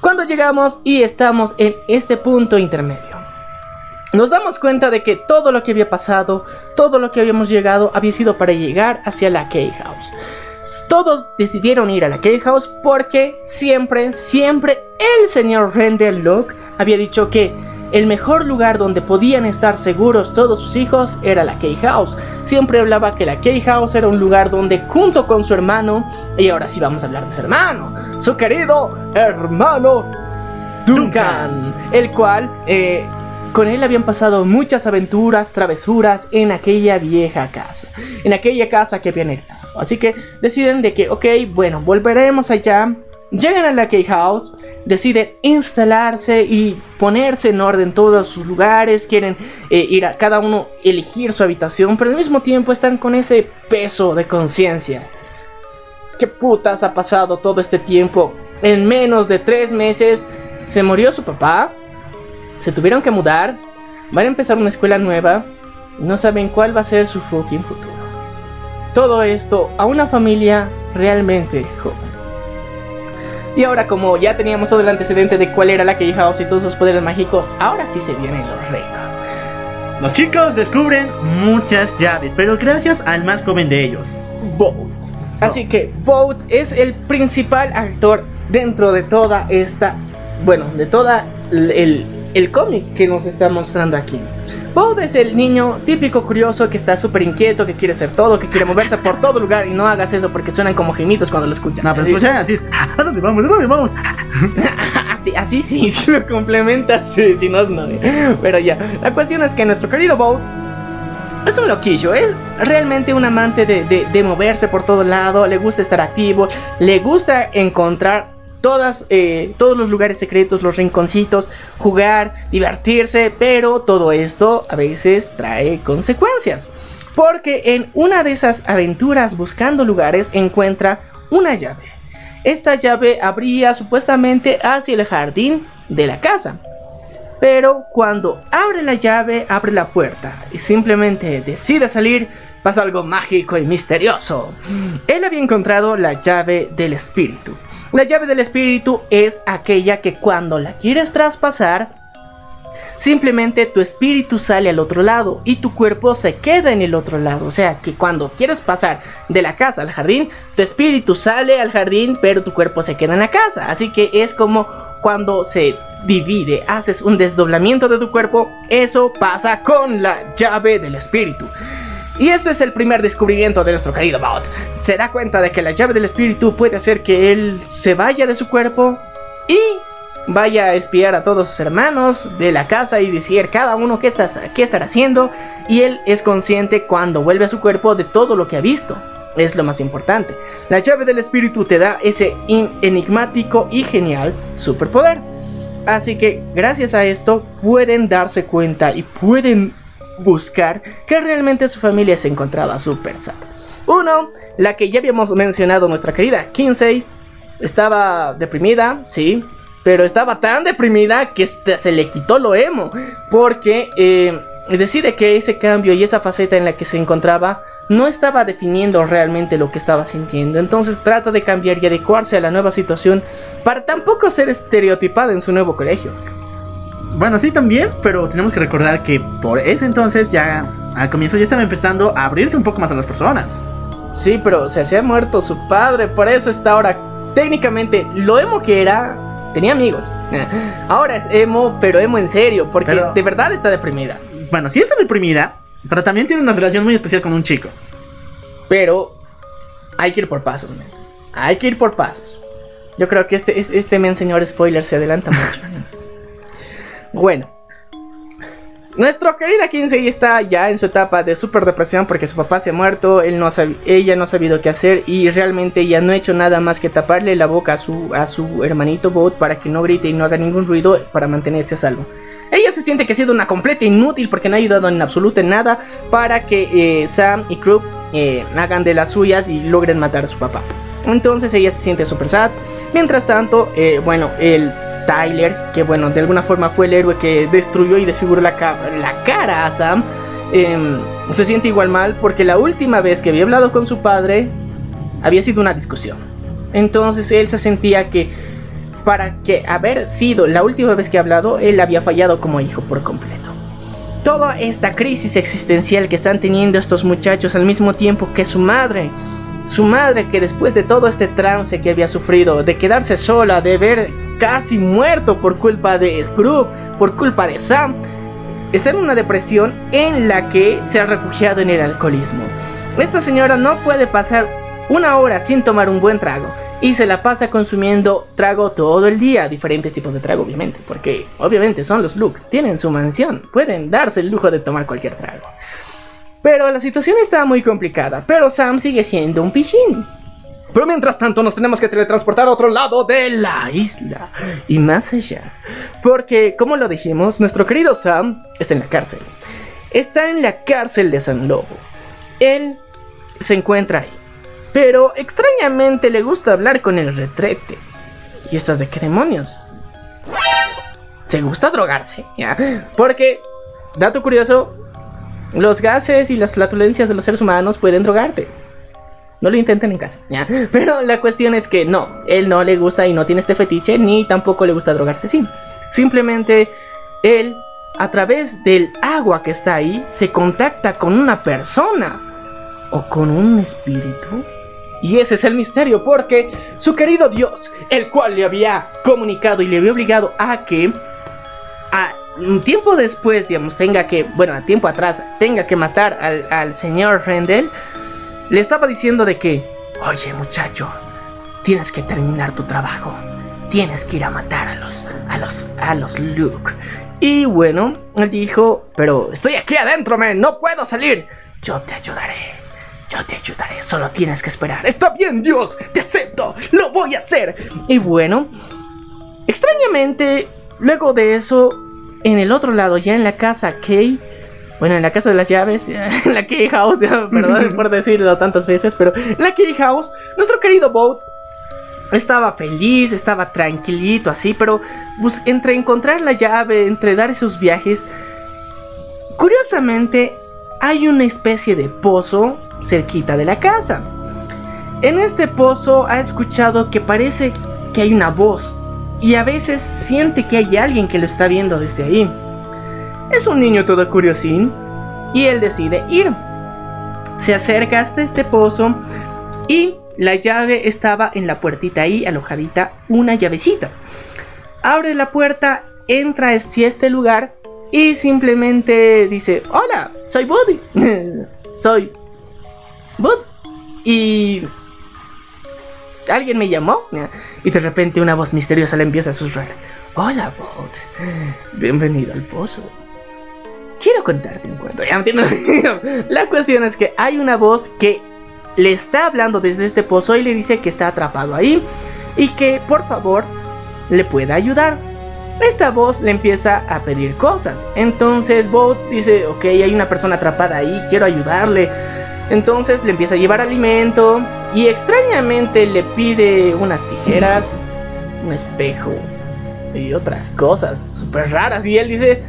S1: Cuando llegamos y estamos en este punto intermedio. Nos damos cuenta de que todo lo que había pasado, todo lo que habíamos llegado, había sido para llegar hacia la Key House. Todos decidieron ir a la Key House porque siempre, siempre el señor Render Locke había dicho que el mejor lugar donde podían estar seguros todos sus hijos era la Key House. Siempre hablaba que la Key House era un lugar donde junto con su hermano, y ahora sí vamos a hablar de su hermano, su querido hermano Duncan, el cual eh, con él habían pasado muchas aventuras, travesuras en aquella vieja casa, en aquella casa que habían heredado. Así que deciden de que, ok, bueno, volveremos allá. Llegan a la Key House, deciden instalarse y ponerse en orden todos sus lugares, quieren eh, ir a cada uno elegir su habitación, pero al mismo tiempo están con ese peso de conciencia. ¿Qué putas ha pasado todo este tiempo? En menos de tres meses se murió su papá, se tuvieron que mudar, van a empezar una escuela nueva, no saben cuál va a ser su fucking futuro. Todo esto a una familia realmente joven. Y ahora como ya teníamos todo el antecedente de cuál era la Key House y todos sus poderes mágicos, ahora sí se vienen los récords.
S5: Los chicos descubren muchas llaves, pero gracias al más joven de ellos.
S1: Boat. Así que Boat es el principal actor dentro de toda esta, bueno, de toda el, el, el cómic que nos está mostrando aquí. Boat es el niño típico curioso que está súper inquieto, que quiere hacer todo, que quiere moverse por todo lugar y no hagas eso porque suenan como gemitos cuando lo escuchas.
S5: No, pero escuchan así es, ¿a dónde vamos? ¿A dónde vamos? [laughs]
S1: así, así sí, [laughs] si lo complementas, sí, si no es no. Pero ya, la cuestión es que nuestro querido Boat es un loquillo, es realmente un amante de, de- de moverse por todo lado, le gusta estar activo, le gusta encontrar todas, eh, todos los lugares secretos, los rinconcitos, jugar, divertirse, pero todo esto a veces trae consecuencias. Porque en una de esas aventuras buscando lugares encuentra una llave. Esta llave abría supuestamente hacia el jardín de la casa. Pero cuando abre la llave, abre la puerta y simplemente decide salir, pasa algo mágico y misterioso. Él había encontrado la llave del espíritu. La llave del espíritu es aquella que cuando la quieres traspasar, simplemente tu espíritu sale al otro lado y tu cuerpo se queda en el otro lado. O sea que cuando quieres pasar de la casa al jardín, tu espíritu sale al jardín, pero tu cuerpo se queda en la casa. Así que es como cuando se divide, haces un desdoblamiento de tu cuerpo, eso pasa con la llave del espíritu. Y eso es el primer descubrimiento de nuestro querido Bot. Se da cuenta de que la llave del espíritu puede hacer que él se vaya de su cuerpo y vaya a espiar a todos sus hermanos de la casa y decir cada uno qué, estás, qué estará haciendo. Y él es consciente cuando vuelve a su cuerpo de todo lo que ha visto. Es lo más importante. La llave del espíritu te da ese enigmático y genial superpoder. Así que gracias a esto pueden darse cuenta y pueden buscar que realmente su familia se encontraba super sad. Uno, la que ya habíamos mencionado, nuestra querida Kinsey, estaba deprimida, sí, pero estaba tan deprimida que se le quitó lo emo, porque eh, decide que ese cambio y esa faceta en la que se encontraba no estaba definiendo realmente lo que estaba sintiendo. Entonces trata de cambiar y adecuarse a la nueva situación para tampoco ser estereotipada en su nuevo colegio.
S5: Bueno, sí también, pero tenemos que recordar que por ese entonces ya al comienzo ya estaba empezando a abrirse un poco más a las personas.
S1: Sí, pero se hacía muerto su padre, por eso está ahora técnicamente lo emo que era, tenía amigos. [laughs] Ahora es emo, pero emo en serio, porque
S5: Pero-
S1: de verdad está deprimida.
S5: Bueno, sí está deprimida, pero también tiene una relación muy especial con un chico.
S1: Pero hay que ir por pasos, men. Hay que ir por pasos. Yo creo que este, es- este men, señor spoiler, se adelanta mucho. [laughs] bueno. Nuestro querida Kinsey está ya en su etapa de super depresión porque su papá se ha muerto, ella no ha sabido qué hacer y realmente ella no ha hecho nada más que taparle la boca a su, a su hermanito Bot para que no grite y no haga ningún ruido para mantenerse a salvo. Ella se siente que ha sido una completa inútil porque no ha ayudado en absoluto en nada para que eh, Sam y Krupp eh, hagan de las suyas y logren matar a su papá. Entonces ella se siente super sad. Mientras tanto, eh, bueno, el Tyler, que bueno, de alguna forma fue el héroe que destruyó y desfiguró la, la cara a Sam, em, se siente igual mal porque la última vez que había hablado con su padre había sido una discusión. Entonces él se sentía que para que haber sido la última vez que ha hablado, él había fallado como hijo por completo. Toda esta crisis existencial que están teniendo estos muchachos al mismo tiempo que su madre, su madre que después de todo este trance que había sufrido, de quedarse sola, de ver casi muerto por culpa de Group, por culpa de Sam, está en una depresión en la que se ha refugiado en el alcoholismo. Esta señora no puede pasar una hora sin tomar un buen trago y se la pasa consumiendo trago todo el día, diferentes tipos de trago obviamente, porque obviamente son los Luke, tienen su mansión, pueden darse el lujo de tomar cualquier trago. Pero la situación está muy complicada, pero Sam sigue siendo un pichín. Pero mientras tanto nos tenemos que teletransportar a otro lado de la isla y más allá. Porque, como lo dijimos, nuestro querido Sam está en la cárcel. Está en la cárcel de San Lobo. Él se encuentra ahí. Pero extrañamente le gusta hablar con el retrete. ¿Y estas de qué demonios? Se gusta drogarse, ¿ya? Porque, dato curioso, los gases y las flatulencias de los seres humanos pueden drogarte. No lo intenten en casa, ¿ya? [laughs] Pero la cuestión es que no, él no le gusta y no tiene este fetiche, ni tampoco le gusta drogarse, sí. Simplemente él, a través del agua que está ahí, se contacta con una persona o con un espíritu. Y ese es el misterio, porque su querido Dios, el cual le había comunicado y le había obligado a que a un tiempo después, digamos, tenga que, bueno, a tiempo atrás, tenga que matar al, al señor Rendell, le estaba diciendo de que, oye muchacho, tienes que terminar tu trabajo, tienes que ir a matar a los, a los, a los Luke. Y bueno, él dijo, pero estoy aquí adentro, man, no puedo salir. Yo te ayudaré. Yo te ayudaré, solo tienes que esperar. Está bien, Dios, te acepto, lo voy a hacer. Y bueno, extrañamente, luego de eso, en el otro lado, ya en la casa Kay, bueno, en la casa de las llaves, [laughs] en la Key House, [laughs] perdón [laughs] por decirlo tantas veces, pero en la Key House, nuestro querido Boat estaba feliz, estaba tranquilito así, pero pues, entre encontrar la llave, entre dar esos viajes, curiosamente hay una especie de pozo cerquita de la casa. En este pozo ha escuchado que parece que hay una voz y a veces siente que hay alguien que lo está viendo desde ahí. Es un niño todo curiosín y él decide ir. Se acerca hasta este pozo y la llave estaba en la puertita ahí, alojadita, una llavecita. Abre la puerta, entra hacia este lugar y simplemente dice, hola, soy Buddy. [laughs] soy Bud. Y... Alguien me llamó y de repente una voz misteriosa le empieza a susurrar. Hola, Bud. Bienvenido al pozo. Quiero contarte un cuento. Ya, entiendo. La cuestión es que hay una voz que le está hablando desde este pozo y le dice que está atrapado ahí y que por favor le pueda ayudar. Esta voz le empieza a pedir cosas. Entonces Bot dice, ok, hay una persona atrapada ahí, quiero ayudarle. Entonces le empieza a llevar alimento y extrañamente le pide unas tijeras, un espejo y otras cosas súper raras. Y él dice,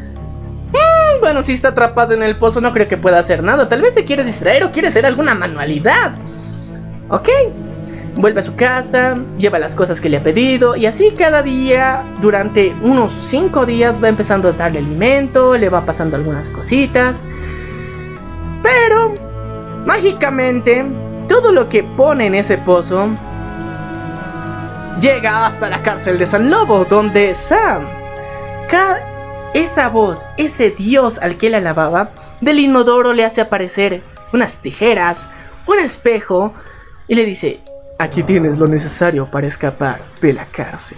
S1: "Mm, bueno, si está atrapado en el pozo no creo que pueda hacer nada. Tal vez se quiere distraer o quiere hacer alguna manualidad. Ok. Vuelve a su casa, lleva las cosas que le ha pedido y así cada día, durante unos 5 días va empezando a darle alimento, le va pasando algunas cositas. Pero, mágicamente, todo lo que pone en ese pozo llega hasta la cárcel de San Lobo, donde Sam, esa voz, ese dios al que él alababa, del inodoro le hace aparecer unas tijeras, un espejo y le dice, aquí tienes lo necesario para escapar de la cárcel.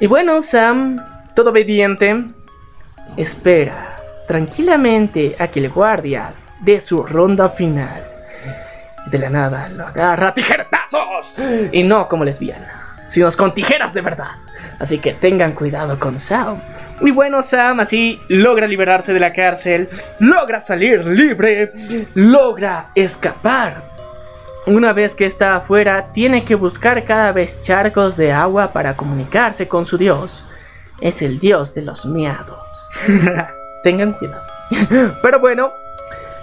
S1: Y bueno, Sam, todo obediente, espera tranquilamente a que el guardia de su ronda final. De la nada lo agarra a tijeretazos y no como lesbiana, sino con tijeras de verdad. Así que tengan cuidado con Sam. Y bueno, Sam así logra liberarse de la cárcel, logra salir libre, logra escapar. Una vez que está afuera, tiene que buscar cada vez charcos de agua para comunicarse con su dios. Es el dios de los miados. [laughs] Tengan cuidado. Pero bueno,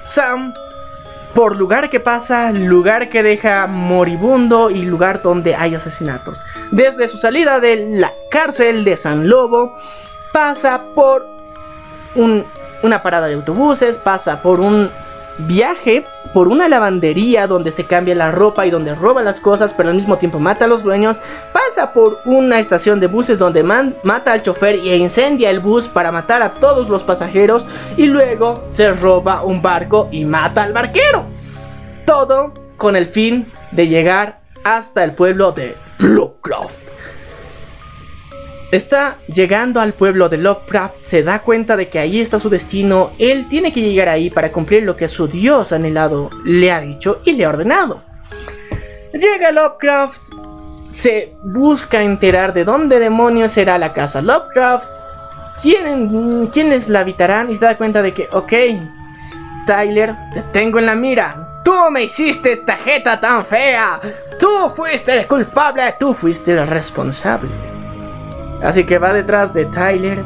S1: Sam, por lugar que pasa, lugar que deja moribundo y lugar donde hay asesinatos. Desde su salida de la cárcel de San Lobo, pasa por un- una parada de autobuses, pasa por un viaje, por una lavandería donde se cambia la ropa y donde roba las cosas, pero al mismo tiempo mata a los dueños, pasa por una estación de buses donde mata al chofer e incendia el bus para matar a todos los pasajeros y luego se roba un barco y mata al barquero. Todo con el fin de llegar hasta el pueblo de Lovecraft. Está llegando al pueblo de Lovecraft, se da cuenta de que ahí está su destino, él tiene que llegar ahí para cumplir lo que su dios anhelado le ha dicho y le ha ordenado. Llega Lovecraft, se busca enterar de dónde demonios será la casa Lovecraft, quién, quiénes la habitarán y se da cuenta de que, ok, Tyler, te tengo en la mira. Tú me hiciste esta jeta tan fea. Tú fuiste el culpable, tú fuiste el responsable. Así que va detrás de Tyler.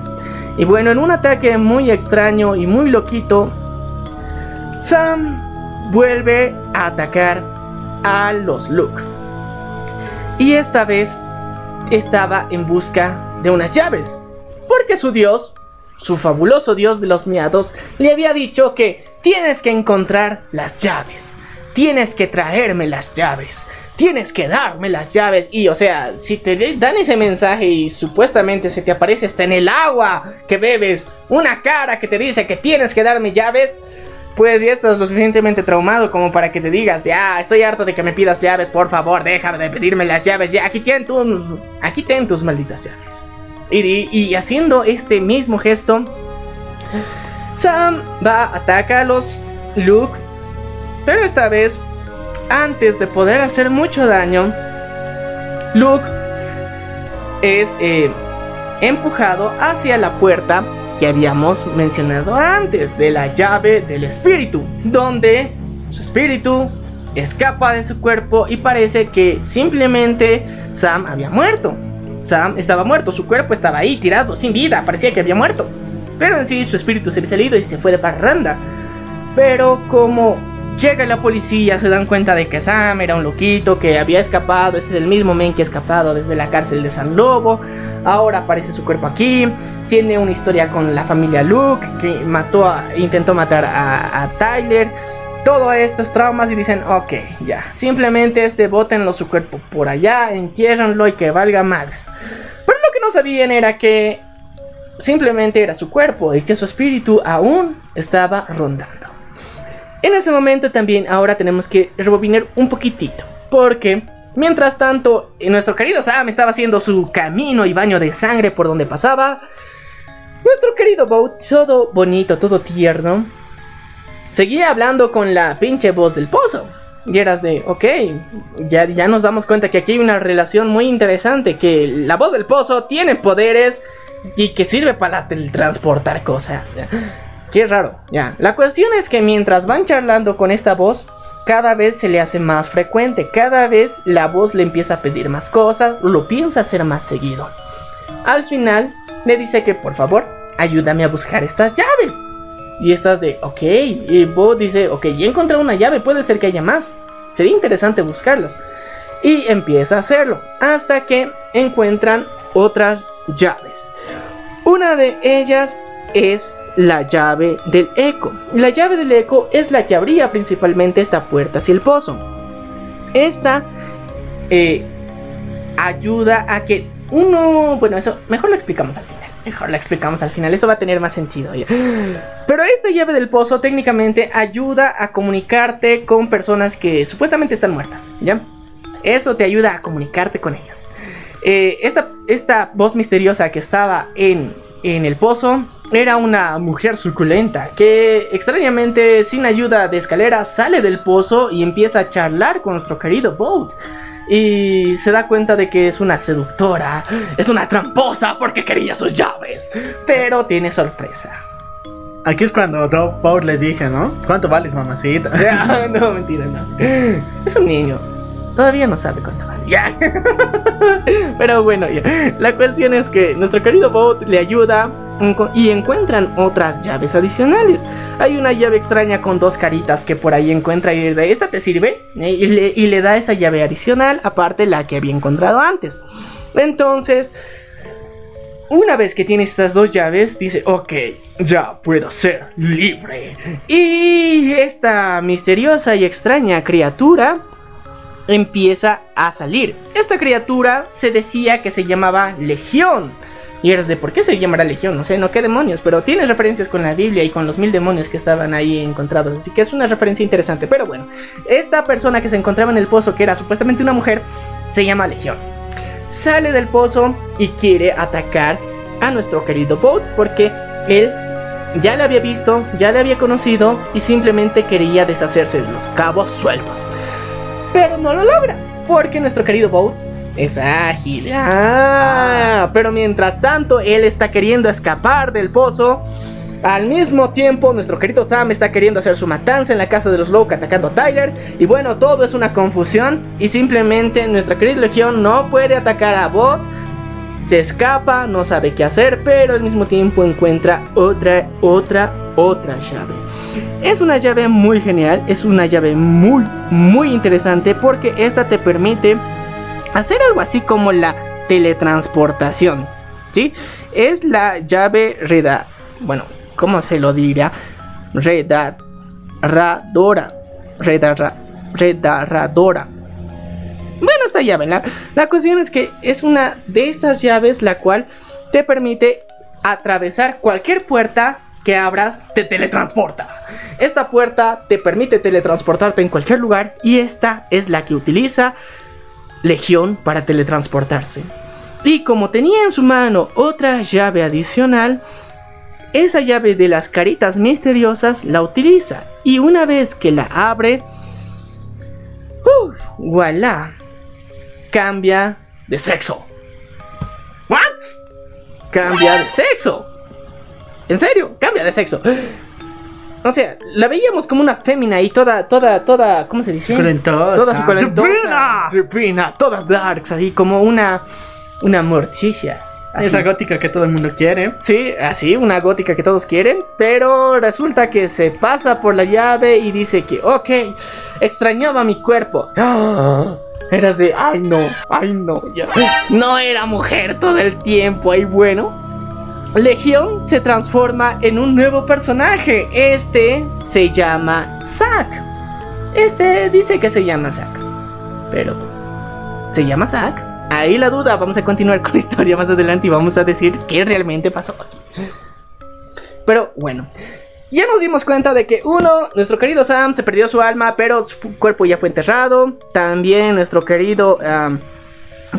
S1: Y bueno, en un ataque muy extraño y muy loquito, Sam vuelve a atacar a los Luke. Y esta vez estaba en busca de unas llaves. Porque su dios, su fabuloso dios de los miados, le había dicho que tienes que encontrar las llaves. Tienes que traerme las llaves. Tienes que darme las llaves. Y o sea, si te dan ese mensaje y supuestamente se te aparece hasta en el agua que bebes una cara que te dice que tienes que darme llaves, pues ya estás lo suficientemente traumado como para que te digas, ya, estoy harto de que me pidas llaves, por favor, déjame de pedirme las llaves, ya, aquí tienen tus, aquí tienen tus malditas llaves. Y, y- y haciendo este mismo gesto, Sam va, ataca a los Luke, pero esta vez, antes de poder hacer mucho daño, Luke es eh, empujado hacia la puerta que habíamos mencionado antes, de la llave del espíritu, donde su espíritu escapa de su cuerpo y parece que simplemente Sam había muerto. Sam estaba muerto, su cuerpo estaba ahí tirado, sin vida, parecía que había muerto. Pero en sí su espíritu se había salido y se fue de parranda. Pero como llega la policía, se dan cuenta de que Sam era un loquito, que había escapado, ese es el mismo men que ha escapado desde la cárcel de San Lobo. Ahora aparece su cuerpo aquí. Tiene una historia con la familia Luke, que mató intentó matar a, a Tyler. Todos estos traumas y dicen, ok, ya, simplemente este bótenlo su cuerpo por allá, entiérranlo y que valga madres. Pero lo que no sabían era que simplemente era su cuerpo y que su espíritu aún estaba rondando. En ese momento también ahora tenemos que rebobinar un poquitito. Porque mientras tanto, eh, nuestro querido Sam estaba haciendo su camino y baño de sangre por donde pasaba. Nuestro querido Bo, todo bonito, todo tierno, seguía hablando con la pinche voz del pozo. Y eras de, ok, ya, ya nos damos cuenta que aquí hay una relación muy interesante, que la voz del pozo tiene poderes y que sirve para transportar cosas. Qué raro, ya. La cuestión es que mientras van charlando con esta voz, cada vez se le hace más frecuente, cada vez la voz le empieza a pedir más cosas, lo piensa hacer más seguido. Al final, le dice que por favor, ayúdame a buscar estas llaves. Y estás de, ok, y Bo dice, ok, ya encontré una llave, puede ser que haya más. Sería interesante buscarlas. Y empieza a hacerlo, hasta que encuentran otras llaves. Una de ellas es la llave del eco. La llave del eco es la que abría principalmente esta puerta hacia el pozo. Esta eh, ayuda a que uno... Bueno, eso mejor lo explicamos al final. Mejor lo explicamos al final, eso va a tener más sentido. Pero esta llave del pozo técnicamente ayuda a comunicarte con personas que supuestamente están muertas, ¿ya? Eso te ayuda a comunicarte con ellas. Eh, esta, esta voz misteriosa que estaba en, en el pozo era una mujer suculenta que extrañamente sin ayuda de escalera sale del pozo y empieza a charlar con nuestro querido Boat. Y se da cuenta de que es una seductora, es una tramposa porque quería sus llaves. Pero tiene sorpresa.
S5: Aquí es cuando Paul le dije, ¿no? ¿Cuánto vales, mamacita? [laughs]
S1: No, mentira, no. Es un niño. Todavía no sabe cuánto vale. Ya. [laughs] Pero bueno, ya. la cuestión es que nuestro querido Bot le ayuda y encuentran otras llaves adicionales. Hay una llave extraña con dos caritas que por ahí encuentra y de esta te sirve ¿eh? y le, y le da esa llave adicional aparte la que había encontrado antes. Entonces, una vez que tiene estas dos llaves, dice, ok, ya puedo ser libre. Y esta misteriosa y extraña criatura empieza a salir. Esta criatura se decía que se llamaba Legión. Y eres de por qué se llamará Legión, no sé, no qué demonios, pero tiene referencias con la Biblia y con los mil demonios que estaban ahí encontrados, así que es una referencia interesante. Pero bueno, esta persona que se encontraba en el pozo, que era supuestamente una mujer, se llama Legión. Sale del pozo y quiere atacar a nuestro querido Boat porque él ya le había visto, ya le había conocido y simplemente quería deshacerse de los cabos sueltos. Pero no lo logra, porque nuestro querido Boat es ágil. Ah, pero mientras tanto, él está queriendo escapar del pozo. Al mismo tiempo, nuestro querido Sam está queriendo hacer su matanza en la casa de los Locke atacando a Tyler. Y bueno, todo es una confusión. Y simplemente nuestra querida Legión no puede atacar a Bot. Se escapa, no sabe qué hacer, pero al mismo tiempo encuentra otra, otra, otra llave. Es una llave muy genial, es una llave muy, muy interesante porque esta te permite hacer algo así como la teletransportación. ¿Sí? Es la llave reda. Bueno, ¿cómo se lo dirá? Redarradora. Redarra, redarradora. Bueno, esta llave, la, la cuestión es que es una de estas llaves la cual te permite atravesar cualquier puerta que abras, te teletransporta. Esta puerta te permite teletransportarte en cualquier lugar y esta es la que utiliza Legión para teletransportarse. Y como tenía en su mano otra llave adicional, esa llave de las caritas misteriosas la utiliza. Y una vez que la abre, ¡Uf! ¡Voilà! Cambia de sexo. ¿What? Cambia de sexo. ¿En serio? Cambia de sexo. O sea, la veíamos como una fémina y toda, toda, toda, ¿cómo se dice?
S5: Suculentosa.
S1: Toda suculentosa.
S5: Divina.
S1: Toda darks, así como una, una morticia. Así.
S5: Esa gótica que todo el mundo quiere.
S1: Sí, así, una gótica que todos quieren, pero resulta que se pasa por la llave y dice que, ok, extrañaba mi cuerpo. ¡Ah! [gasps] Eras de, ay no, ay no, ya. No era mujer todo el tiempo, y bueno. Legión se transforma en un nuevo personaje. Este se llama Zack. Este dice que se llama Zack. Pero, ¿se llama Zack? Ahí la duda, vamos a continuar con la historia más adelante y vamos a decir qué realmente pasó aquí. Pero bueno, ya nos dimos cuenta de que uno, nuestro querido Sam se perdió su alma, pero su cuerpo ya fue enterrado. También nuestro querido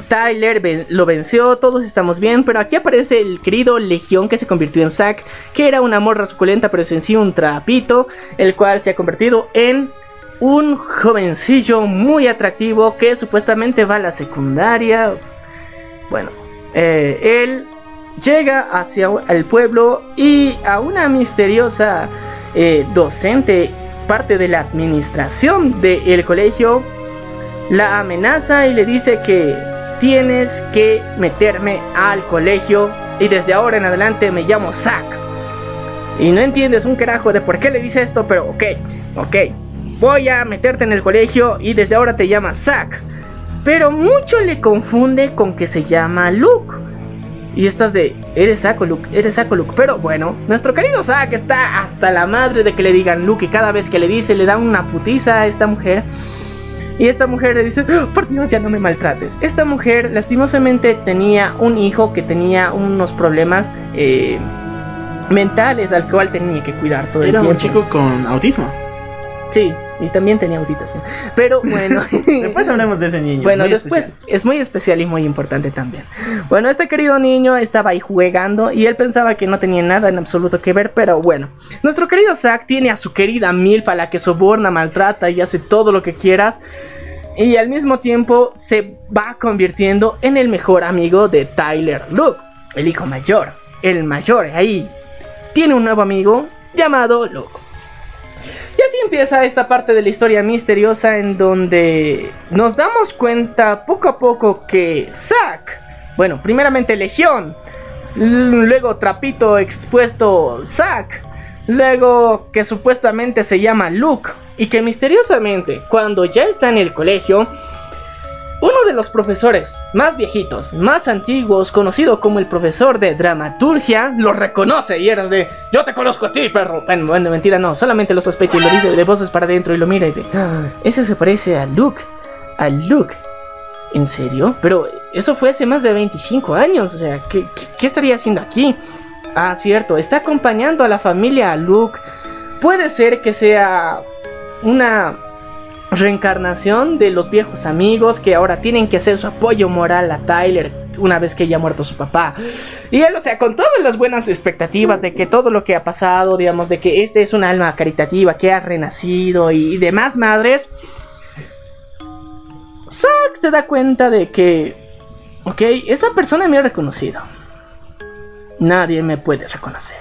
S1: Tyler lo venció, todos estamos bien, pero aquí aparece el querido Legión que se convirtió en Zack, que era una morra suculenta, pero es en sí un trapito, el cual se ha convertido en un jovencillo muy atractivo que supuestamente va a la secundaria. Bueno, eh, él llega hacia el pueblo y a una misteriosa eh, docente, parte de la administración del colegio, la amenaza y le dice que tienes que meterme al colegio y desde ahora en adelante me llamo Zack. Y no entiendes un carajo de por qué le dice esto, pero ok, ok. Voy a meterte en el colegio y desde ahora te llamas Zack. Pero mucho le confunde con que se llama Luke. Y estás de, eres Zack Luke, eres Zack Luke. Pero bueno, nuestro querido Zack está hasta la madre de que le digan Luke y cada vez que le dice le da una putiza a esta mujer. Y esta mujer le dice, "Oh, por Dios, ya no me maltrates. Esta mujer lastimosamente tenía un hijo que tenía unos problemas eh, mentales al cual tenía que cuidar todo el
S5: Era
S1: tiempo.
S5: un chico con autismo.
S1: Sí, Y también tenía autitos. ¿sí? Pero bueno. [laughs]
S5: Después hablamos de ese niño.
S1: Bueno, después
S5: especial.
S1: es muy especial y muy importante también. Bueno, este querido niño estaba ahí jugando y él pensaba que no tenía nada en absoluto que ver, pero bueno. Nuestro querido Zack tiene a su querida Milf a la que soborna, maltrata y hace todo lo que quieras. Y al mismo tiempo se va convirtiendo en el mejor amigo de Tyler Luke, el hijo mayor. El mayor, ahí tiene un nuevo amigo llamado Luke. Así empieza esta parte de la historia misteriosa en donde nos damos cuenta poco a poco que Zack, bueno, primeramente Legión, luego Trapito expuesto Zack, luego que supuestamente se llama Luke y que misteriosamente cuando ya está en el colegio, uno de los profesores más viejitos, más antiguos, conocido como el profesor de dramaturgia, lo reconoce y eras de Yo te conozco a ti, perro. Bueno, bueno, mentira, no, solamente lo sospecha y lo dice de voces para adentro y lo mira y de "Ah, Ese se parece a Luke. A Luke. ¿En serio? Pero eso fue hace más de 25 años, o sea, ¿qué, qué, estaría haciendo aquí? Ah, cierto, está acompañando a la familia Luke. Puede ser que sea una reencarnación de los viejos amigos que ahora tienen que hacer su apoyo moral a Tyler una vez que ya ha muerto su papá. Y él, o sea, con todas las buenas expectativas de que todo lo que ha pasado, digamos, de que este es un alma caritativa que ha renacido y, demás madres, Zack se da cuenta de que, ok, esa persona me ha reconocido. Nadie me puede reconocer.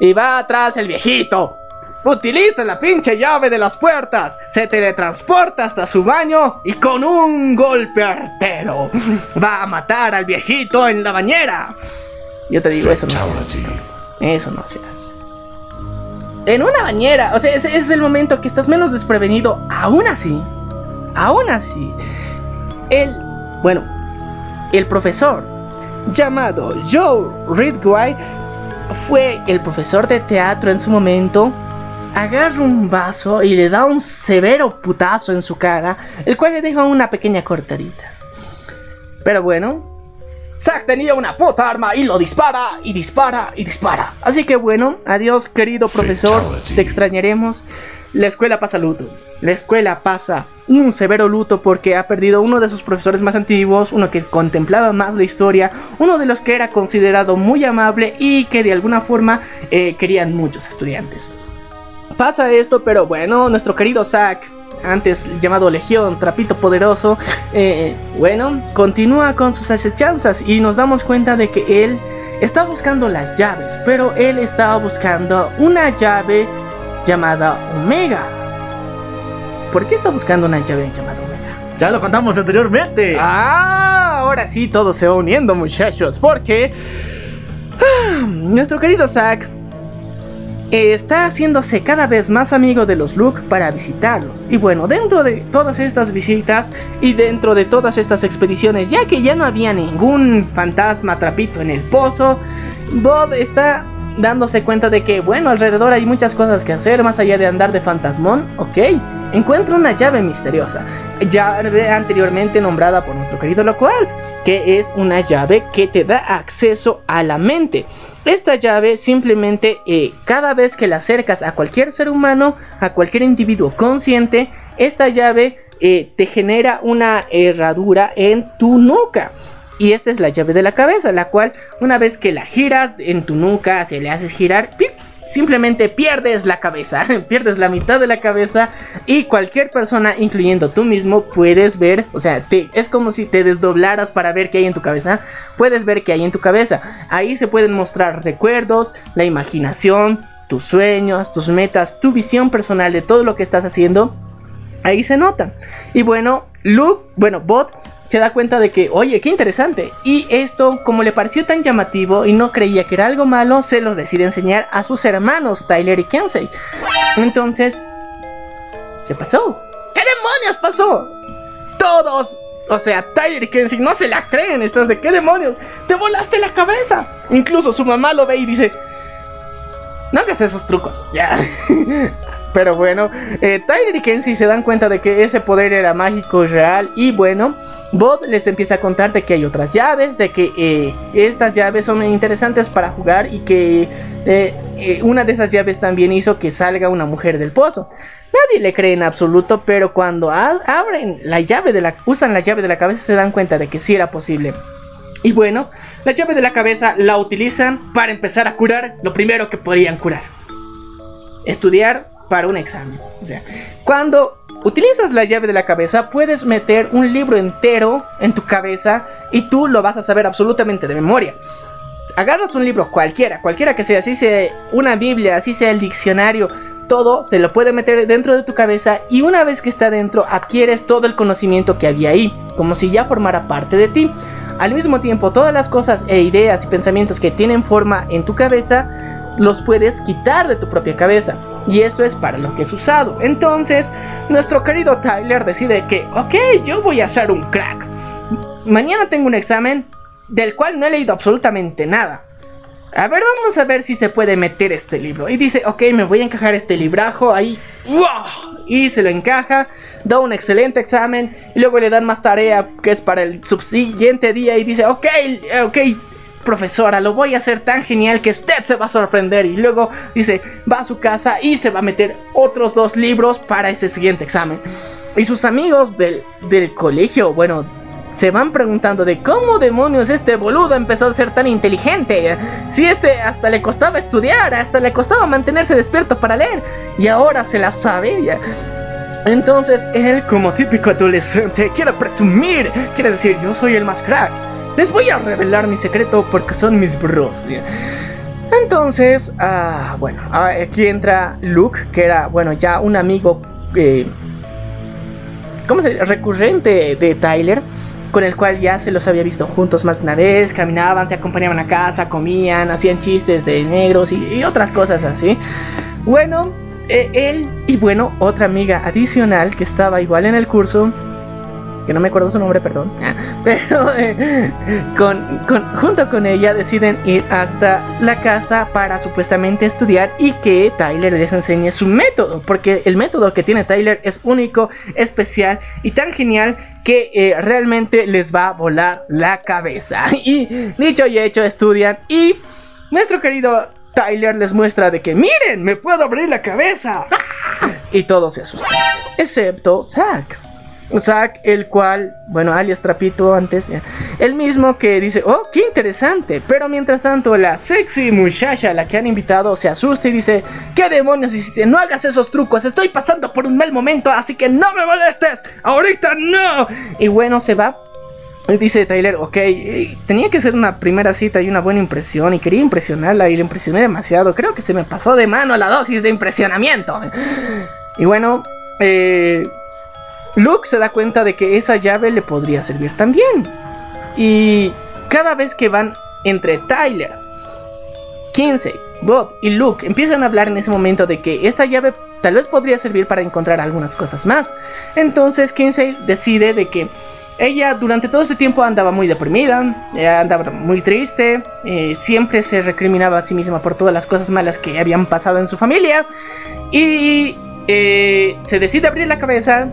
S1: Y va atrás el viejito. Utiliza la pinche llave de las puertas. Se teletransporta hasta su baño y con un golpe artero [laughs] va a matar al viejito en la bañera. Yo te digo, eso no se hace. Eso no se hace. En una bañera. O sea, ese es el momento que estás menos desprevenido. Aún así. Aún así. El. Bueno. El profesor. Llamado Joe Ridgway. Fue el profesor de teatro en su momento. Agarra un vaso y le da un severo putazo en su cara. El cual le deja una pequeña cortadita. Pero bueno, Zack tenía una puta arma y lo dispara y dispara y dispara. Así que bueno, adiós querido profesor,
S2: Fatality.
S1: te extrañaremos. La escuela pasa luto. La escuela pasa un severo luto porque ha perdido uno de sus profesores más antiguos, uno que contemplaba más la historia, uno de los que era considerado muy amable y que de alguna forma eh, querían muchos estudiantes. Pasa esto, pero bueno, nuestro querido Zack, antes llamado Legión, Trapito Poderoso, eh, bueno, continúa con sus acechanzas y nos damos cuenta de que él está buscando las llaves, pero él estaba buscando una llave llamada Omega. ¿Por qué está buscando una llave llamada Omega?
S5: Ya lo contamos anteriormente.
S1: Ah, ahora sí todo se va uniendo, muchachos, porque ah, nuestro querido Zack está haciéndose cada vez más amigo de los Luke para visitarlos. Y bueno, dentro de todas estas visitas y dentro de todas estas expediciones, ya que ya no había ningún fantasma trapito en el pozo, Bod está dándose cuenta de que, bueno, alrededor hay muchas cosas que hacer más allá de andar de fantasmón. Ok, encuentra una llave misteriosa, ya anteriormente nombrada por nuestro querido Loco que es una llave que te da acceso a la mente. Esta llave simplemente eh, cada vez que la acercas a cualquier ser humano, a cualquier individuo consciente, esta llave eh, te genera una herradura en tu nuca. Y esta es la llave de la cabeza, la cual una vez que la giras en tu nuca, se le haces girar, ¡pip! Simplemente pierdes la cabeza, [laughs] pierdes la mitad de la cabeza y cualquier persona, incluyendo tú mismo, puedes ver, o sea, te, es como si te desdoblaras para ver qué hay en tu cabeza, puedes ver qué hay en tu cabeza. Ahí se pueden mostrar recuerdos, la imaginación, tus sueños, tus metas, tu visión personal de todo lo que estás haciendo. Ahí se nota. Y bueno, Luke, bueno, Bot se da cuenta de que, oye, qué interesante. Y esto, como le pareció tan llamativo y no creía que era algo malo, se los decide enseñar a sus hermanos, Tyler y Kensei. Entonces, ¿qué pasó? ¿Qué demonios pasó? Todos, o sea, Tyler y Kensei no se la creen. Estás de qué demonios? Te volaste la cabeza. Incluso su mamá lo ve y dice, no hagas esos trucos. Ya. [laughs] Pero bueno, eh, Tyler y Kenzie se dan cuenta de que ese poder era mágico, real. Y bueno, Bot les empieza a contar de que hay otras llaves, de que eh, estas llaves son interesantes para jugar y que eh, eh, una de esas llaves también hizo que salga una mujer del pozo. Nadie le cree en absoluto, pero cuando abren la llave de la, usan la llave de la cabeza se dan cuenta de que sí era posible. Y bueno, la llave de la cabeza la utilizan para empezar a curar lo primero que podían curar. Estudiar un examen. O sea, cuando utilizas la llave de la cabeza, puedes meter un libro entero en tu cabeza y tú lo vas a saber absolutamente de memoria. Agarras un libro cualquiera, cualquiera que sea, así sea una Biblia, así sea el diccionario, todo se lo puede meter dentro de tu cabeza y una vez que está dentro adquieres todo el conocimiento que había ahí, como si ya formara parte de ti. Al mismo tiempo, todas las cosas e ideas y pensamientos que tienen forma en tu cabeza, los puedes quitar de tu propia cabeza. Y esto es para lo que es usado. Entonces, nuestro querido Tyler decide que, ok, yo voy a ser un crack. Mañana tengo un examen del cual no he leído absolutamente nada. A ver, vamos a ver si se puede meter este libro. Y dice, ok, me voy a encajar este librajo ahí. Y se lo encaja, da un excelente examen. Y luego le dan más tarea que es para el subsiguiente día. Y dice, ok, ok, profesora, lo voy a hacer tan genial que usted se va a sorprender. Y luego dice, va a su casa y se va a meter otros dos libros para ese siguiente examen. Y sus amigos del, del colegio, bueno, se van preguntando de cómo demonios este boludo empezó a ser tan inteligente. Si este hasta le costaba estudiar, hasta le costaba mantenerse despierto para leer. Y ahora se la sabe. Entonces él, como típico adolescente, quiere presumir. Quiere decir, yo soy el más crack. Les voy a revelar mi secreto porque son mis bros. Entonces, ah, bueno, ah, aquí entra Luke, que era, bueno, ya un amigo eh, ¿cómo se dice? recurrente de Tyler, con el cual ya se los había visto juntos más de una vez, caminaban, se acompañaban a casa, comían, hacían chistes de negros y, y otras cosas así. Bueno, eh, él y bueno, otra amiga adicional que estaba igual en el curso, que no me acuerdo su nombre, perdón, ah, pero eh, [laughs] con, con- junto con ella deciden ir hasta la casa para supuestamente estudiar y que Tyler les enseñe su método, porque el método que tiene Tyler es único, especial y tan genial que eh, realmente les va a volar la cabeza. [laughs] Y dicho y hecho, estudian y nuestro querido Tyler les muestra de que miren, me puedo abrir la cabeza. [laughs] Y todos se asustan, excepto Zack. Zack, el cual, bueno, alias Trapito antes, el mismo que dice, oh, qué interesante, pero mientras tanto la sexy muchacha a la que han invitado se asusta y dice, ¿qué demonios hiciste? No hagas esos trucos, estoy pasando por un mal momento, así que no me molestes, ahorita no. Y bueno, se va. Dice Tyler, ok, eh, tenía que ser una primera cita y una buena impresión y quería impresionarla y la impresioné demasiado. Creo que se me pasó de mano la dosis de impresionamiento. Y bueno, eh, Luke se da cuenta de que esa llave le podría servir también. Y cada vez que van entre Tyler, Kinsey, Bob y Luke empiezan a hablar en ese momento de que esta llave tal vez podría servir para encontrar algunas cosas más. Entonces Kinsey decide de que ella durante todo ese tiempo andaba muy deprimida, eh, andaba muy triste, eh, siempre se recriminaba a sí misma por todas las cosas malas que habían pasado en su familia y eh, se decide abrir la cabeza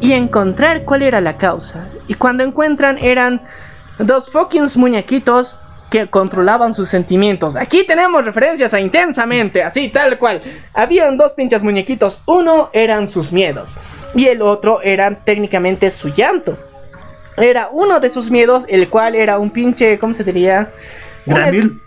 S1: y encontrar cuál era la causa. Y cuando encuentran eran dos fucking muñequitos que controlaban sus sentimientos. Aquí tenemos referencias a intensamente, así tal cual. Habían dos pinches muñequitos. Uno eran sus miedos y el otro era técnicamente su llanto. Era uno de sus miedos, el cual era un pinche, ¿cómo se diría?
S5: Gremlin.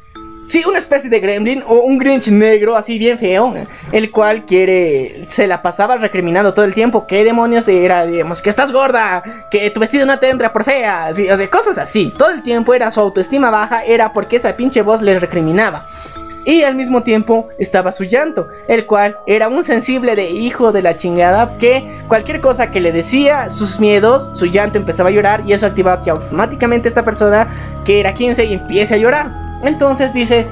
S1: Sí, una especie de gremlin o un Grinch negro, así bien feo, el cual quiere, se la pasaba recriminando todo el tiempo. ¿Qué demonios era? Digamos, que estás gorda, que tu vestido no te entra por fea, así, cosas así. Todo el tiempo era su autoestima baja, era porque esa pinche voz le recriminaba. Y al mismo tiempo estaba su llanto, el cual era un sensible de hijo de la chingada que cualquier cosa que le decía, sus miedos, su llanto empezaba a llorar y eso activaba que automáticamente esta persona que era 15 y empiece a llorar. Entonces dice,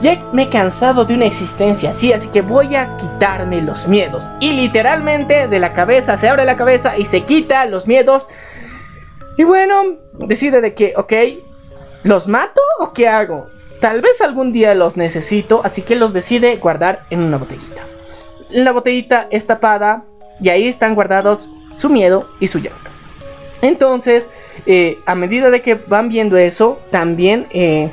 S1: ya me he cansado de una existencia así, así que voy a quitarme los miedos. Y literalmente de la cabeza se abre la cabeza y se quita los miedos. Y bueno, decide de que, ok, ¿los mato o qué hago? Tal vez algún día los necesito, así que los decide guardar en una botellita. la botellita es tapada y ahí están guardados su miedo y su llanto. Entonces, eh, a medida de que van viendo eso, también eh,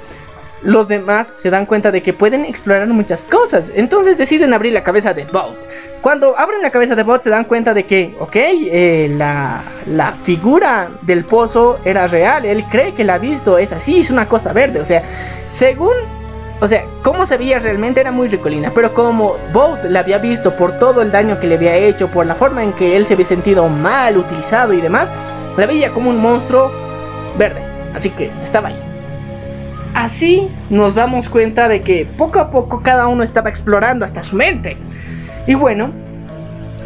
S1: los demás se dan cuenta de que pueden explorar muchas cosas. Entonces deciden abrir la cabeza de Boat. Cuando abren la cabeza de Boat se dan cuenta de que, ok, eh, la, la figura del pozo era real. Él cree que la ha visto, es así, es una cosa verde. O sea, según o sea, cómo se veía realmente era muy ricolina, pero como Boat la había visto por todo el daño que le había hecho, por la forma en que él se había sentido mal, utilizado y demás, la veía como un monstruo verde. Así que estaba ahí. Así nos damos cuenta de que poco a poco cada uno estaba explorando hasta su mente. Y bueno,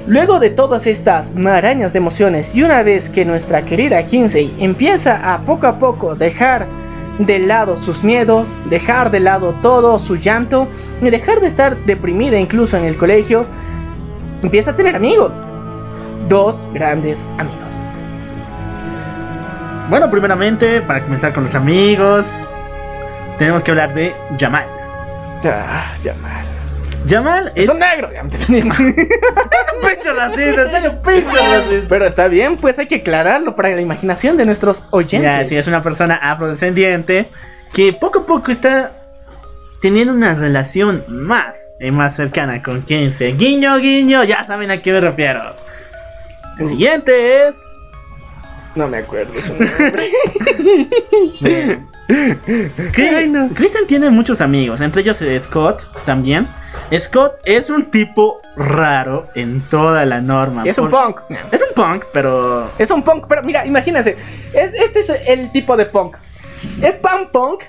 S1: luego de todas estas marañas de emociones y una vez que nuestra querida Kinsey empieza a poco a poco dejar de lado sus miedos, dejar de lado todo su llanto y dejar de estar deprimida incluso en el colegio, empieza a tener amigos. Dos grandes amigos.
S5: Bueno, primeramente, para comenzar con los amigos, tenemos que hablar de Jamal.
S1: Ah, Yamal.
S5: Jamal es,
S1: Es un negro. [laughs]
S5: es un pecho racista, en serio, pecho racista.
S1: Pero está bien, pues hay que aclararlo para la imaginación de nuestros oyentes.
S5: Ya, sí, es una persona afrodescendiente que poco a poco está teniendo una relación más y más cercana con Kense. Guiño, guiño, ya saben a qué me refiero. El siguiente es.
S1: No me acuerdo su nombre.
S5: Kristen tiene muchos amigos, entre ellos Scott también. Scott es un tipo raro en toda la norma.
S1: es un punk.
S5: Es un punk, pero.
S1: Es un punk, pero mira, imagínense. es- este es el tipo de punk. Es tan punk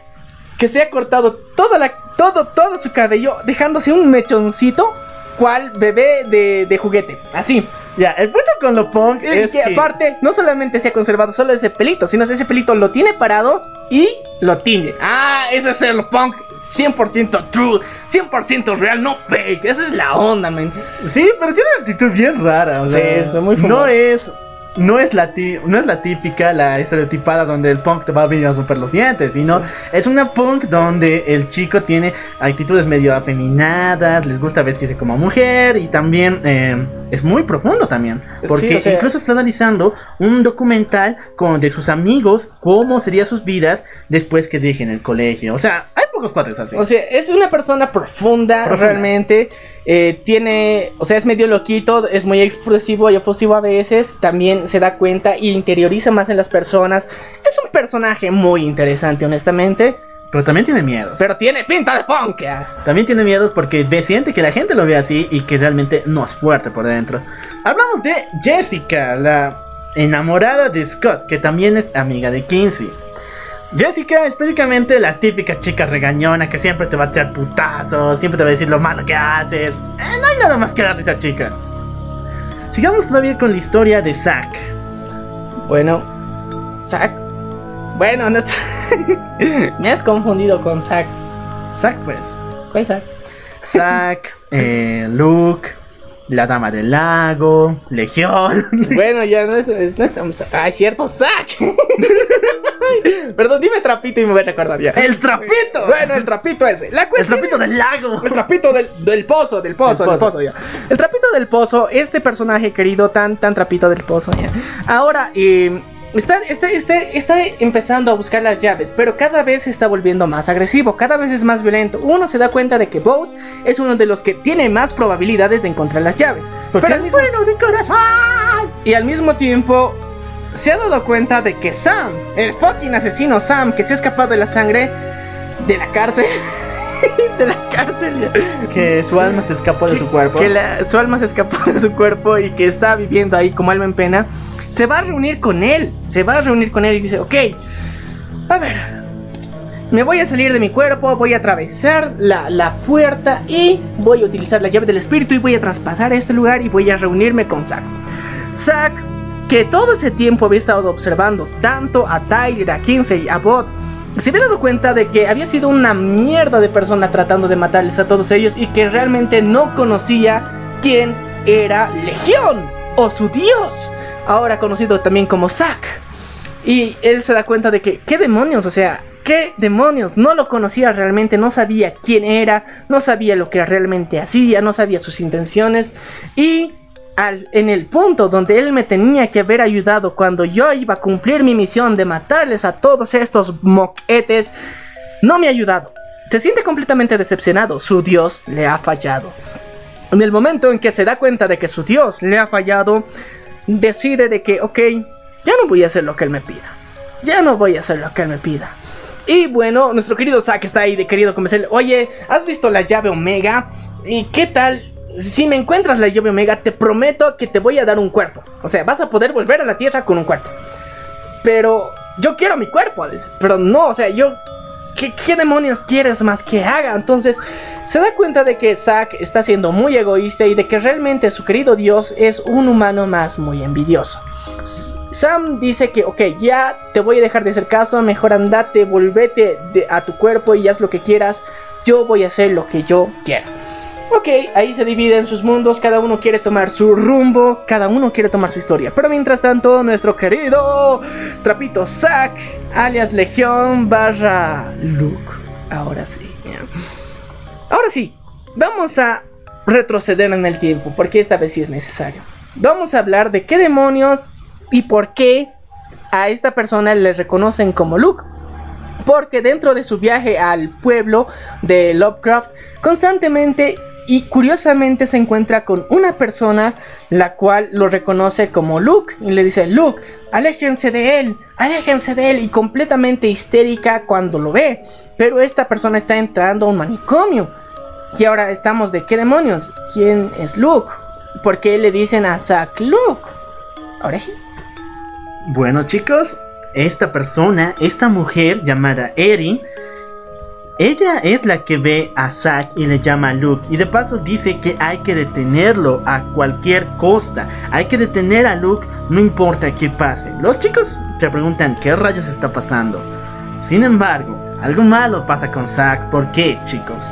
S1: que se ha cortado toda la, todo, todo su cabello, dejándose un mechoncito, cual bebé de, de juguete. Así.
S5: Ya, el punto con lo punk es
S1: que
S5: que.
S1: aparte, no solamente se ha conservado solo ese pelito, sino que ese pelito lo tiene parado y lo tiñe. Ah, eso es el punk 100% true, 100% real, no fake. Esa es la onda, man.
S5: Sí, pero tiene una actitud bien rara. o
S1: Sí,
S5: sea,
S1: es muy
S5: No
S1: fumado.
S5: es. No es, la ti- no es la típica, la estereotipada donde el punk te va a venir a romper los dientes, sino es una punk donde el chico tiene actitudes medio afeminadas, les gusta vestirse como mujer y también eh, es muy profundo también, porque
S1: Sí, o sea-
S5: incluso está analizando un documental con, de sus amigos, cómo serían sus vidas después que dejen el colegio. O sea, hay pocos cuates así.
S1: O sea, es una persona profunda,
S5: Profunda.
S1: realmente. Eh, tiene, o sea, es medio loquito, es muy expresivo y efusivo a veces. También se da cuenta y interioriza más en las personas. Es un personaje muy interesante, honestamente.
S5: pero también tiene miedo.
S1: Pero tiene pinta de punk. ah.
S5: También tiene miedos porque siente que la gente lo ve así y que realmente no es fuerte por dentro. Hablamos de Jessica, la enamorada de Scott, que también es amiga de Kinsey. Jessica es prácticamente la típica chica regañona que siempre te va a tirar putazos, siempre te va a decir lo malo que haces. Eh, no hay nada más que dar de esa chica. Sigamos todavía con la historia de Zack.
S1: Bueno, Zack. Bueno, no. [laughs] Me has confundido con Zack.
S5: Zack pues.
S1: ¿Cuál Zack?
S5: Zack, eh, Luke, la Dama del Lago, Legión. [laughs]
S1: Bueno, ya no, es, no estamos. Ah, es cierto, Zack. [laughs] Perdón, dime trapito y me voy a recordar ya.
S5: ¡El trapito!
S1: Bueno, el trapito ese. La
S5: El
S1: cuestión
S5: trapito del lago.
S1: El trapito del, del pozo, del pozo,
S5: Del
S1: del
S5: pozo.
S1: pozo, ya. El trapito del pozo, este personaje querido, tan, tan trapito del pozo, ya. Ahora, eh, está, está, está, está empezando a buscar las llaves, pero cada vez se está volviendo más agresivo, cada vez es más violento. Uno se da cuenta de que Boat es uno de los que tiene más probabilidades de encontrar las llaves.
S5: Porque
S1: pero al
S5: es
S1: mismo,
S5: bueno de corazón.
S1: y al mismo tiempo se ha dado cuenta de que Sam, el fucking asesino Sam, que se ha escapado de la sangre de la cárcel, [laughs] de la cárcel.
S5: Que su alma se escapó de su cuerpo.
S1: que la- su alma se escapó de su cuerpo y que está viviendo ahí como alma en pena, se va a reunir con él. Se va a reunir con él y dice, ok, a ver, me voy a salir de mi cuerpo, voy a atravesar la, la puerta y voy a utilizar la llave del espíritu y voy a traspasar este lugar y voy a reunirme con Zack. Zack, que todo ese tiempo había estado observando tanto a Tyler, a Kinsey, a Bot, se había dado cuenta de que había sido una mierda de persona tratando de matarles a todos ellos y que realmente no conocía quién era Legión o su dios, ahora conocido también como Zack. Y él se da cuenta de que, ¿qué demonios? O sea, ¿Qué demonios? No lo conocía realmente, no sabía quién era, no sabía lo que realmente hacía, no sabía sus intenciones. Y en el punto donde él me tenía que haber ayudado cuando yo iba a cumplir mi misión de matarles a todos estos moquetes, no me ha ayudado. Se siente completamente decepcionado, su Dios le ha fallado. En el momento en que se da cuenta de que su Dios le ha fallado, decide de que, ok, ya no voy a hacer lo que él me pida. Ya no voy a hacer lo que él me pida. Y bueno, nuestro querido Zack está ahí de querido convencerle, oye, ¿has visto la llave Omega? ¿Y qué tal? Si me encuentras la llave Omega, te prometo que te voy a dar un cuerpo. O sea, vas a poder volver a la Tierra con un cuerpo. Pero yo quiero mi cuerpo. Pero no, o sea, yo... ¿Qué, demonios quieres más que haga? Entonces, se da cuenta de que Zack está siendo muy egoísta y de que realmente su querido Dios es un humano más muy envidioso. Sam dice que, ok, ya te voy a dejar de hacer caso, mejor andate, volvete de- a tu cuerpo y haz lo que quieras. Yo voy a hacer lo que yo quiera. Ok, ahí se dividen sus mundos, cada uno quiere tomar su rumbo, cada uno quiere tomar su historia. Pero mientras tanto, nuestro querido Trapito Zack, alias Legión barra Luke. Ahora sí. Ahora sí, vamos a retroceder en el tiempo, porque esta vez sí es necesario. Vamos a hablar de qué demonios y por qué a esta persona le reconocen como Luke. Porque dentro de su viaje al pueblo de Lovecraft, constantemente y curiosamente se encuentra con una persona la cual lo reconoce como Luke y le dice, Luke, aléjense de él, aléjense de él y completamente histérica cuando lo ve. Pero esta persona está entrando a un manicomio. Y ahora estamos de qué demonios? ¿Quién es Luke? ¿Por qué le dicen a Zack Luke? Ahora sí.
S5: Bueno chicos, esta persona, esta mujer llamada Erin, ella es la que ve a Zack y le llama a Luke. Y de paso dice que hay que detenerlo a cualquier costa. Hay que detener a Luke, no importa qué pase. Los chicos se preguntan qué rayos está pasando. Sin embargo, algo malo pasa con Zack. ¿Por qué, chicos?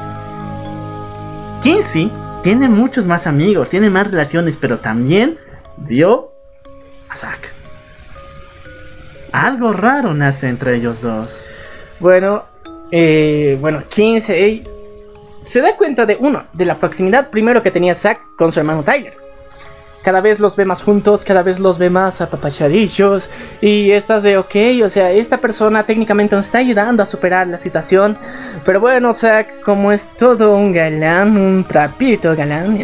S5: Kinsey tiene muchos más amigos, tiene más relaciones, pero también vio a Zack. Algo raro nace entre ellos dos.
S1: Bueno, eh, bueno, Kinsey se da cuenta de uno, de la proximidad primero que tenía Zack con su hermano Tyler. Cada vez los ve más juntos, cada vez los ve más apapachadillos. Y estas de, ok, o sea, esta persona técnicamente nos está ayudando a superar la situación. Pero bueno, Zack, como es todo un galán, un trapito galán,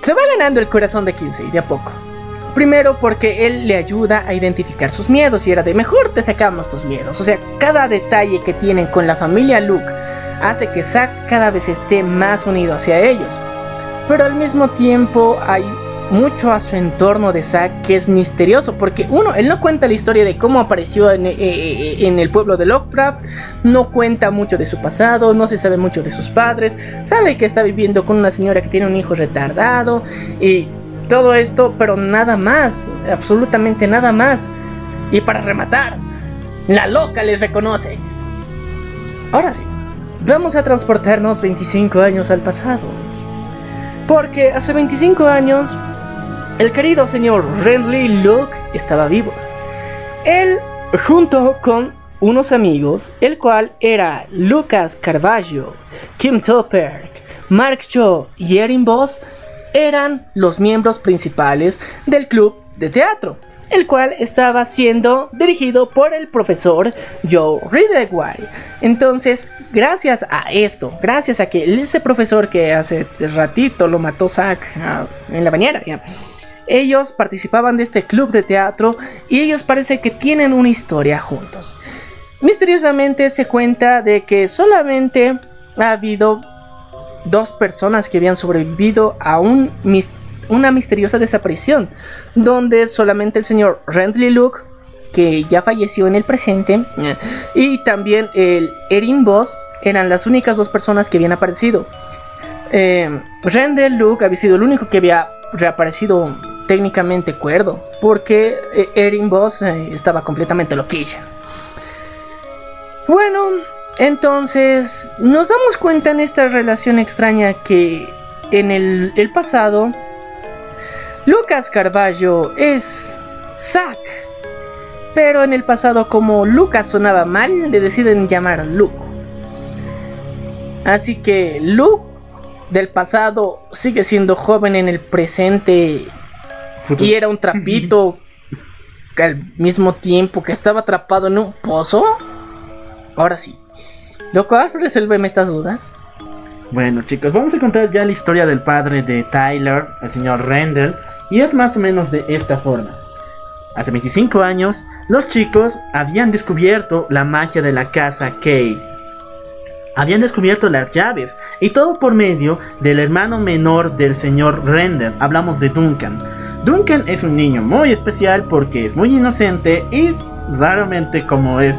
S1: se va ganando el corazón de Kinsey de a poco. Primero porque él le ayuda a identificar sus miedos y era de mejor te sacamos tus miedos. O sea, cada detalle que tienen con la familia Luke hace que Zack cada vez esté más unido hacia ellos. Pero al mismo tiempo hay mucho a su entorno de Zack que es misterioso porque uno, él no cuenta la historia de cómo apareció en, eh, eh, en el pueblo de Lovecraft, no cuenta mucho de su pasado, no se sabe mucho de sus padres, sabe que está viviendo con una señora que tiene un hijo retardado y todo esto, pero nada más, absolutamente nada más. Y para rematar, la loca les reconoce. Ahora sí, vamos a transportarnos 25 años al pasado. Porque hace 25 años, el querido señor Rendley Luke estaba vivo. Él, junto con unos amigos, el cual era Lucas Carvalho, Kim Topper, Mark Shaw y Erin Boss, eran los miembros principales del club de teatro, el cual estaba siendo dirigido por el profesor Joe Ridgway. Entonces, gracias a esto, gracias a que ese profesor que hace ratito lo mató Zack ah, en la bañera, ellos participaban de este club de teatro y ellos parece que tienen una historia juntos. Misteriosamente se cuenta de que solamente ha habido dos personas que habían sobrevivido a un una misteriosa desaparición, donde solamente el señor Rendley Luke, que ya falleció en el presente, y también el Erin Boss eran las únicas dos personas que habían aparecido. Eh, Luke había sido el único que había reaparecido técnicamente cuerdo, porque eh, Erin Boss eh, estaba completamente loquilla. Bueno, entonces nos damos cuenta en esta relación extraña que en el, el pasado Lucas Carballo es Zack Pero en el pasado, como Lucas sonaba mal, le deciden llamar Luke. Así que Luke del pasado sigue siendo joven en el presente
S5: Futuro.
S1: y era un trapito [laughs] al mismo tiempo que estaba atrapado en un pozo. Ahora sí. Loco, resuélveme estas dudas.
S5: Bueno, chicos, vamos a contar ya la historia del padre de Tyler, el señor Randall, y es más o menos de esta forma. Hace 25 años, los chicos habían descubierto la magia de la casa Kay. Habían descubierto las llaves, y todo por medio del hermano menor del señor Render. Hablamos de Duncan. Duncan es un niño muy especial porque es muy inocente y raramente como es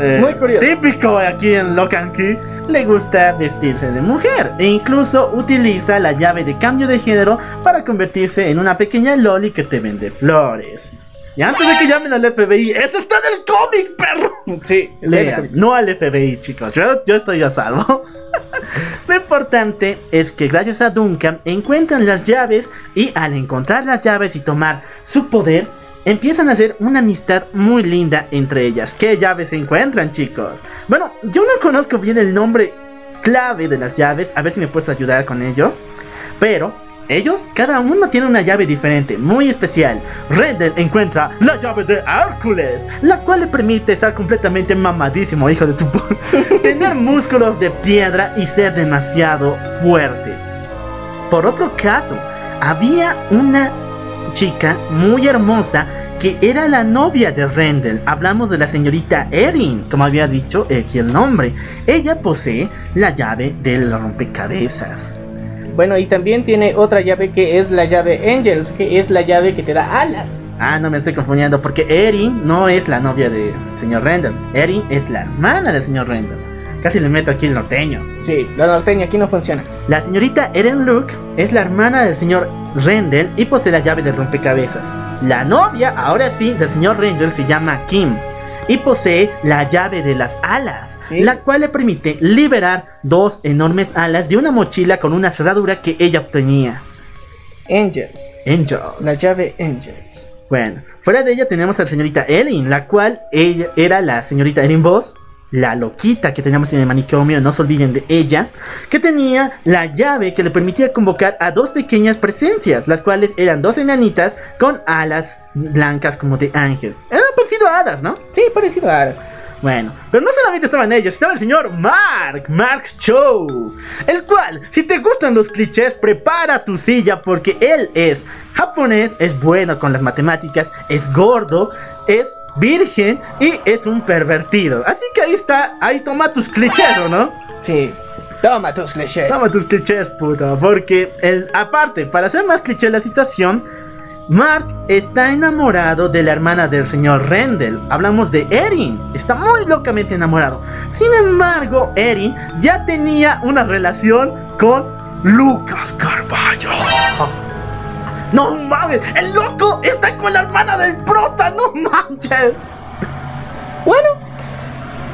S5: eh,
S1: Muy curioso.
S5: típico aquí en Locan Key, le gusta vestirse de mujer e incluso utiliza la llave de cambio de género para convertirse en una pequeña loli que te vende flores. Y antes de que llamen al FBI, eso está en el cómic, perro.
S1: Sí,
S5: Lean, no al FBI, chicos. Yo, yo estoy a salvo. [laughs] Lo importante es que gracias a Duncan encuentran las llaves y al encontrar las llaves y tomar su poder, empiezan a hacer una amistad muy linda entre ellas. ¿Qué llaves se encuentran, chicos? Bueno, yo no conozco bien el nombre clave de las llaves, a ver si me puedes ayudar con ello. Pero ellos, cada uno tiene una llave diferente, muy especial. Rendell encuentra la llave de Hércules, la cual le permite estar completamente mamadísimo, hijo de tu [laughs] Tener músculos de piedra y ser demasiado fuerte. Por otro caso, había una chica muy hermosa que era la novia de Rendell. Hablamos de la señorita Erin, como había dicho aquí el nombre. Ella posee la llave del rompecabezas.
S1: Bueno, y también tiene otra llave que es la llave Angels, que es la llave que te da alas.
S5: Ah, no me estoy confundiendo porque Erin no es la novia del señor Rendell. Erin es la hermana del señor Rendell. Casi le meto aquí el norteño.
S1: Sí, la norteña aquí no funciona.
S5: La señorita Erin Luke es la hermana del señor Rendell y posee la llave del rompecabezas. La novia, ahora sí, del señor Rendell se llama Kim y posee la llave de las alas,
S1: Sí.
S5: la cual le permite liberar dos enormes alas de una mochila con una cerradura que ella obtenía.
S1: Angels,
S5: Angel.
S1: la llave Angels.
S5: Bueno, fuera de ella tenemos a la señorita Erin, la cual ella era la señorita Erin Voss, la loquita que teníamos en el manicomio, no se olviden de ella, que tenía la llave que le permitía convocar a dos pequeñas presencias, las cuales eran dos enanitas con alas blancas como de ángel. Eran parecido a hadas, ¿no?
S1: Sí, parecido a alas.
S5: Bueno, pero no solamente estaban ellos, estaba el señor Mark, Mark Cho, el cual, si te gustan los clichés, prepara tu silla porque él es japonés, es bueno con las matemáticas, es gordo, es virgen y es un pervertido. Así que ahí está, ahí toma tus clichés, ¿o no?
S1: Sí. Toma tus clichés.
S5: Toma tus clichés, puto. Porque, el, aparte, para hacer más cliché la situación, Mark está enamorado de la hermana del señor Rendell. Hablamos de Erin. Está muy locamente enamorado. Sin embargo, Erin ya tenía una relación con Lucas Carballo. No mames, el loco está con la hermana del prota, no manches.
S1: Bueno.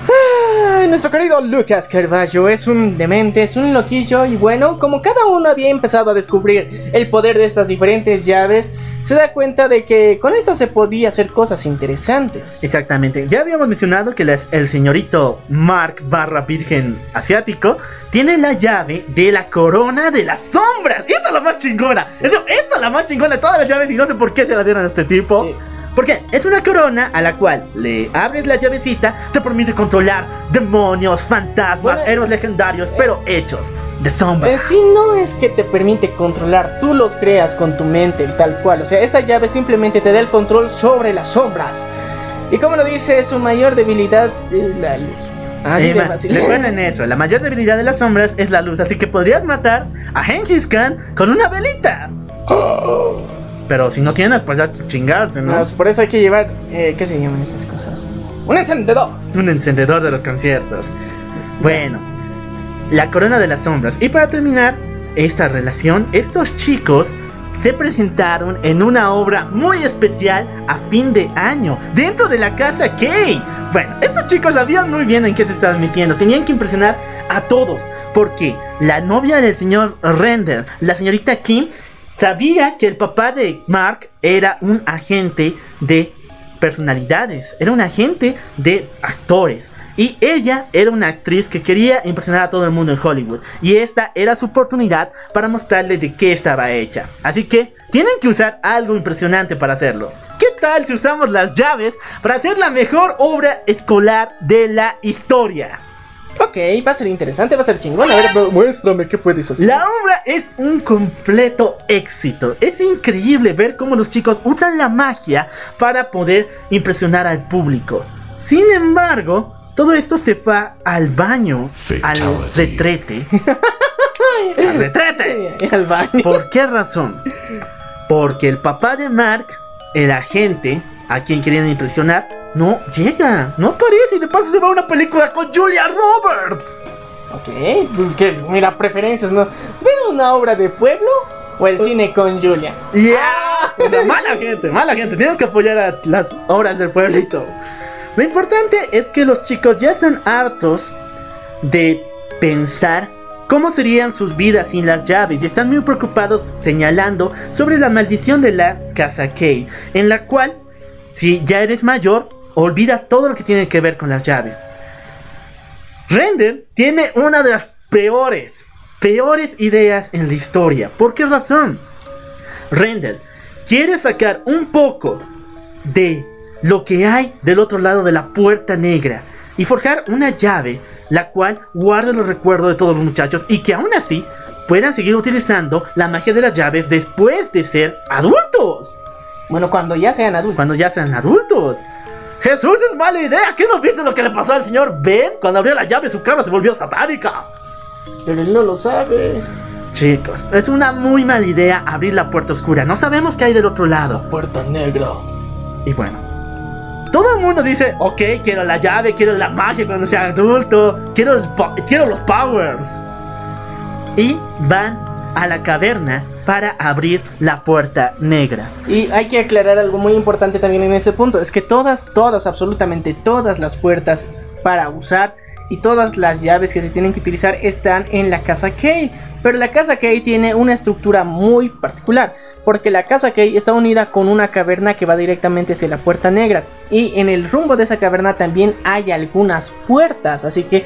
S1: Ah, Nuestro querido Lucas Carballo es un demente, es un loquillo y bueno, como cada uno había empezado a descubrir el poder de estas diferentes llaves, se da cuenta de que con esto se podía hacer cosas interesantes.
S5: Exactamente. Ya habíamos mencionado que las- el señorito Mark barra virgen asiático tiene la llave de la corona de las sombras. Esta es la más chingona. Eso- esta es la más chingona de todas las llaves y no sé por qué se la dieron a este tipo.
S1: Sí.
S5: Porque es una corona a la cual le abres la llavecita, te permite controlar demonios, fantasmas,
S1: Bueno,
S5: héroes legendarios, pero hechos de sombra.
S1: En sí no es que te permite controlar, tú los creas con tu mente tal cual. O sea, esta llave simplemente te da el control sobre las sombras. Y como lo dice, su mayor debilidad es la luz. Así
S5: Eh,
S1: de fácil.
S5: Recuerden [laughs] eso, la mayor debilidad de las sombras es la luz, así que podrías matar a Genghis Khan con una velita. Pero si no tienes, pues ya chingarse, ¿no?
S1: No, por eso hay que llevar, eh, ¿qué se llaman esas cosas? Un encendedor.
S5: Un encendedor de los conciertos. Bueno, la corona de las sombras. Y para terminar esta relación, estos chicos se presentaron en una obra muy especial a fin de año, dentro de la casa Kay. Bueno, estos chicos sabían muy bien en qué se estaban metiendo, tenían que impresionar a todos, porque la novia del señor Render, la señorita Kim, sabía que el papá de Mark era un agente de personalidades, era un agente de actores. Y ella era una actriz que quería impresionar a todo el mundo en Hollywood. Y esta era su oportunidad para mostrarle de qué estaba hecha. Así que tienen que usar algo impresionante para hacerlo. ¿Qué tal si usamos las llaves para hacer la mejor obra escolar de la historia?
S1: Ok, va a ser interesante, va a ser chingón. A ver, mu- muéstrame qué puedes hacer.
S5: La obra es un completo éxito. Es increíble ver cómo los chicos usan la magia para poder impresionar al público. Sin embargo, todo esto se va al baño, al
S2: Fatality.
S5: retrete. al retrete. [laughs]
S1: Al baño.
S5: ¿Por qué razón? Porque el papá de Mark, el agente a quien querían impresionar, no llega, no aparece y de paso se va a una película con Julia Roberts.
S1: Ok, pues que, mira, preferencias, ¿no? ¿Ver una obra de pueblo o el cine con Julia?
S5: Yeah. Pero mala gente, mala gente. Tienes que apoyar a las obras del pueblito. Lo importante es que los chicos ya están hartos de pensar cómo serían sus vidas sin las llaves y están muy preocupados señalando sobre la maldición de la casa Kay, en la cual si ya eres mayor olvidas todo lo que tiene que ver con las llaves. Render tiene una de las peores, peores ideas en la historia. ¿Por qué razón? Render quiere sacar un poco de lo que hay del otro lado de la puerta negra y forjar una llave la cual guarde los recuerdos de todos los muchachos y que aún así puedan seguir utilizando la magia de las llaves después de ser adultos.
S1: Bueno, cuando ya sean adultos.
S5: Cuando ya sean adultos. Jesús es mala idea. ¿Qué no viste lo que le pasó al señor Ben? Cuando abrió la llave su cara se volvió satánica.
S1: Pero él no lo sabe.
S5: Chicos, es una muy mala idea abrir la puerta oscura. No sabemos qué hay del otro lado.
S1: Puerta negra.
S5: Y bueno, todo el mundo dice, ok, quiero la llave, quiero la magia cuando sea adulto, quiero, el quiero los powers. Y van a la caverna para abrir la puerta negra.
S1: Y hay que aclarar algo muy importante también en ese punto. Es que todas, todas, absolutamente todas las puertas para usar y todas las llaves que se tienen que utilizar están en la casa Kay. Pero la casa Kay tiene una estructura muy particular. Porque la casa Kay está unida con una caverna que va directamente hacia la puerta negra. Y en el rumbo de esa caverna también hay algunas puertas. Así que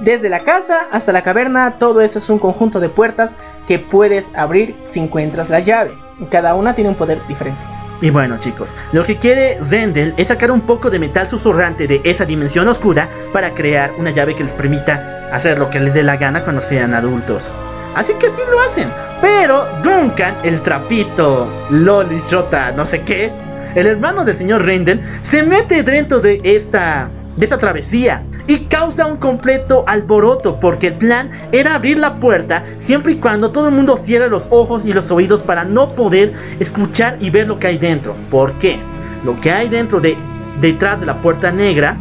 S1: desde la casa hasta la caverna, todo eso es un conjunto de puertas que puedes abrir si encuentras la llave. Cada una tiene un poder diferente.
S5: Y bueno chicos, lo que quiere Zendel es sacar un poco de metal susurrante de esa dimensión oscura para crear una llave que les permita hacer lo que les dé la gana cuando sean adultos. Así que sí lo hacen. Pero Duncan, el trapito, Loli, Shota, no sé qué, el hermano del señor Rendel, se mete dentro de esta, de esta travesía y causa un completo alboroto porque el plan era abrir la puerta siempre y cuando todo el mundo cierre los ojos y los oídos para no poder escuchar y ver lo que hay dentro. ¿Por qué? Lo que hay dentro de detrás de la puerta negra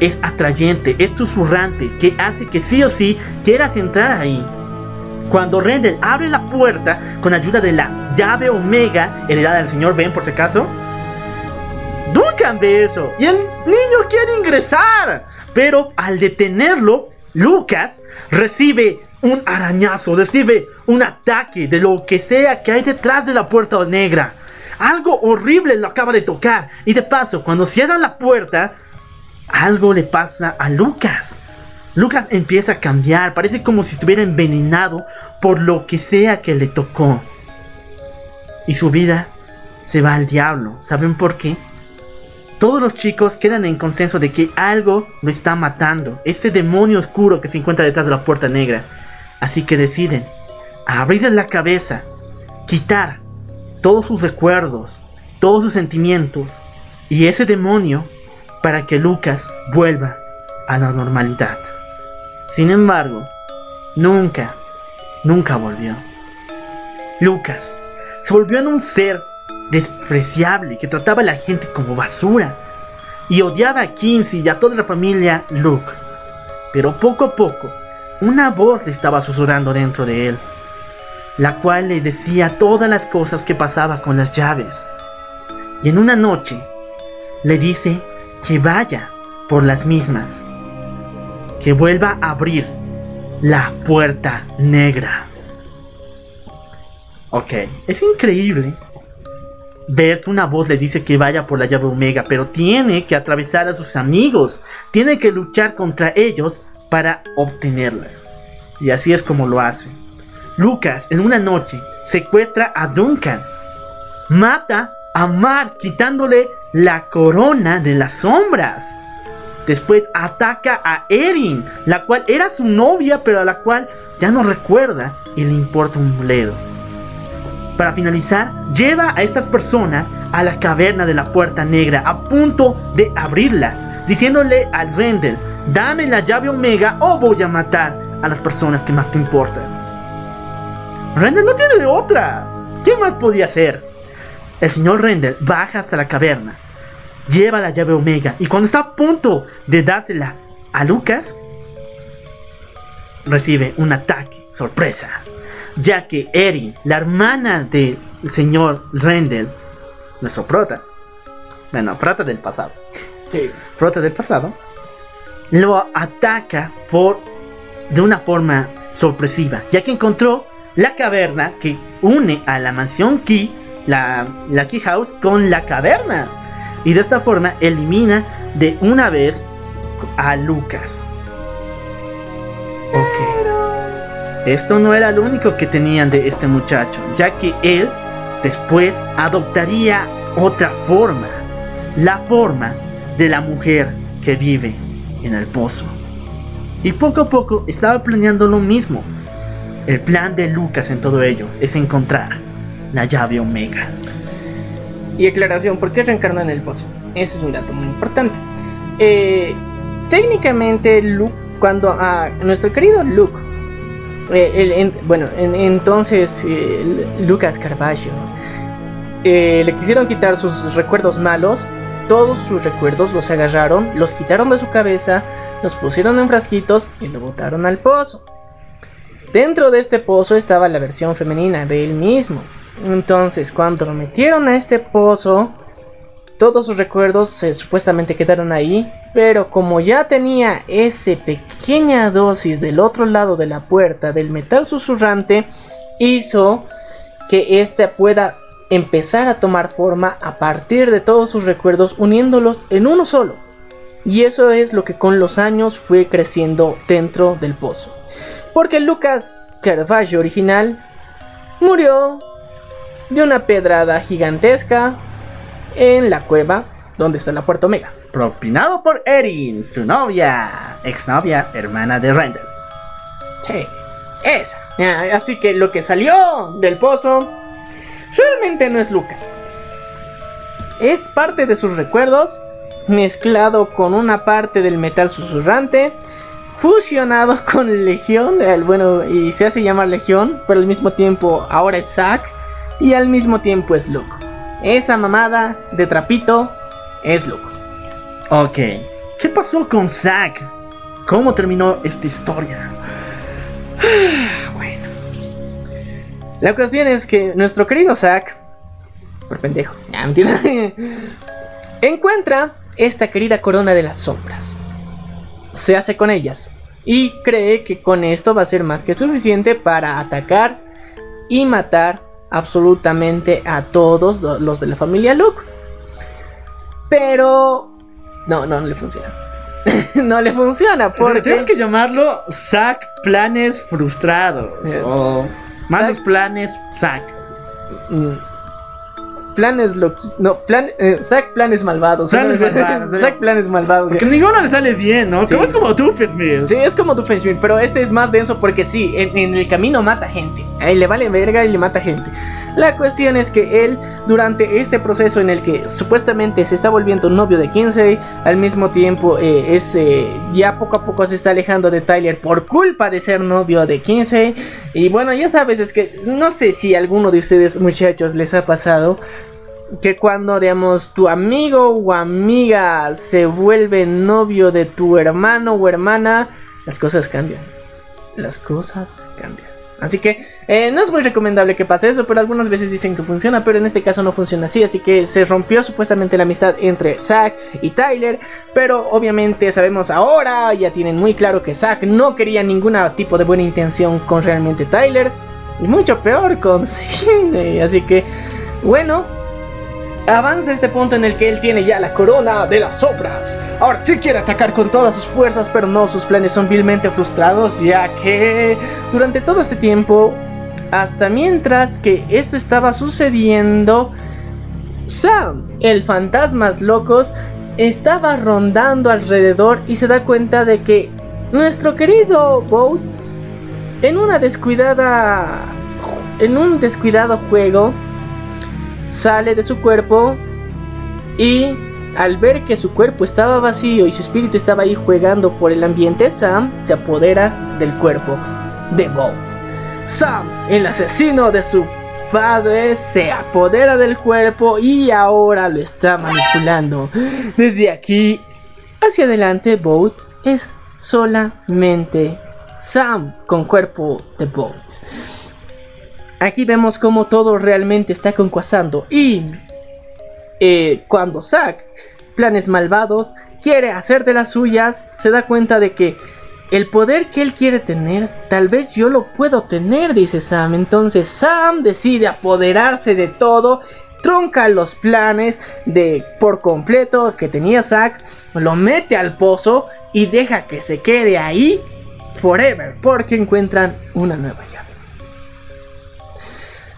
S5: es atrayente, es susurrante, que hace que sí o sí quieras entrar ahí. Cuando Rendel abre la puerta con ayuda de la llave Omega, heredada del señor Ben por si acaso, Duncan ve eso y el niño quiere ingresar. Pero al detenerlo, Lucas recibe un arañazo, recibe un ataque de lo que sea que hay detrás de la puerta negra. Algo horrible lo acaba de tocar. Y de paso, cuando cierran la puerta, algo le pasa a Lucas. Lucas empieza a cambiar, parece como si estuviera envenenado por lo que sea que le tocó. Y su vida se va al diablo. ¿Saben por qué? Todos los chicos quedan en consenso de que algo lo está matando. Ese demonio oscuro que se encuentra detrás de la puerta negra. Así que deciden abrirle la cabeza, quitar todos sus recuerdos, todos sus sentimientos y ese demonio para que Lucas vuelva a la normalidad. Sin embargo, nunca, nunca volvió. Lucas se volvió en un ser despreciable que trataba a la gente como basura y odiaba a Kinsey y a toda la familia Luke. Pero poco a poco, una voz le estaba susurrando dentro de él, la cual le decía todas las cosas que pasaba con las llaves. Y en una noche, le dice que vaya por las mismas, que vuelva a abrir la puerta negra. Ok, es increíble ver que una voz le dice que vaya por la llave Omega, pero tiene que atravesar a sus amigos, tiene que luchar contra ellos para obtenerla. Y así es como lo hace. Lucas en una noche secuestra a Duncan, mata a Mark quitándole la corona de las sombras. Después ataca a Erin, la cual era su novia, pero a la cual ya no recuerda y le importa un bledo. Para finalizar, lleva a estas personas a la caverna de la puerta negra, a punto de abrirla, diciéndole al Rendel, dame la llave Omega o voy a matar a las personas que más te importan. Rendel no tiene de otra. ¿Qué más podía hacer? El señor Rendel baja hasta la caverna, lleva la llave Omega y cuando está a punto de dársela a Lucas, recibe un ataque sorpresa, ya que Erin, la hermana del señor Rendel, nuestro prota, bueno, prota del pasado,
S1: Sí.
S5: prota del pasado, lo ataca por de una forma sorpresiva, ya que encontró la caverna que une a la mansión Key, la, la Key House, con la caverna. Y de esta forma elimina de una vez a Lucas. Esto no era lo único que tenían de este muchacho, ya que él después adoptaría otra forma. La forma de la mujer que vive en el pozo. Y poco a poco estaba planeando lo mismo. El plan de Lucas en todo ello es encontrar la llave Omega.
S1: Y aclaración, ¿por qué reencarnó en el pozo? Ese es un dato muy importante. Eh, técnicamente, Luke, cuando a nuestro querido Luke, eh, bueno, en- entonces eh, Lucas Carballo, eh, le quisieron quitar sus recuerdos malos, todos sus recuerdos los agarraron, los quitaron de su cabeza, los pusieron en frasquitos y lo botaron al pozo. Dentro de este pozo estaba la versión femenina de él mismo. Entonces, cuando lo metieron a este pozo, todos sus recuerdos se supuestamente quedaron ahí, pero como ya tenía esa pequeña dosis del otro lado de la puerta del metal susurrante, hizo que éste pueda empezar a tomar forma a partir de todos sus recuerdos, uniéndolos en uno solo. Y eso es lo que con los años fue creciendo dentro del pozo. Porque Lucas Carvalho original murió de una pedrada gigantesca en la cueva donde está la puerta Omega.
S5: Propinado por Erin, su novia, exnovia, hermana de Randall.
S1: Sí, esa. Ah, Así que lo que salió del pozo realmente no es Lucas. Es parte de sus recuerdos mezclado con una parte del metal susurrante fusionado [laughs] con Legión, el, bueno, y se hace llamar Legión, pero al mismo tiempo ahora es Zack y al mismo tiempo es Luke. Esa mamada de trapito es Luke.
S5: Ok. ¿Qué pasó con Zack? ¿Cómo terminó esta historia?
S1: La cuestión es que nuestro querido Zack, por pendejo, [laughs] encuentra esta querida corona de las sombras. Se hace con ellas y cree que con esto va a ser más que suficiente para atacar y matar absolutamente a todos lo- los de la familia Luke. Pero no, no, no le funciona. [laughs] no le funciona
S5: Porque tenemos que llamarlo Zack Planes Frustrados.
S1: Sí.
S5: O malos planes Zack.
S1: Mm. Planes loqui... No, plan... eh, Zack planes malvados.
S5: Planes
S1: ¿no?
S5: malvados.
S1: Zack planes malvados.
S5: Porque ninguno le sale bien, ¿no?
S1: Sí.
S5: ¿Cómo es como Fesmil?
S1: Sí, es como Doofenshmirtz, pero este es más denso porque sí, en, en el camino mata gente. Ahí le vale verga y le mata gente. La cuestión es que él, durante este proceso en el que supuestamente se está volviendo novio de Kinsey, al mismo tiempo eh, es, eh, ya poco a poco se está alejando de Tyler por culpa de ser novio de Kinsey. Y bueno, ya sabes, es que no sé si a alguno de ustedes, muchachos, les ha pasado que cuando, digamos, tu amigo o amiga se vuelve novio de tu hermano o hermana, las cosas cambian. Las cosas cambian. Así que eh, no es muy recomendable que pase eso, pero algunas veces dicen que funciona, pero en este caso no funciona así. Así que se rompió supuestamente la amistad entre Zack y Tyler, pero obviamente sabemos ahora, ya tienen muy claro que Zack no quería ningún tipo de buena intención con realmente Tyler, y mucho peor con [laughs] Sidney. Así que, bueno, Avanza este punto en el que él tiene ya la corona de las sombras. Ahora sí quiere atacar con todas sus fuerzas, pero no, sus planes son vilmente frustrados, ya que durante todo este tiempo, hasta mientras que esto estaba sucediendo, Sam, el fantasmas locos, estaba rondando alrededor y se da cuenta de que nuestro querido Boat, en una descuidada, en un descuidado juego, sale de su cuerpo y al ver que su cuerpo estaba vacío y su espíritu estaba ahí jugando por el ambiente, Sam se apodera del cuerpo de Bolt. Sam, el asesino de su padre, se apodera del cuerpo y ahora lo está manipulando. Desde aquí hacia adelante, Bolt es solamente Sam con cuerpo de Bolt. Aquí vemos cómo todo realmente está concuasando. Y eh, cuando Zack, planes malvados, quiere hacer de las suyas, se da cuenta de que el poder que él quiere tener, tal vez yo lo puedo tener, dice Sam. Entonces Sam decide apoderarse de todo, trunca los planes de por completo que tenía Zack, lo mete al pozo y deja que se quede ahí forever, porque encuentran una nueva llave.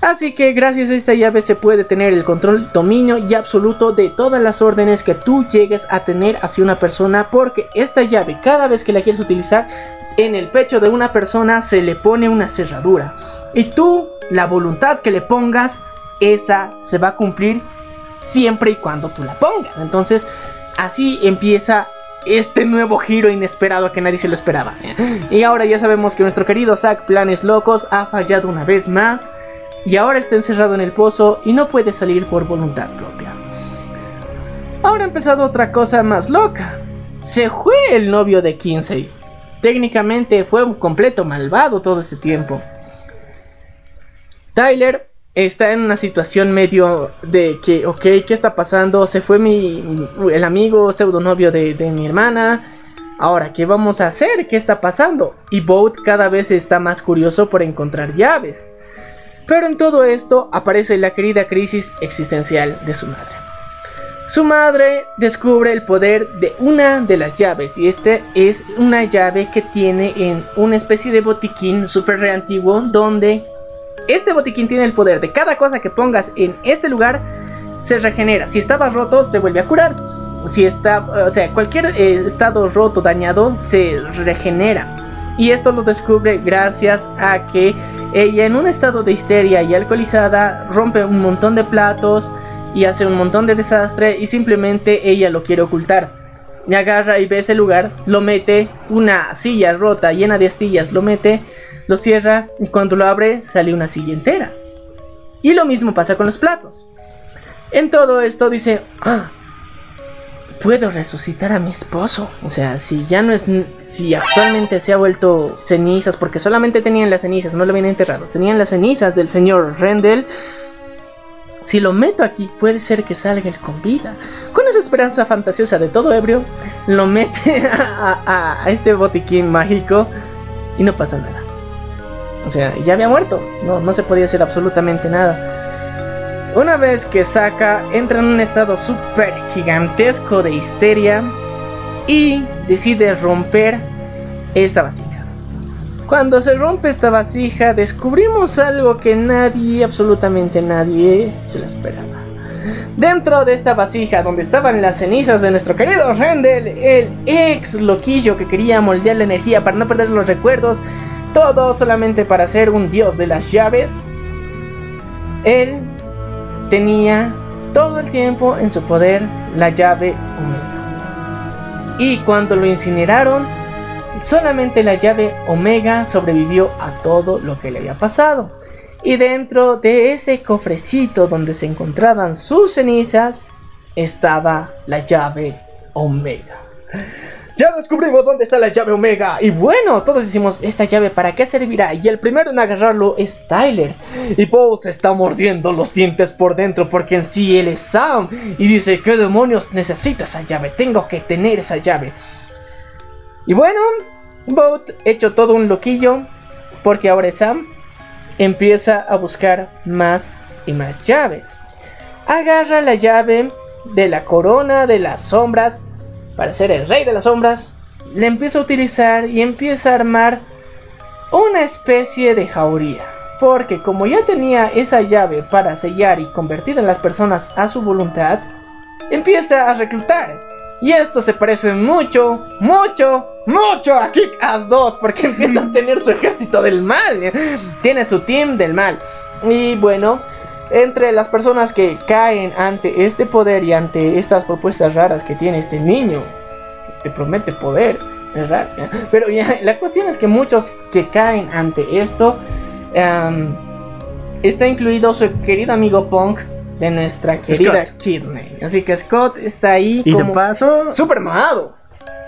S1: Así que gracias a esta llave se puede tener el control, dominio y absoluto de todas las órdenes que tú llegues a tener hacia una persona porque esta llave cada vez que la quieres utilizar en el pecho de una persona se le pone una cerradura. Y tú, la voluntad que le pongas, esa se va a cumplir siempre y cuando tú la pongas. Entonces, así empieza este nuevo giro inesperado que nadie se lo esperaba. Y ahora ya sabemos que nuestro querido Zack Planes Locos ha fallado una vez más y ahora está encerrado en el pozo y no puede salir por voluntad propia. Ahora ha empezado otra cosa más loca. Se fue el novio de Kinsey. Técnicamente fue un completo malvado todo este tiempo. Tyler está en una situación medio de que, ok, ¿qué está pasando? Se fue mi, el amigo pseudo novio de, de mi hermana. Ahora, ¿qué vamos a hacer? ¿Qué está pasando? Y Boat cada vez está más curioso por encontrar llaves. Pero en todo esto aparece la querida crisis existencial de su madre. Su madre descubre el poder de una de las llaves y este es una llave que tiene en una especie de botiquín súper reantiguo donde este botiquín tiene el poder de cada cosa que pongas en este lugar se regenera. Si estaba roto se vuelve a curar. Si está, o sea, cualquier eh, estado roto, dañado, se regenera. Y esto lo descubre gracias a que ella en un estado de histeria y alcoholizada rompe un montón de platos y hace un montón de desastre y simplemente ella lo quiere ocultar. Y agarra y ve ese lugar, lo mete, una silla rota llena de astillas, lo mete, lo cierra y cuando lo abre sale una silla entera. Y lo mismo pasa con los platos. En todo esto dice, ah, puedo resucitar a mi esposo. O sea, si ya no es. Si actualmente se ha vuelto cenizas, porque solamente tenían las cenizas, no lo habían enterrado. Tenían las cenizas del señor Rendell. Si lo meto aquí, puede ser que salga el con vida. Con esa esperanza fantasiosa de todo ebrio, lo mete [laughs] a, a este botiquín mágico y no pasa nada. O sea, ya había muerto. No, no se podía hacer absolutamente nada. Una vez que Saka entra en un estado súper gigantesco de histeria y decide romper esta vasija. Cuando se rompe esta vasija descubrimos algo que nadie, absolutamente nadie, se lo esperaba. Dentro de esta vasija donde estaban las cenizas de nuestro querido Rendel, el ex loquillo que quería moldear la energía para no perder los recuerdos, todo solamente para ser un dios de las llaves, él tenía todo el tiempo en su poder la llave Omega. Y cuando lo incineraron, solamente la llave Omega sobrevivió a todo lo que le había pasado. Y dentro de ese cofrecito donde se encontraban sus cenizas estaba la llave Omega. Ya descubrimos dónde está la llave Omega. Y bueno, todos decimos, ¿esta llave para qué servirá? Y el primero en agarrarlo es Tyler. Y Paul se está mordiendo los dientes por dentro porque en sí él es Sam. Y dice, ¿qué demonios necesita esa llave? Tengo que tener esa llave. Y bueno, Boat hecho todo un loquillo porque ahora Sam empieza a buscar más y más llaves. agarra la llave de la corona de las sombras para ser el rey de las sombras, le empieza a utilizar y empieza a armar una especie de jauría. Porque como ya tenía esa llave para sellar y convertir a las personas a su voluntad, empieza a reclutar. Y esto se parece mucho, mucho, mucho a Kick-Ass 2 porque empieza a [laughs] tener su ejército del mal. Tiene su team del mal. Y bueno, entre las personas que caen ante este poder y ante estas propuestas raras que tiene este niño, te promete poder, es raro. ¿ya? Pero ya, [laughs] la cuestión es que muchos que caen ante esto, em, está incluido su querido amigo Punk de nuestra querida
S5: Scott.
S1: Kidney. Así que Scott está ahí
S5: Y de
S1: como
S5: paso,
S1: súper mamado.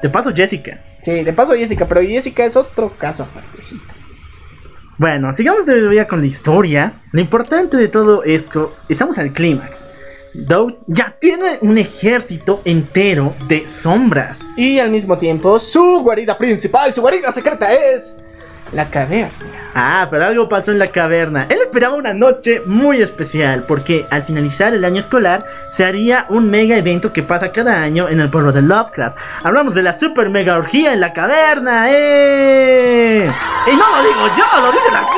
S5: de paso Jessica.
S1: Sí, de paso Jessica, pero Jessica es otro caso apartecito.
S5: Bueno, sigamos de verdad con la historia. Lo importante de todo esto, estamos al clímax. Doug ya tiene un ejército entero de sombras.
S1: Y al mismo tiempo, su guarida principal, su guarida secreta es la caverna.
S5: Ah, pero algo pasó en la caverna. Él esperaba una noche muy especial porque al finalizar el año escolar se haría un mega evento que pasa cada año en el pueblo de Lovecraft. Hablamos de la super mega orgía en la caverna, ¡eh! Y no lo digo yo, lo dice la [laughs]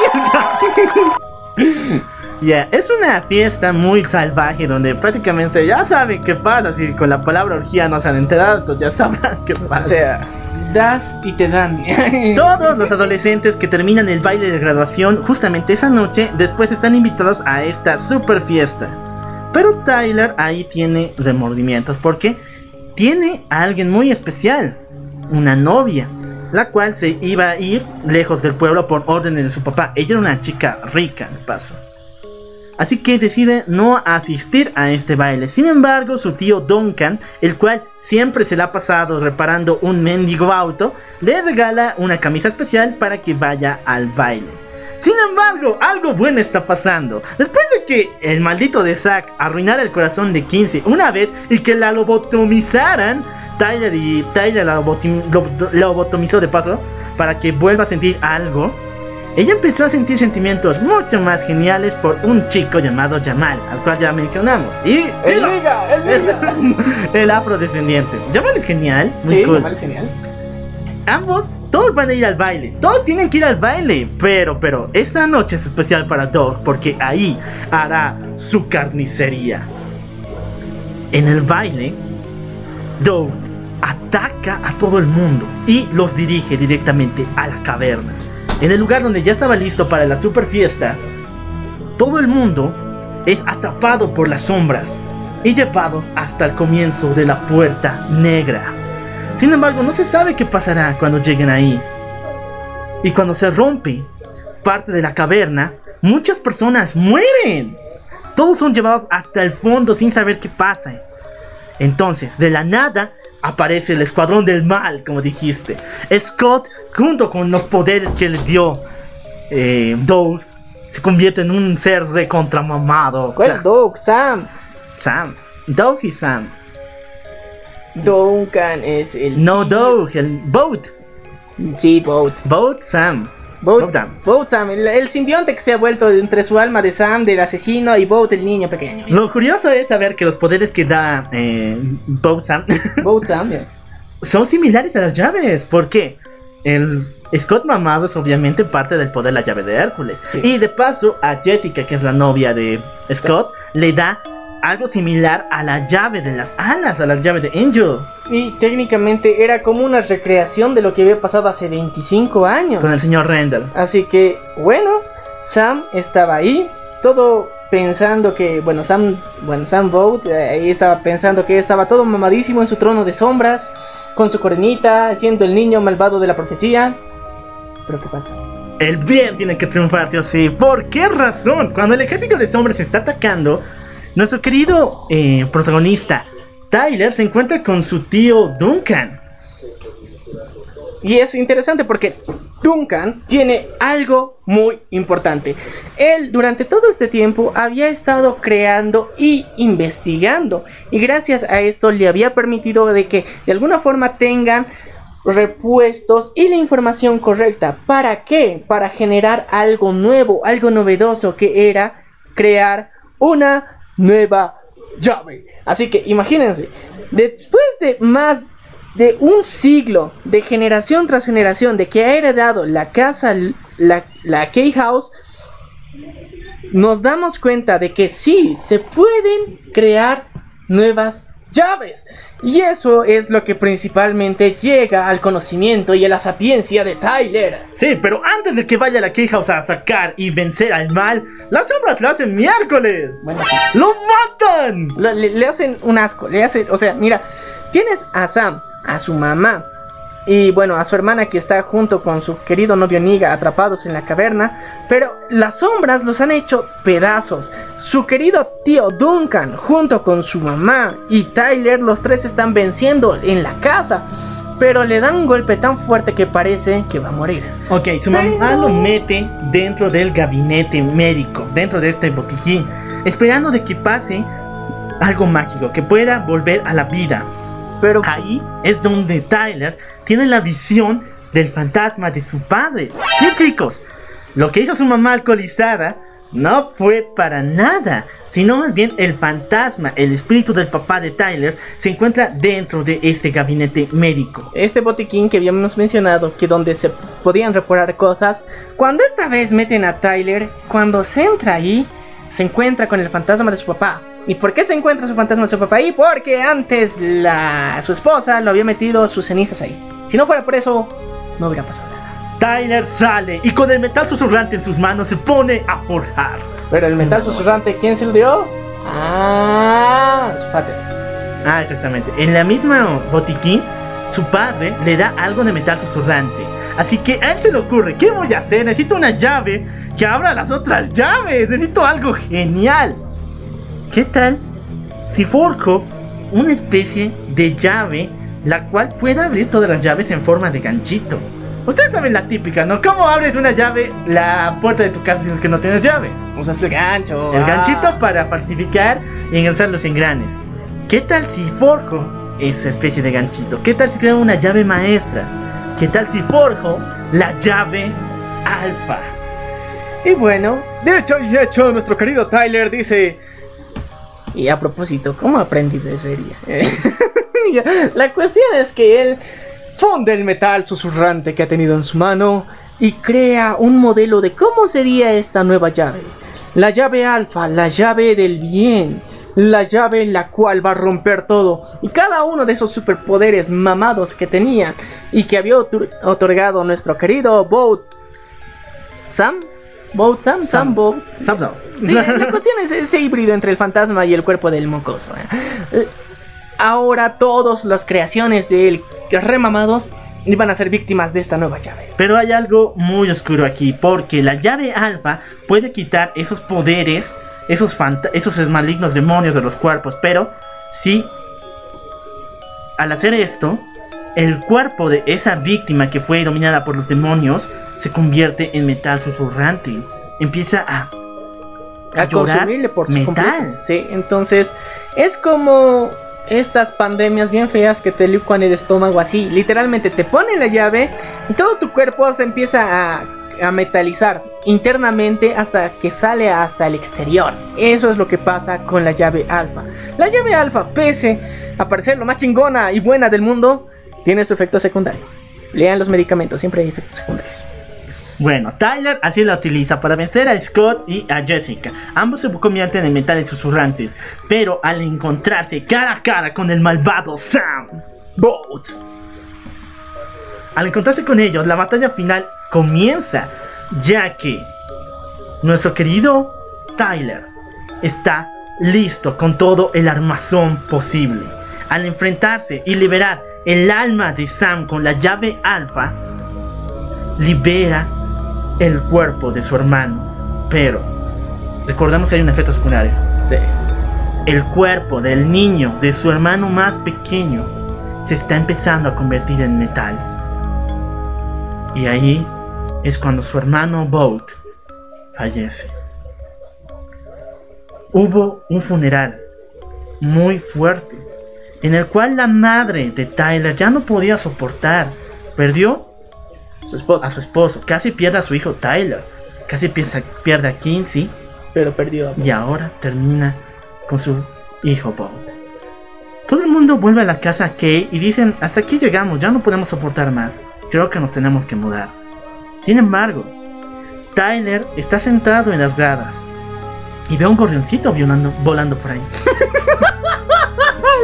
S5: fiesta. Ya, es una fiesta muy salvaje donde prácticamente ya saben qué pasa. Si con la palabra orgía no se han enterado, entonces ya sabrán [laughs] qué pasa.
S1: O sea, das y te dan. [laughs]
S5: Todos los adolescentes que terminan el baile de graduación justamente esa noche, después están invitados a esta super fiesta. Pero Tyler ahí tiene remordimientos porque tiene a alguien muy especial, una novia, la cual se iba a ir lejos del pueblo por orden de su papá. Ella era una chica rica, de paso. Así que decide no asistir a este baile. Sin embargo, su tío Duncan, el cual siempre se la ha pasado reparando un mendigo auto, le regala una camisa especial para que vaya al baile. Sin embargo, algo bueno está pasando. Después de que el maldito de Zack arruinara el corazón de 15 una vez y que la lobotomizaran, Tyler y Tyler la lobotomizó de paso para que vuelva a sentir algo. Ella empezó a sentir sentimientos mucho más geniales por un chico llamado Jamal, al cual ya mencionamos. Y
S1: ¡El liga! ¡El liga! [laughs]
S5: el afrodescendiente. Jamal es genial, muy
S1: Sí,
S5: cool.
S1: normal, es genial.
S5: Ambos, todos van a ir al baile. Todos tienen que ir al baile. Pero, pero, esta noche es especial para Doug porque ahí hará su carnicería. En el baile, Doug ataca a todo el mundo y los dirige directamente a la caverna. En el lugar donde ya estaba listo para la super fiesta, todo el mundo es atrapado por las sombras y llevados hasta el comienzo de la puerta negra. Sin embargo, no se sabe qué pasará cuando lleguen ahí. Y cuando se rompe parte de la caverna, muchas personas mueren. Todos son llevados hasta el fondo sin saber qué pasa. Entonces, de la nada, aparece el escuadrón del mal, como dijiste. Scott, junto con los poderes que le dio eh, Doug, se convierte en un ser de contramamado.
S1: ¿Cuál? Doug, Sam.
S5: Sam. Doug y Sam.
S1: Duncan es el.
S5: No, Doug, el Boat.
S1: Sí, Boat.
S5: Boat, Sam.
S1: Boat,
S5: Boat.
S1: Boat Sam, el, el simbionte que se ha vuelto entre su alma de Sam, del asesino, y Boat, el niño pequeño.
S5: Lo curioso es saber que los poderes que da eh, Boat Sam [laughs]
S1: Boat Sam, ya.
S5: son similares a las llaves. ¿Por qué? El Scott Mamado es obviamente parte del poder de la llave de Hércules.
S1: Sí.
S5: Y de paso, a Jessica, que es la novia de Scott, le da algo similar a la llave de las alas, a la llave de Angel,
S1: Y técnicamente era como una recreación de lo que había pasado hace 25 años.
S5: con el señor Randall.
S1: Así que, bueno, Sam estaba ahí, todo pensando que, bueno, Sam, bueno, Sam Boat, eh, ahí estaba pensando que estaba todo mamadísimo en su trono de sombras, con su coronita, siendo el niño malvado de la profecía. Pero ¿qué pasa?
S5: El bien tiene que triunfar, sí o sí. ¿Por qué razón? Cuando el ejército de sombras está atacando, nuestro querido eh, protagonista, Tyler, se encuentra con su tío Duncan.
S1: Y es interesante porque Duncan tiene algo muy importante. Él durante todo este tiempo había estado creando y investigando. Y gracias a esto le había permitido de que de alguna forma tengan repuestos y la información correcta. ¿Para qué? Para generar algo nuevo, algo novedoso que era crear una nueva llave. Así que imagínense, después de más de un siglo, de generación tras generación, de que ha heredado la casa, la, la Key House, nos damos cuenta de que sí, se pueden crear nuevas llaves. Y eso es lo que principalmente llega al conocimiento y a la sapiencia de Tyler.
S5: Sí, pero antes de que vaya a la Key House a sacar y vencer al mal, las sombras lo hacen miércoles.
S1: Bueno, sí.
S5: ¡Lo matan!
S1: Le, le hacen un asco, le hacen, o sea, mira, tienes a Sam, a su mamá y bueno, a su hermana que está junto con su querido novio Niga atrapados en la caverna, pero las sombras los han hecho pedazos. Su querido tío Duncan junto con su mamá y Tyler, los tres están venciendo en la casa, pero le dan un golpe tan fuerte que parece que va a morir.
S5: Ok, su mamá lo mete dentro del gabinete médico, dentro de este botiquín, esperando de que pase algo mágico, que pueda volver a la vida.
S1: Pero
S5: Ahí es donde Tyler tiene la visión del fantasma de su padre. Sí, chicos, lo que hizo su mamá alcoholizada no fue para nada, sino más bien el fantasma, el espíritu del papá de Tyler, se encuentra dentro de este gabinete médico.
S1: este botiquín que habíamos mencionado, que donde se podían reparar cosas, cuando esta vez meten a Tyler, cuando se entra ahí, se encuentra con el fantasma de su papá. ¿Y por qué se encuentra su fantasma de su papá ahí? Porque antes la, su esposa lo había metido sus cenizas ahí. Si no fuera por eso, no hubiera pasado nada.
S5: Tyler sale y con el metal susurrante en sus manos se pone a forjar.
S1: Pero el metal susurrante, ¿quién se lo dio? Ah, su Fater.
S5: Ah, exactamente. En la misma botiquín, su padre le da algo de metal susurrante. Así que a él se le ocurre, ¿qué voy a hacer? Necesito una llave que abra las otras llaves. Necesito algo genial. ¿Qué tal si forjo una especie de llave la cual pueda abrir todas las llaves en forma de ganchito? Ustedes saben la típica, ¿no? ¿Cómo abres una llave, la puerta de tu casa si es que no tienes llave?
S1: Usas el gancho.
S5: El
S1: ah.
S5: ganchito para falsificar y engrasar los engranes. ¿Qué tal si forjo esa especie de ganchito? ¿Qué tal si creo una llave maestra? ¿Qué tal si forjo la llave alfa?
S1: Y bueno, de hecho y hecho, nuestro querido Tyler dice... Y a propósito, ¿cómo aprendí de herrería? [laughs] La cuestión es que él funde el metal susurrante que ha tenido en su mano y crea un modelo de cómo sería esta nueva llave. La llave alfa, la llave del bien, la llave la cual va a romper todo. Y cada uno de esos superpoderes mamados que tenía y que había otor- otorgado nuestro querido Boat Sam. Boat Sam, Sam,
S5: Sam.
S1: Boat.
S5: Sabdo.
S1: Sí, la cuestión es ese híbrido entre el fantasma y el cuerpo del mocoso. ¿eh? Eh, Ahora todas las creaciones de él remamados iban a ser víctimas de esta nueva llave.
S5: Pero hay algo muy oscuro aquí, porque la llave alfa puede quitar esos poderes, esos, esos malignos demonios de los cuerpos, pero si al hacer esto, el cuerpo de esa víctima que fue dominada por los demonios se convierte en metal susurrante. Empieza a,
S1: A consumirle por su
S5: metal.
S1: Sí, entonces es como estas pandemias bien feas que te licuan el estómago así. Literalmente te ponen la llave y todo tu cuerpo se empieza a, a metalizar internamente hasta que sale hasta el exterior. Eso es lo que pasa con la llave alfa. La llave alfa, pese a parecer lo más chingona y buena del mundo, tiene su efecto secundario. Lean los medicamentos, siempre hay efectos secundarios.
S5: Bueno, Tyler así la utiliza para vencer a Scott y a Jessica. Ambos se convierten en metales susurrantes, pero al encontrarse cara a cara con el malvado Sam,
S1: Boat.
S5: al encontrarse con ellos, la batalla final comienza, ya que nuestro querido Tyler está listo con todo el armazón posible. Al enfrentarse y liberar el alma de Sam con la llave alfa, libera el cuerpo de su hermano. Pero, recordamos que hay un efecto secundario.
S1: Sí.
S5: El cuerpo del niño, de su hermano más pequeño, se está empezando a convertir en metal. Y ahí es cuando su hermano Boat fallece. Hubo un funeral muy fuerte en el cual la madre de Tyler ya no podía soportar. Perdió
S1: Su
S5: a su esposo, casi pierde a su hijo Tyler, casi piensa- pierde a Kinsey
S1: Pero perdió. a
S5: y ahora termina con su hijo Bob. Todo el mundo vuelve a la casa Kay y dicen, hasta aquí llegamos, ya no podemos soportar más. Creo que nos tenemos que mudar. Sin embargo, Tyler está sentado en las gradas y ve a un gorrioncito volando, volando por ahí. [laughs]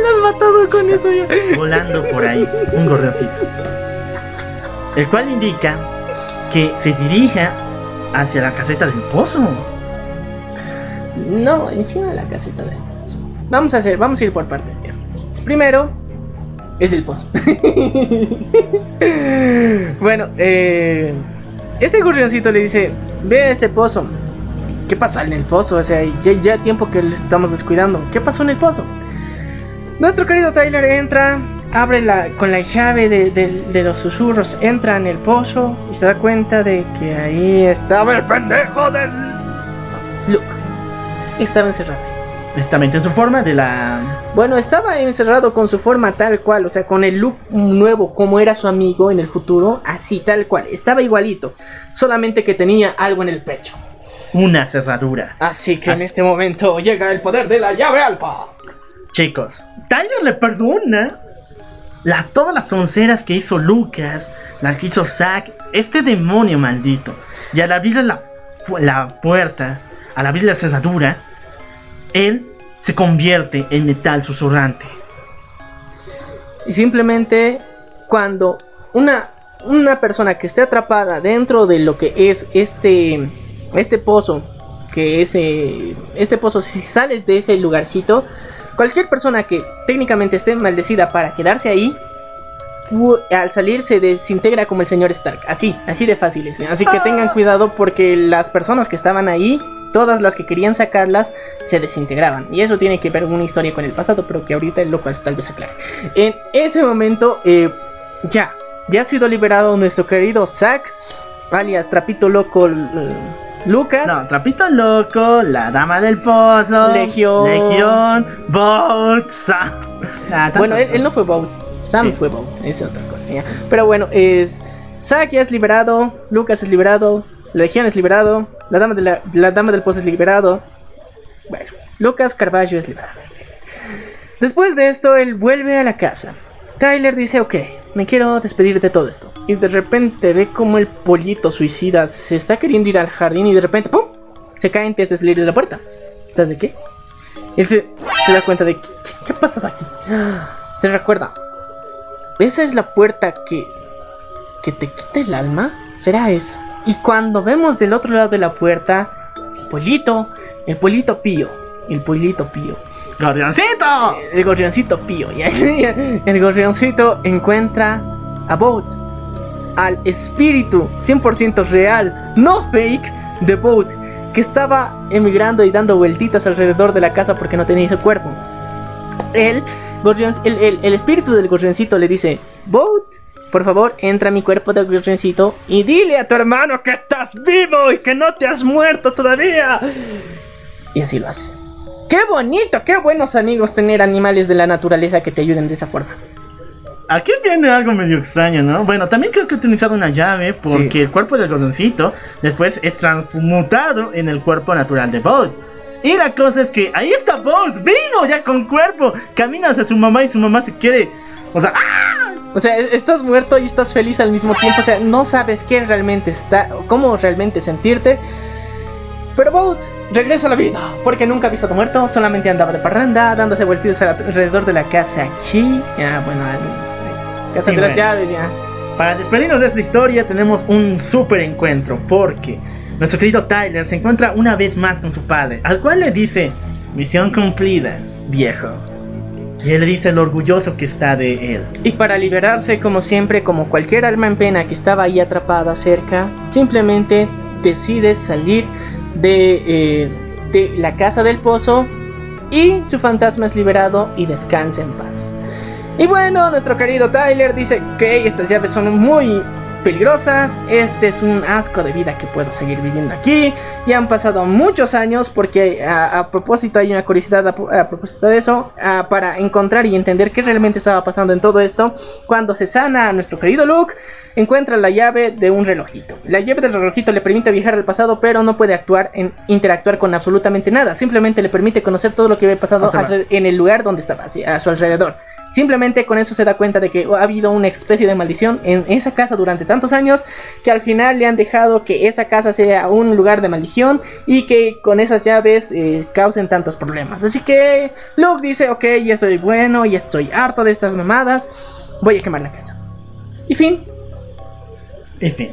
S1: Lo has matado con eso ya.
S5: volando por ahí, un gorrioncito. El cual indica que se dirija hacia la caseta del pozo.
S1: No, encima de la caseta de Vamos a hacer, vamos a ir por partes. Primero es el pozo. [laughs] bueno, eh, este gorrioncito le dice, ve a ese pozo. ¿Qué pasó en el pozo? O sea, ya, ya tiempo que lo estamos descuidando. ¿Qué pasó en el pozo? Nuestro querido Tyler entra, abre la, con la llave de, de- de los susurros, entra en el pozo y se da cuenta de que ahí estaba el pendejo del Luke. Estaba encerrado.
S5: Precisamente en su forma de la...
S1: Bueno, estaba encerrado con su forma tal cual, o sea, con el look nuevo, como era su amigo en el futuro, así tal cual. Estaba igualito, solamente que tenía algo en el pecho.
S5: Una cerradura.
S1: Así que en este momento llega el poder de la llave alfa.
S5: Chicos, Tyler le perdona las, todas las onceras que hizo Lucas, las que hizo Zack, este demonio maldito. Y al abrirle la, la puerta, al abrir la cerradura, él se convierte en metal susurrante.
S1: Y simplemente cuando una, una persona que esté atrapada dentro de lo que es este, este pozo, que es eh, este pozo, si sales de ese lugarcito, cualquier persona que técnicamente esté maldecida para quedarse ahí, al salir se desintegra como el señor Stark. Así, así de fácil es. Así que tengan cuidado porque las personas que estaban ahí, todas las que querían sacarlas, se desintegraban. Y eso tiene que ver con una historia con el pasado, pero que ahorita lo cual tal vez aclare. En ese momento, eh, ya, ya ha sido liberado nuestro querido Zack, alias Trapito Loco eh, Lucas.
S5: No, Trapito Loco, la Dama del Pozo,
S1: Legión.
S5: Legión, Bolt, Sa- [laughs] Ah,
S1: Bueno, él, él no fue Bout. Sam
S5: Sí.
S1: fue Bout. Esa es otra cosa. ya. Pero bueno, es. Zack ya es liberado. Lucas es liberado. Legión es liberado. La dama, de la, la dama del pozo es liberado. Bueno, Lucas Carballo es liberado. Después de esto, él vuelve a la casa. Tyler dice, ok, me quiero despedir de todo esto. Y de repente ve como el pollito suicida se está queriendo ir al jardín y de repente, ¡pum! Se cae antes de salir de la puerta. ¿Sabes de qué? Él se, se da cuenta de, ¿qué, qué, ha pasado aquí? [gasps] Se recuerda. Esa es la puerta que, que te quita el alma. ¿Será esa? Y cuando vemos del otro lado de la puerta, el pollito, el pollito pío, el pollito pío.
S5: ¡Gorrioncito!
S1: El gorrioncito pío. ya. [laughs] El gorrioncito encuentra a Boat. Al espíritu 100% real, no fake, de Boat. Que estaba emigrando y dando vueltitas alrededor de la casa porque no tenía ese cuerpo. Gorrion- el, el- el espíritu del gorrioncito le dice: Boat, por favor, entra a mi cuerpo de gorrioncito y dile a tu hermano que estás vivo y que no te has muerto todavía. Y así lo hace. Qué bonito, qué buenos amigos tener animales de la naturaleza que te ayuden de esa forma.
S5: Aquí viene algo medio extraño, ¿no? Bueno, también creo que he utilizado una llave porque
S1: Sí.
S5: el cuerpo del gordoncito después es transmutado en el cuerpo natural de Bolt. Y la cosa es que ahí está Bolt, vivo ya con cuerpo. Camina hacia su mamá y su mamá se quiere. O sea, ¡ah!
S1: O sea, e- estás muerto y estás feliz al mismo tiempo. O sea, no sabes qué realmente está, cómo realmente sentirte. Pero Boat regresa a la vida, porque nunca ha visto a tu muerto, solamente andaba de parranda, dándose vueltitas alrededor de la casa aquí. Ya, bueno, en- casa
S5: Sí,
S1: de las llaves, ya.
S5: Para despedirnos de esta historia tenemos un super encuentro porque nuestro querido Tyler se encuentra una vez más con su padre, al cual le dice, misión cumplida, viejo. Y él dice lo orgulloso que está de él.
S1: Y para liberarse, como siempre, como cualquier alma en pena que estaba ahí atrapada cerca, simplemente decide salir de, eh, de la casa del pozo y su fantasma es liberado y descansa en paz. Y bueno, nuestro querido Tyler dice que estas llaves son muy, peligrosas, este es un asco de vida que puedo seguir viviendo aquí. Y han pasado muchos años porque a, a propósito hay una curiosidad a, a propósito de eso, a, para encontrar y entender qué realmente estaba pasando en todo esto. Cuando se sana a nuestro querido Luke, encuentra la llave de un relojito. La llave del relojito le permite viajar al pasado, pero no puede actuar en interactuar con absolutamente nada. Simplemente le permite conocer todo lo que había pasado
S5: O sea,
S1: alre- en el lugar donde estaba, a su alrededor. Simplemente con eso se da cuenta de que ha habido una especie de maldición en esa casa durante tantos años que al final le han dejado que esa casa sea un lugar de maldición y que con esas llaves eh, causen tantos problemas. Así que Luke dice, ok, ya estoy bueno, ya estoy harto de estas mamadas, voy a quemar la casa. Y fin.
S5: En fin.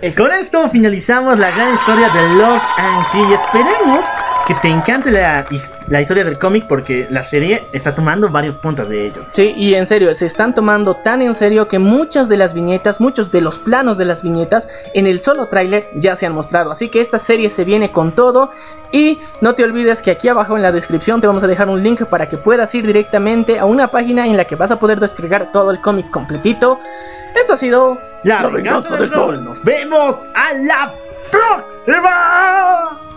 S5: Eh, Con esto finalizamos la gran historia de Lock and Key. Esperemos que te encante la, la historia del cómic porque la serie está tomando varios puntos de ello.
S1: Sí, y en serio, se están tomando tan en serio que muchas de las viñetas, muchos de los planos de las viñetas en el solo tráiler ya se han mostrado. Así que esta serie se viene con todo. Y no te olvides que aquí abajo en la descripción te vamos a dejar un link para que puedas ir directamente a una página en la que vas a poder descargar todo el cómic completito. Esto ha sido
S5: La,
S2: La venganza del troll.
S5: Nos vemos a la próxima.